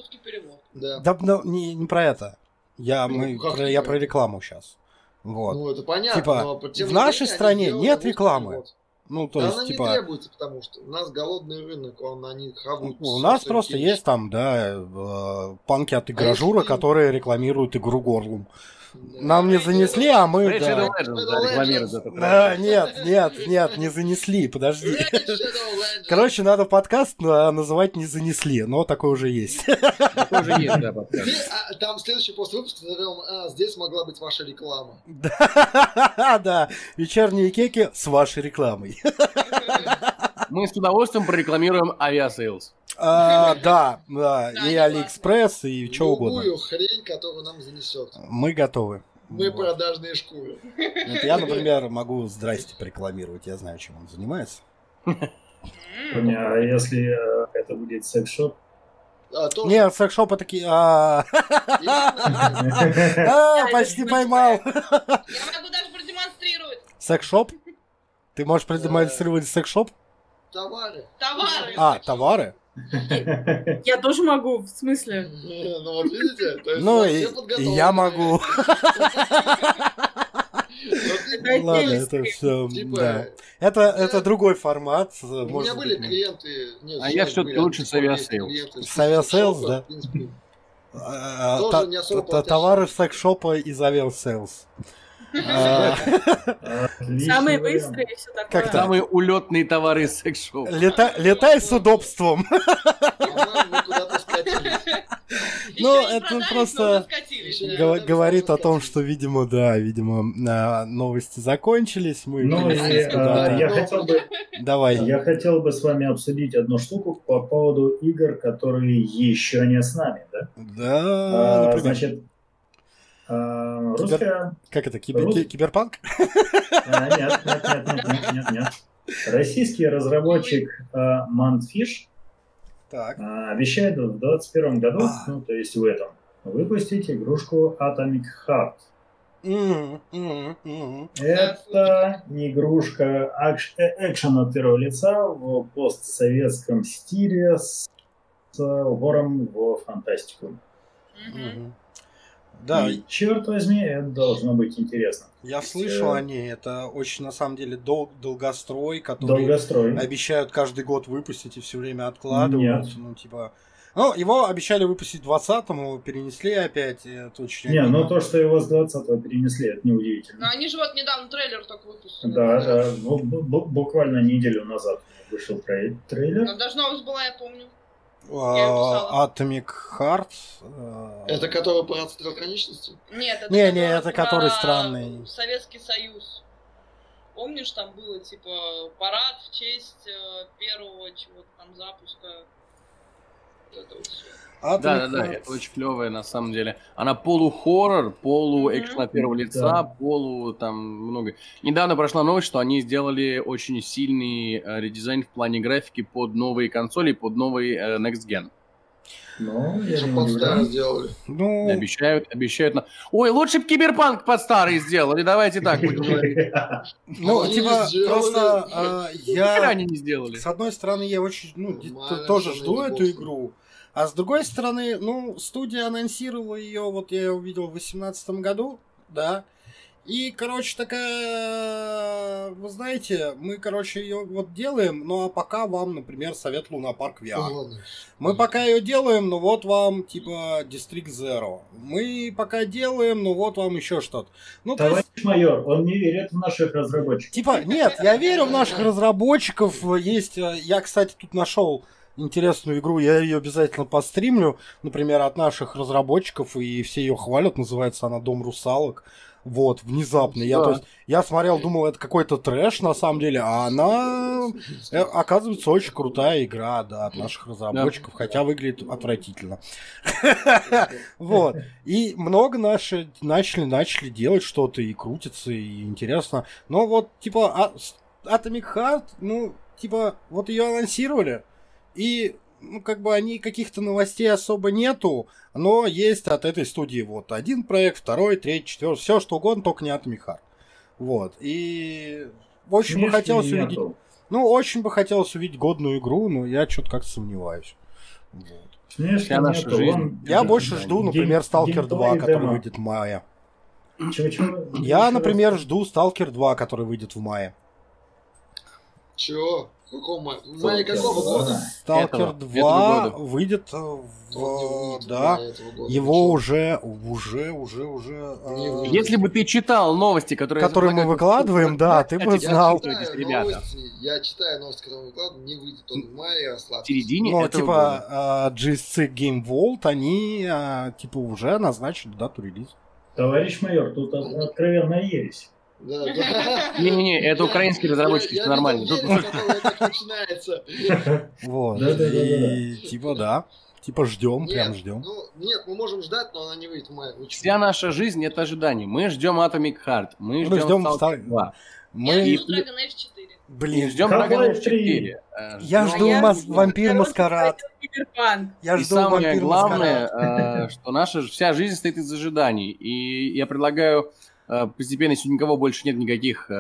S4: Да.
S1: Да, ну, не, не про это. Я,
S4: Ну,
S1: мы, про, я
S4: про
S1: рекламу сейчас. Вот.
S4: Ну, это понятно,
S1: Типа,
S4: но
S1: в нашей стране нет рекламы.
S4: перевод.
S1: Ну, то
S4: Да
S1: есть,
S4: она не
S1: типа,
S4: требуется, потому что у нас голодный рынок, он они хавают.
S1: у нас просто
S4: есть.
S1: там, да, э, панки от игражура,
S4: если-
S1: которые рекламируют игру горлом. Нам не занесли, а мы, да.
S3: Да,
S1: нет, нет, нет, не занесли, подожди. Короче, надо подкаст а, называть «Не занесли», но такой уже есть.
S3: Тоже есть, да, подкаст.
S4: А, там следующий пост выпуска назовем а, «Здесь могла быть ваша реклама».
S1: Да, да, вечерние кеки с вашей рекламой.
S3: Мы с удовольствием прорекламируем Aviasales.
S1: А, Да, да,
S2: Да,
S1: и Алиэкспресс, и что угодно.
S4: Любую хрень, которую нам занесет.
S1: Мы готовы.
S4: Мы
S1: Вот.
S4: продажные шкуры.
S1: Это я, например, могу «Здрасте» порекламировать, я знаю, чем он занимается.
S5: А если э, это будет секс-шоп?
S4: А, тоже.
S1: Нет, секс-шопы такие... а, а, Почти поймал.
S2: Я могу даже продемонстрировать
S1: Секс-шоп? Ты можешь продемонстрировать секс-шоп?
S4: Товары.
S2: товары.
S1: А, товары?
S6: Я тоже могу, в смысле?
S4: Ну вот видите? то есть у
S1: Ну, и я могу. Ладно, это все,
S4: Типа,
S1: да. Это, это другой формат.
S4: У меня были
S1: мы-
S4: клиенты... нет,
S3: А я всё-таки
S4: были
S3: лучше с авиасейлс.
S1: С авиасейлс, да? А,
S4: Тоже
S1: та-
S4: не особо
S1: та-
S4: платящие.
S1: Товары секс-шопа из авиаселс.
S6: Самые быстрые и все такое.
S1: Как?
S3: Самые улетные товары из секс-шоу.
S1: лета- Летай с удобством. Ну, это просто Говорит о том, что, видимо, да, видимо, а, новости закончились. Мы
S5: Ну э, я хотел бы
S1: Давай.
S5: я хотел бы с вами обсудить одну штуку по поводу игр, которые еще не с нами, да?
S1: Да,
S5: А, значит, а, русская
S1: как это, кибер-
S5: рус-
S1: ки- киберпанк?
S5: А, Нет, нет, нет, нет, нет, нет, нет. Российский разработчик а,
S1: Так.
S5: а, обещает в 2021 году,
S1: А.
S5: ну, то есть в этом, выпустить игрушку Atomic Heart.
S1: Мгм.
S5: Это игрушка акш- э- экшен от первого лица в постсоветском стиле с с упором в фантастику.
S1: Да,
S5: И, черт возьми, это должно быть интересно.
S1: я слышал
S5: э,
S1: о ней. Это очень, на самом деле, дол- долгострой, который
S5: Долгострой.
S1: обещают каждый год выпустить и все время откладывают.
S5: Нет.
S1: Ну, типа... Ну, его обещали выпустить в 20-м, перенесли опять. Это очень
S5: Не, ну то, что его с 20-го перенесли, это
S2: Но
S5: неудивительно.
S2: они же вот недавно трейлер только выпустили.
S5: Да, да, бу- бу- буквально неделю назад вышел трей- трейлер.
S2: Но даже новость была, я помню.
S1: А. Atomic Heart. э,
S4: Это который про отстрел конечности?
S2: Нет, это
S1: Не, не, это который странный.
S2: Советский Союз. Помнишь, там было типа парад в честь э, первого чего-то там запуска. Вот это вот всё.
S1: Atomic
S3: Да, да, да, это очень клевая на самом деле. Она полу-хоррор, полу-экшен от первого
S5: Да.
S3: лица, полу там много. Недавно прошла новость, что они сделали очень сильный э, редизайн в плане графики под новые консоли, под новый э, Next Gen.
S5: Ну, я
S4: Что
S5: не
S4: под
S5: удивлен.
S4: сделали?
S1: Ну,
S3: Обещают, обещают на... Ой, лучше бы Киберпанк под старый сделали, давайте так будем говорить.
S1: ну, типа, просто а, я...
S3: не сделали.
S1: С одной стороны, я очень, ну, тоже жду эту игру. А с другой стороны, ну, студия анонсировала ее, вот я ее увидел в 2018 году, да. И, короче, такая, вы знаете, мы, короче, ее вот делаем, ну а пока вам, например, совет Лунапарк VR.
S4: Ну, ладно.
S1: Мы пока ее делаем, ну вот вам, типа, District Zero. Мы пока делаем, ну вот вам еще что-то. Ну, то есть,
S5: Товарищ майор, он не верит в наших разработчиков.
S1: Типа, нет, я верю в наших разработчиков. Есть, э, я, кстати, тут нашел интересную игру, я ее обязательно постримлю, например, от наших разработчиков, и все ее хвалят, называется она «Дом русалок». Вот, внезапно. Я,
S3: Да.
S1: то есть, я смотрел, думал, это какой-то трэш на самом деле, а она, э, оказывается, очень крутая игра, да, от наших разработчиков, хотя выглядит отвратительно. Вот. И много наши начали, начали делать что-то и крутится, и интересно. Но вот, типа, а- Atomic Heart, ну, типа, вот ее анонсировали, и, ну, как бы они каких-то новостей особо нету, но есть от этой студии вот один проект, второй, третий, четвертый, все что угодно, только не Atomic Heart. Вот. И очень бы хотелось
S5: нету.
S1: увидеть, ну, очень бы хотелось увидеть годную игру, но я что-то как-то сомневаюсь. Вот.
S3: Вся наша
S5: нету,
S3: жизнь.
S5: он-
S1: Я
S5: это,
S1: больше
S5: да,
S1: жду, например, Stalker
S5: геймплей
S1: 2, который
S5: демо.
S1: выйдет в мае.
S5: Чего-чего?
S1: Я,
S5: Еще
S1: например, жду Stalker 2, который выйдет в мае.
S4: Чего? Какого? В мае какого
S5: Stalker
S4: года?
S3: Этого,
S1: 2
S3: этого года.
S1: выйдет э, в... Да, его уже, уже, уже, уже... э.
S3: Если бы ты читал новости, которые...
S1: Которые мы выкладываем, да, ты бы знал.
S3: читаю.
S4: читаю
S3: ребята.
S4: новости, я читаю новости, которые выкладывают, не выйдет он в мае, а
S3: В середине
S1: Ну,
S3: этого года.
S1: типа, э, GSC Game Vault, они, типа, уже назначили дату релиза.
S5: Товарищ майор, тут от- откровенная ересь.
S4: Да, да.
S3: Не-не-не, это украинские разработчики,
S4: Я-
S3: все
S4: я
S3: нормально. Тут-
S4: начинается.
S1: Вот. И, типа, да. Типа, ждем, прям ждем.
S4: ну, нет, мы можем ждать, но она не выйдет в мае.
S3: Вся наша жизнь это ожидание. Мы ждем Atomic Heart, мы
S1: Мы
S3: ждем Stalker
S1: Star-
S3: 2,
S2: Я
S1: Мы,
S2: жду Dragon Age 4.
S3: и
S1: блин,
S3: ждем Dragon Age
S5: 3.
S3: 4. э,
S1: я
S3: ждем-
S1: жду
S6: я
S1: мас-
S6: жду
S1: вампир маскарад. Я
S3: И
S1: жду
S3: самое
S1: вампир
S3: главное, что наша вся жизнь состоит из ожиданий. И я предлагаю постепенно, если у никого больше нет никаких э,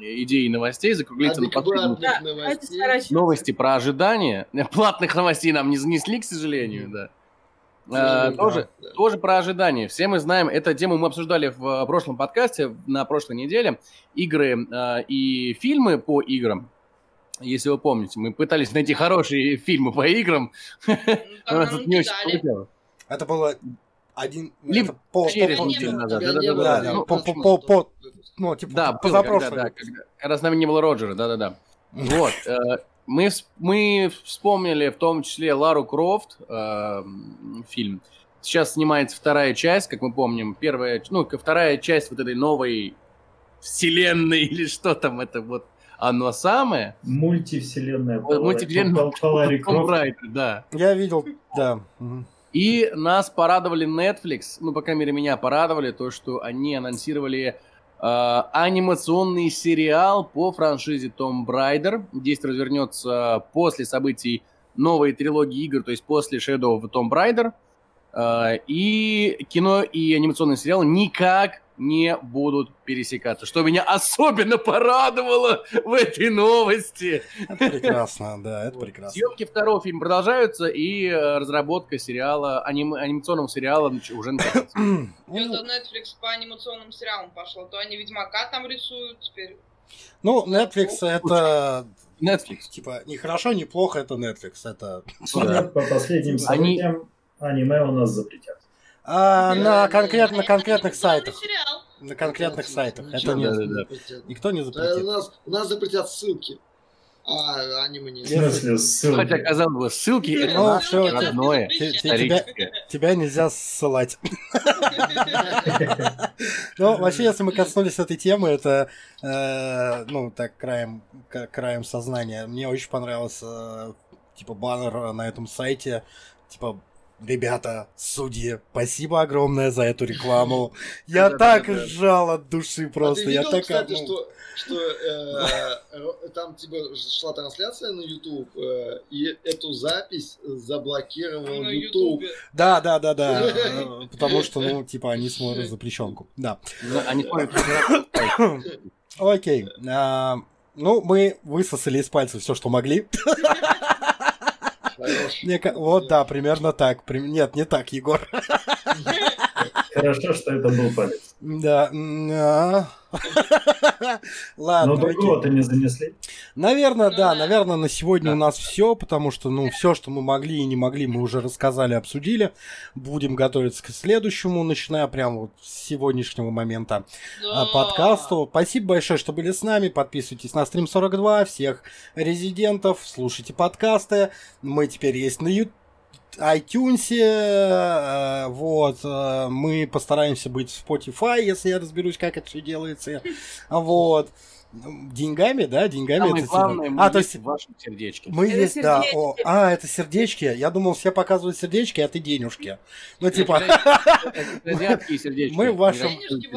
S3: идей и новостей, закруглиться на последнюю
S4: Адекватных
S6: Да,
S4: новостей.
S3: новости про ожидания. Платных новостей нам не занесли, к сожалению, да. Э,
S4: Да,
S3: тоже,
S4: да.
S3: тоже про ожидания. Все мы знаем, эту тему мы обсуждали в э, прошлом подкасте, на прошлой неделе. Игры э, и фильмы по играм. Если вы помните, мы пытались найти хорошие фильмы по играм.
S2: Ну.
S1: Это было один...
S3: Либо
S1: это по,
S3: через
S1: по-
S3: неделю
S1: по-
S3: назад.
S1: Да, да, по- по- по-
S4: что-
S1: Ну, типа,
S3: Да, был,
S1: позапрошлый
S3: когда, да, когда, с нами не было Роджера, да-да-да. Вот. э, Мы, мы вспомнили в том числе Лару Крофт, э, фильм. Сейчас снимается вторая часть, как мы помним. Первая, ну, вторая часть вот этой новой вселенной или что там это вот оно самое.
S5: Мультивселенная.
S3: Мультивселенная
S5: по- по
S3: да.
S1: Я видел, да.
S3: И нас порадовали Netflix, ну, по крайней мере, меня порадовали, то, что они анонсировали э, анимационный сериал по франшизе Tomb Raider. Действие развернется после событий новой трилогии игр, то есть после Shadow of Tomb Raider. Э, и кино и анимационный сериал никак не будут пересекаться, что меня особенно порадовало в этой новости.
S1: Это прекрасно, да, это прекрасно.
S3: Съемки второго фильма продолжаются, и э, разработка сериала, аним- анимационного сериала уже началась.
S1: Ну,
S2: Это Netflix по анимационным сериалам пошло. То они Ведьмака там рисуют теперь.
S1: Ну, Netflix это
S3: Netflix.
S1: типа не хорошо, не плохо, это Netflix. Это
S3: Да.
S5: По последним
S3: Они-
S5: событиям аниме у нас запретят.
S1: А, на конкретно конкретных сайтах. На конкретных сайтах. Это не, никто не запретит.
S4: нас, у нас запретят ссылки. А аниме не
S5: смысле, ссылки?
S3: Хотя, казалось бы, ссылки это
S1: Ну,
S3: наше
S1: всё,
S3: родное,
S1: те- те-
S3: историческое.
S1: Тебя нельзя ссылать. Ну, вообще, если мы коснулись этой темы, это, э, ну, так, краем, краем сознания. Мне очень понравился, э, типа, баннер на этом сайте, типа, Ребята, судьи, спасибо огромное за эту рекламу. Я так ржал от души
S4: А
S1: просто. Я так
S4: кстати, что, что э, там типа шла трансляция на YouTube, э, и эту запись заблокировал YouTube.
S1: Да, да, да, да. э, Потому что, ну, типа, они смотрят запрещенку. Да.
S3: Ну, Они
S1: Окей. а, Ну, мы высосали из пальца все, что могли. Мне Вот, да, примерно так. Нет, не так, Егор.
S5: Хорошо, что это был палец.
S1: Да. а.
S5: Но
S1: Ладно, окей.
S5: другого-то не занесли.
S1: Наверное, да, наверное, на сегодня у нас все, потому что, ну, все, что мы могли и не могли, мы уже рассказали, обсудили. Будем готовиться к следующему, начиная прямо вот с сегодняшнего момента а, подкасту. Спасибо большое, что были с нами. Подписывайтесь на стрим 42, всех резидентов, слушайте подкасты. Мы теперь есть на YouTube iTunes, э, вот, э, мы постараемся быть в Spotify, если я разберусь, как это все делается, вот, деньгами, да, деньгами
S3: Самое
S1: это
S3: главное, мы
S1: А, то
S3: есть в вашем сердечке.
S1: мы
S6: Это
S1: есть, да, о,
S6: сердечки.
S1: а, это сердечки, я думал, все показывают сердечки, а ты денежки, ну, типа,
S3: Азиатские сердечки.
S1: мы в вашем-
S3: Сердечки.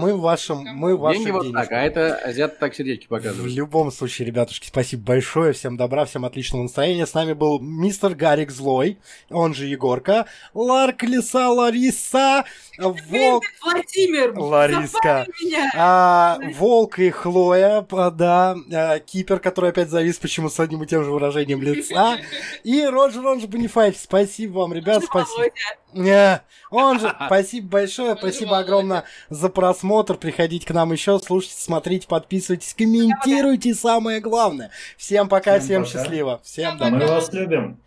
S1: мы, в вашем, мы в вашем
S3: Деньги вот так, а это азиат так сердечки
S1: В
S3: показывают.
S1: любом случае, ребятушки, спасибо большое. Всем добра, всем отличного настроения. С нами был мистер Гарик Злой, он же Егорка, Ларк Лиса Лариса, Волк,
S6: Владимир,
S1: Лариска. а, Волк и Хлоя, да, а, Кипер, который опять завис почему с одним и тем же выражением лица, и Роджер, он же Бонифайт. Спасибо вам, ребят, спасибо. Он же, спасибо большое, спасибо огромное за просмотр. Приходите к нам еще, слушайте, смотрите, подписывайтесь, комментируйте, самое главное. Всем пока,
S5: Всем
S1: всем
S5: пока.
S1: счастливо, всем
S2: Пока.
S1: добра.
S5: Мы вас любим.